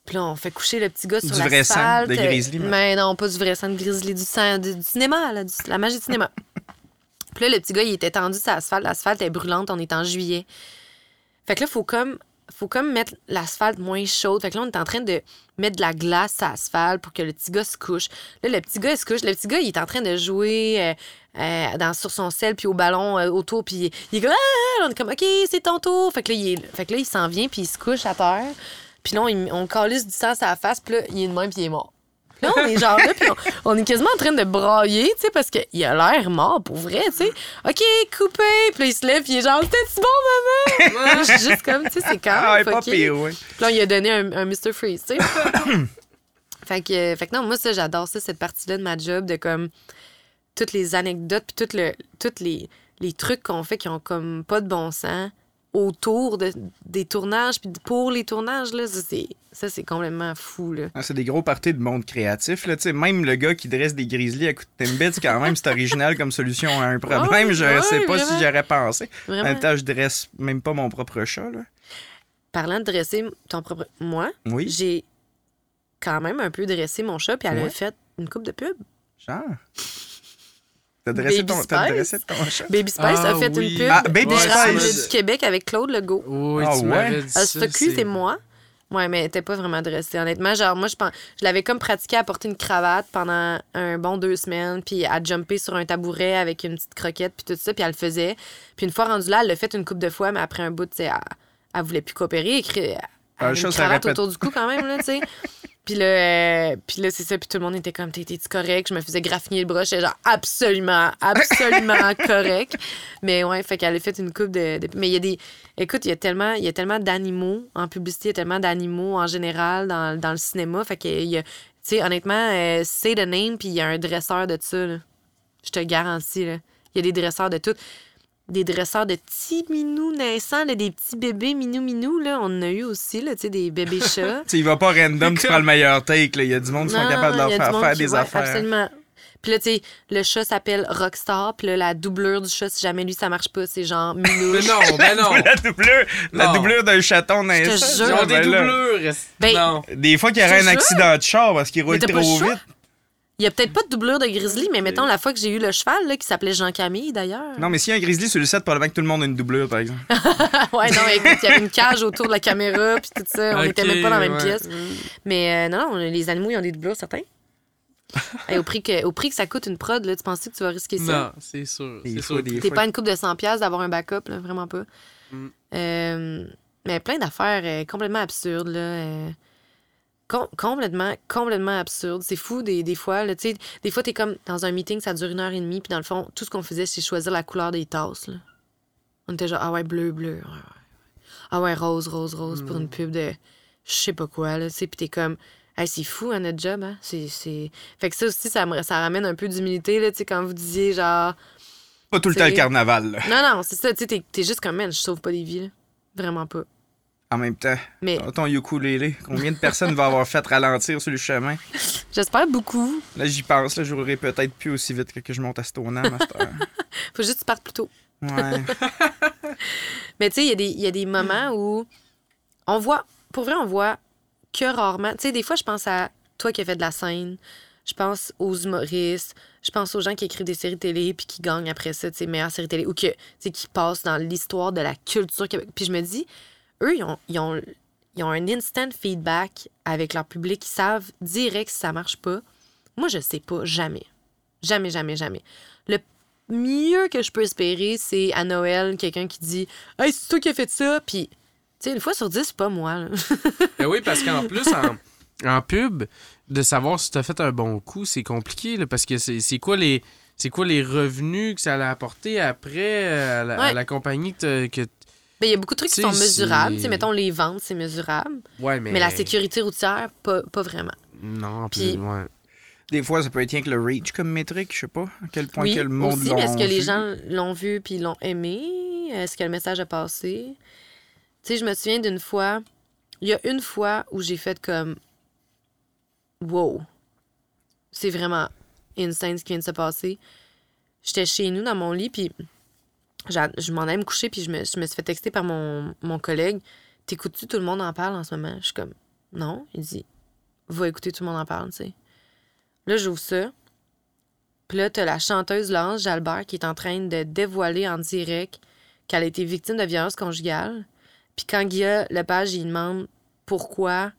Puis là, on fait coucher le petit gars sur Du vrai sang l'asphalte. de grizzly, mais- Mais non, pas du vrai sang de grizzly, du sang du, du cinéma, là, du- la magie du cinéma. Puis là, le petit gars, il était tendu sur l'asphalte. L'asphalte est brûlante, on est en juillet. Fait que là, il faut comme faut comme mettre l'asphalte moins chaude. Fait que là, on est en train de mettre de la glace à l'asphalte pour que le petit gars se couche. Là, le petit gars, il se couche. Le petit gars, il est en train de jouer euh, euh, dans, sur son sel, puis au ballon euh, autour, puis il est comme, ah! on est comme, OK, c'est ton tour. Fait que là, il, fait que là, il s'en vient, puis il se couche à terre. Puis là, on, on calisse du sang à la face, puis là, il est de même, puis il est mort. Là, on est genre là, puis on, on est quasiment en train de brailler, tu sais, parce qu'il a l'air mort pour vrai, tu sais. OK, coupé. Puis là, il se lève, puis il est genre, c'était-tu bon, maman? Je suis juste comme, tu sais, c'est quand Ah, même ouais, pas pire, ouais. Puis là, il a donné un, un Mr. Freeze, tu sais. fait, que, fait que non, moi, ça, j'adore ça, cette partie-là de ma job, de comme toutes les anecdotes, puis tout le, toutes les, les trucs qu'on fait qui ont comme pas de bon sens autour de, des tournages, puis pour les tournages, là, ça, c'est, ça, c'est complètement fou, là. Ah, c'est des gros parties de monde créatif. Là, même le gars qui dresse des grizzlies à coups de Timbits, quand même, c'est original comme solution à un problème. Ouais, je ouais, sais pas si j'aurais pensé. En Vraiment. même temps, je dresse même pas mon propre chat. Là. Parlant de dresser ton propre... Moi, Oui, j'ai quand même un peu dressé mon chat, puis elle a fait une coupe de pub. genre. T'as dressé, ton, t'as Spice. dressé ton chat? Baby Spice Ah a fait oui. une pub Ah, Baby Ouais, du rap Spice. du Québec avec Claude Legault. Oui, Ah tu ouais? m'avais dit Ah, ça. ce cul, c'est moi. Ouais, mais elle était pas vraiment dressée, honnêtement. Genre, moi, je pense, je l'avais comme pratiqué à porter une cravate pendant un bon deux semaines, puis à jumper sur un tabouret avec une petite croquette, puis tout ça, puis elle le faisait. Puis une fois rendue là, elle l'a fait une coupe de fois, mais après un bout, tu sais, elle, elle voulait plus coopérer. Elle, cri- elle Ah, une cravate autour du cou quand même, là, tu sais. Puis là, euh, puis là c'est ça. Puis tout le monde était comme, t'es-tu correct? Je me faisais graffiner le bras. J'étais genre, absolument, absolument correct. Mais ouais, fait qu'elle a fait une coupe de, de- Mais il y a des. Écoute, il y a tellement, il y a tellement d'animaux en publicité, il y a tellement d'animaux en général dans, dans le cinéma. Fait que, il y a. Tu sais, honnêtement, euh, say the name, puis il y a un dresseur de ça, là. Je te garantis, là. Il y a des dresseurs de tout. Des dresseurs de petits minous naissants, là, des petits bébés minou-minou, là. On en a eu aussi, là, tu sais, des bébés chats. Tu sais, il va pas random, tu prends le meilleur take. là. Il y a du monde qui sont capables de leur faire faire qui- des ouais, affaires. Absolument. Puis là, tu sais, le chat s'appelle Rockstar. Puis là, la doublure du chat, si jamais lui, ça marche pas, c'est genre Mais Minouche. non, ben non. La doublure, la Non. doublure d'un chaton naissant. Ils ont des Ben doublures. Ben, non? Des fois qu'il y aurait un accident de char parce qu'il roule Mais trop vite. Il y a peut-être pas de doublure de grizzly, mais mettons la fois que j'ai eu le cheval, là, qui s'appelait Jean-Camille, d'ailleurs. Non, mais s'il y a un grizzly sur le set, probablement que tout le monde a une doublure, par exemple. ouais, non, écoute, il y avait une cage autour de la caméra, puis tout ça. On Ok, était même pas dans la même ouais. pièce. Mais euh, non, non, les animaux, ils ont des doublures, certains. Hey, au, prix que, au prix que ça coûte une prod, là, tu penses que tu vas risquer ça? Non, c'est sûr. C'est sûr. T'es pas une coupe de 100$ piastres d'avoir un backup, là, vraiment pas. Mm. Euh, mais plein d'affaires euh, complètement absurdes, là. Com- complètement, complètement absurdes. C'est fou, des, des fois, là. Des fois, t'es comme dans un meeting, ça dure une heure et demie, puis dans le fond, tout ce qu'on faisait, c'est choisir la couleur des tasses, là. On était genre, ah ouais, bleu, bleu. ouais. Ah ouais, rose, rose, rose, pour une pub de je sais pas quoi, là. Puis t'es comme, Hey, c'est fou, hein, notre job, hein. C'est. Fait que ça aussi, ça, me- ça ramène un peu d'humilité, là, quand vous disiez, genre, Pas tout le temps le carnaval, là. non, non, c'est ça, tu t'es juste comme, man, je sauve pas des vies, là. Vraiment pas. En même temps, Mais ton ukulélé, combien de personnes va avoir fait ralentir sur le chemin? j'espère beaucoup. Là, j'y pense, là, je roulerai peut-être plus aussi vite que, que je monte à heure. Faut juste que tu partes plus tôt. Ouais. Mais tu sais, il y a des- il y, a des moments où on voit, pour vrai, on voit que rarement. Tu sais, des fois, je pense à toi qui as fait de la scène. Je pense aux humoristes. Je pense aux gens qui écrivent des séries télé puis qui gagnent après ça, tu sais, meilleures séries télé ou que, tu sais, qui passent dans l'histoire de la culture. Puis je me dis, eux, ils ont, ils ont, ils ont un instant feedback avec leur public. Ils savent direct si ça marche pas. Moi, je sais pas, jamais. Jamais, jamais, jamais. Le mieux que je peux espérer, c'est à Noël, quelqu'un qui dit Hey, c'est toi qui as fait ça. Puis, tu sais, une fois sur dix, c'est pas moi. Ben oui, parce qu'en plus, en, en pub, de savoir si tu as fait un bon coup, c'est compliqué, là, parce que c'est c'est quoi les. C'est quoi les revenus que ça allait apporter après euh, à la, à Ouais. la compagnie que, que- il y a beaucoup de trucs qui sont mesurables. mettons, les ventes, c'est mesurable. Ouais, mais. Mais la sécurité routière, pas, pas vraiment. Non, Puis-. Ouais. Des fois, ça peut être rien que le reach comme métrique, je sais pas. À quel point oui, que le monde aussi, l'ont mais est-ce que les gens l'ont vu puis l'ont aimé? Est-ce que le message a passé? Tu sais, je me souviens d'une fois, il y a une fois où j'ai fait comme Wow! C'est vraiment insane ce qui vient de se passer. J'étais chez nous dans mon lit, puis je m'en allais me coucher, puis je me, je me suis fait texter par mon, mon collègue T'écoutes-tu, tout le monde en parle en ce moment? Je suis comme Non. Il dit Va écouter, tout le monde en parle, tu sais. Là, j'ouvre ça. Puis là, t'as la chanteuse Laurence Jalbert qui est en train de dévoiler en direct qu'elle a été victime de violence conjugale. Puis quand Guilla Lepage, il demande pourquoi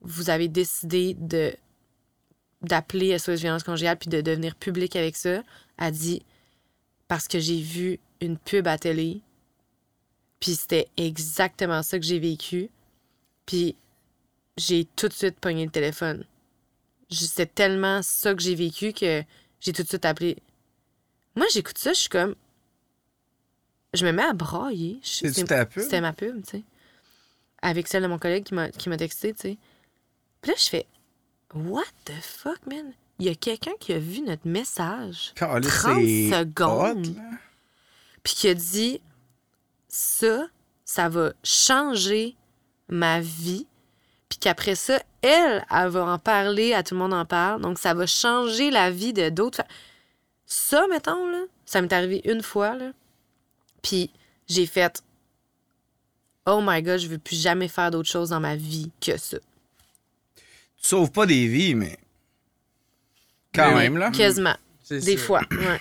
vous avez décidé de d'appeler SOS Violence Conjugale puis de devenir public avec ça, elle dit parce que j'ai vu une pub à télé, puis c'était exactement ça que j'ai vécu, puis j'ai tout de suite pogné le téléphone. C'était tellement ça que j'ai vécu que j'ai tout de suite appelé. Moi, j'écoute ça, je suis comme. Je me mets à brailler. C'était ma pub, tu sais. Avec celle de mon collègue qui m'a qui m'a texté, tu sais. Puis là, je fais What the fuck, man? Il y a quelqu'un qui a vu notre message. Caliste, 30 c'est secondes. Puis qui a dit Ça, ça va changer ma vie. Puis qu'après ça, elle, elle va en parler, à tout le monde en parle. Donc, ça va changer la vie de d'autres. Ça, mettons, là, ça m'est arrivé une fois, là. Puis j'ai fait Oh my god, je veux plus jamais faire d'autre chose dans ma vie que ça. Tu sauves pas des vies, mais. Quand Mais oui. même, là. Quasiment. C'est Des fois, ouais.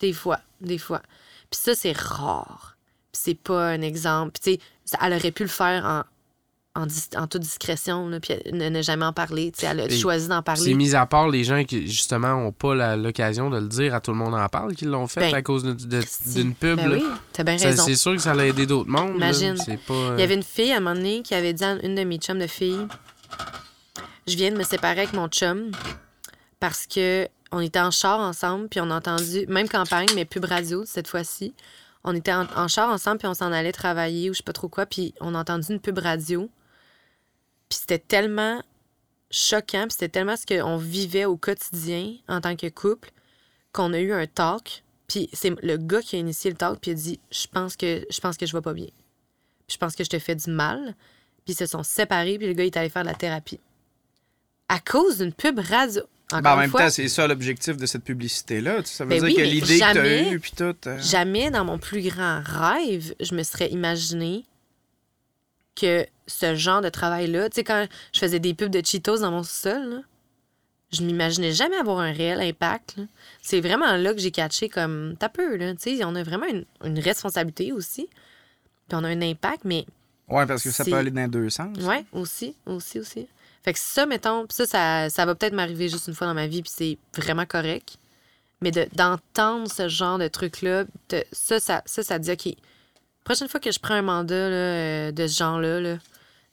Des fois, des fois. Puis ça, c'est rare. Puis c'est pas un exemple. Puis tu sais, ça- elle aurait pu le faire en, en, dis- en toute discrétion, là, puis elle ne, ne jamais en parler. Tu sais, elle a Et choisi d'en C'est parler. mis à part les gens qui, justement, ont pas la- l'occasion de le dire à tout le monde en parle, qui l'ont fait Ben, à cause d'une pub. Ben là. oui, t'as bien Ça, raison. C'est sûr que ça a aidé d'autres mondes. Imagine. C'est pas. euh, Il y avait une fille à un moment donné qui avait dit à une de mes chums de filles Je viens de me séparer avec mon chum parce que on était en char ensemble, puis on a entendu, même campagne, mais pub radio cette fois-ci. On était en, char ensemble, puis on s'en allait travailler ou je sais pas trop quoi, puis on a entendu une pub radio. Puis c'était tellement choquant, puis c'était tellement ce qu'on vivait au quotidien en tant que couple qu'on a eu un talk. Puis c'est le gars qui a initié le talk, puis il a dit Je pense que je pense que je vais pas bien. Puis je pense que je te fais du mal. Puis ils se sont séparés, puis le gars il est allé faire de la thérapie. À cause d'une pub radio. Encore Ben, en même fois, temps, c'est ça l'objectif de cette publicité-là. Ça veut Ben dire oui, que l'idée que tu as eue, puis tout. euh, jamais dans mon plus grand rêve, je me serais imaginé que ce genre de travail-là, tu sais, quand je faisais des pubs de Cheetos dans mon sol, là, je m'imaginais jamais avoir un réel impact. C'est vraiment là que j'ai catché comme, t'as peu, là, tu sais, on a vraiment une, une responsabilité aussi. Puis on a un impact, mais Ouais, parce que ça peut aller dans les deux sens. Ouais, aussi, aussi, aussi. Fait que ça, mettons, ça, ça, ça va peut-être m'arriver juste une fois dans ma vie, puis c'est vraiment correct. Mais de- d'entendre ce genre de truc-là, ça, ça, ça, ça dit, OK, prochaine fois que je prends un mandat là, euh, de ce genre-là, là,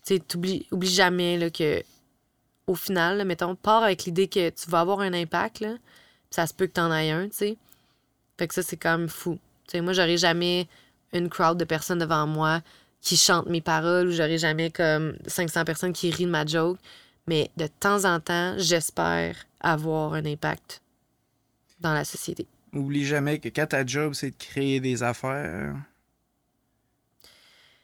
tu sais, t'oublies- oublie jamais là, que, au final, mettons, pars avec l'idée que tu vas avoir un impact, là, ça se peut que t'en ailles un, tu sais. Fait que ça, c'est quand même fou. Sais, moi, j'aurais jamais une crowd de personnes devant moi qui chantent mes paroles ou j'aurais jamais comme 500 personnes qui rient de ma joke. Mais de temps en temps, j'espère avoir un impact dans la société. Oublie jamais que quand ta job, c'est de créer des affaires,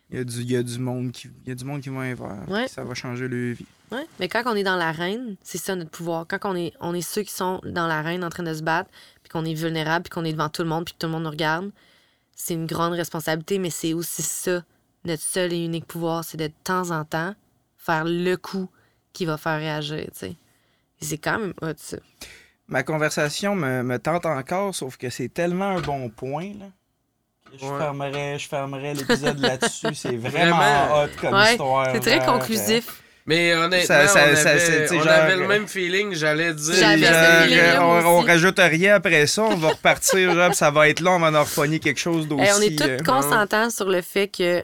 il y a du, il y a du monde qui il y a du monde qui va y voir. Ouais. Ça va changer leur vie. Ouais. Mais quand on est dans l'arène, c'est ça notre pouvoir. Quand on est, on est ceux qui sont dans l'arène en train de se battre, puis qu'on est vulnérable, puis qu'on est devant tout le monde, puis que tout le monde nous regarde, c'est une grande responsabilité, mais c'est aussi ça, notre seul et unique pouvoir, c'est de, de temps en temps faire le coup qui va faire réagir, tu sais. Et c'est quand même hot, ça. Ma conversation me, me tente encore, sauf que c'est tellement un bon point. Là, que je, Ouais. fermerais, je fermerais l'épisode là-dessus. C'est vraiment, Vraiment. hot comme Ouais, histoire. C'est très vers, euh, conclusif. Mais honnêtement, Ça- ça- on, avait, on genre, avait le même feeling, j'allais dire. Genre, on, rajoute rien après ça, on va repartir, genre, ça va être long, on va en repogner quelque chose d'aussi. Hey, on est tous euh, consentants sur le fait que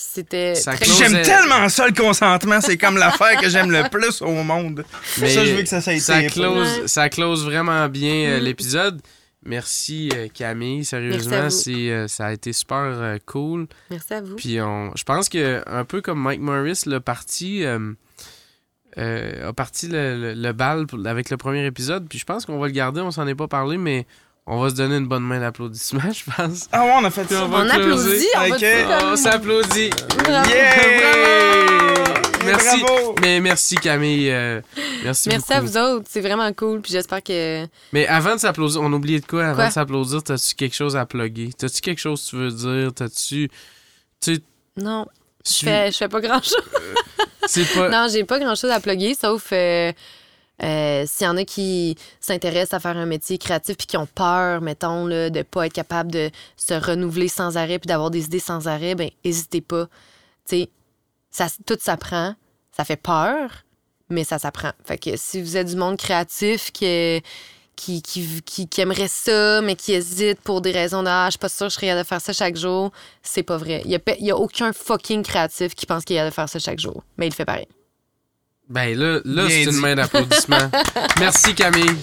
c'était. J'aime tellement ça le consentement, c'est comme l'affaire que j'aime le plus au monde. Mais ça, je veux que ça, ça ait ça été close, Ouais. ça close vraiment bien euh, Mm. l'épisode. Merci euh, Camille, sérieusement, c'est euh, ça a été super euh, cool. Merci à vous. Puis on, je pense que un peu comme Mike Morris l'a parti, euh, euh, a parti le, le- le bal pour- avec le premier épisode. Puis je pense qu'on va le garder, on s'en est pas parlé, mais on va se donner une bonne main d'applaudissement, je pense. Ah ouais, on a fait Puis ça. on va On applaudit, on Ok. comme- On s'applaudit. Bravo. Yeah! Merci. Bravo! Mais merci Camille. euh, merci Merci à vous autres, c'est vraiment cool. Puis j'espère que. Mais avant de s'applaudir, on oubliait de quoi? Avant Quoi? de s'applaudir, t'as-tu quelque chose à plugger? T'as-tu quelque chose que tu veux dire? T'as-tu. Tu sais, Non, je fais, je fais pas grand-chose. C'est pas. Non, j'ai pas grand-chose à plugger, sauf. euh, Euh, S'il y en a qui s'intéressent à faire un métier créatif puis qui ont peur, mettons, là, de pas être capable de se renouveler sans arrêt puis d'avoir des idées sans arrêt, ben n'hésitez pas. Tu ça, tout s'apprend. Ça fait peur, mais ça s'apprend. Fait que si vous êtes du monde créatif qui, qui, qui, qui, aimerait ça, mais qui hésite pour des raisons de ah, je suis pas sûr que je serais capable de faire ça chaque jour, c'est pas vrai. Il y a, y a aucun fucking créatif qui pense qu'il est capable de faire ça chaque jour, mais il fait pareil. Ben là, là c'est une main d'applaudissement. Merci Camille.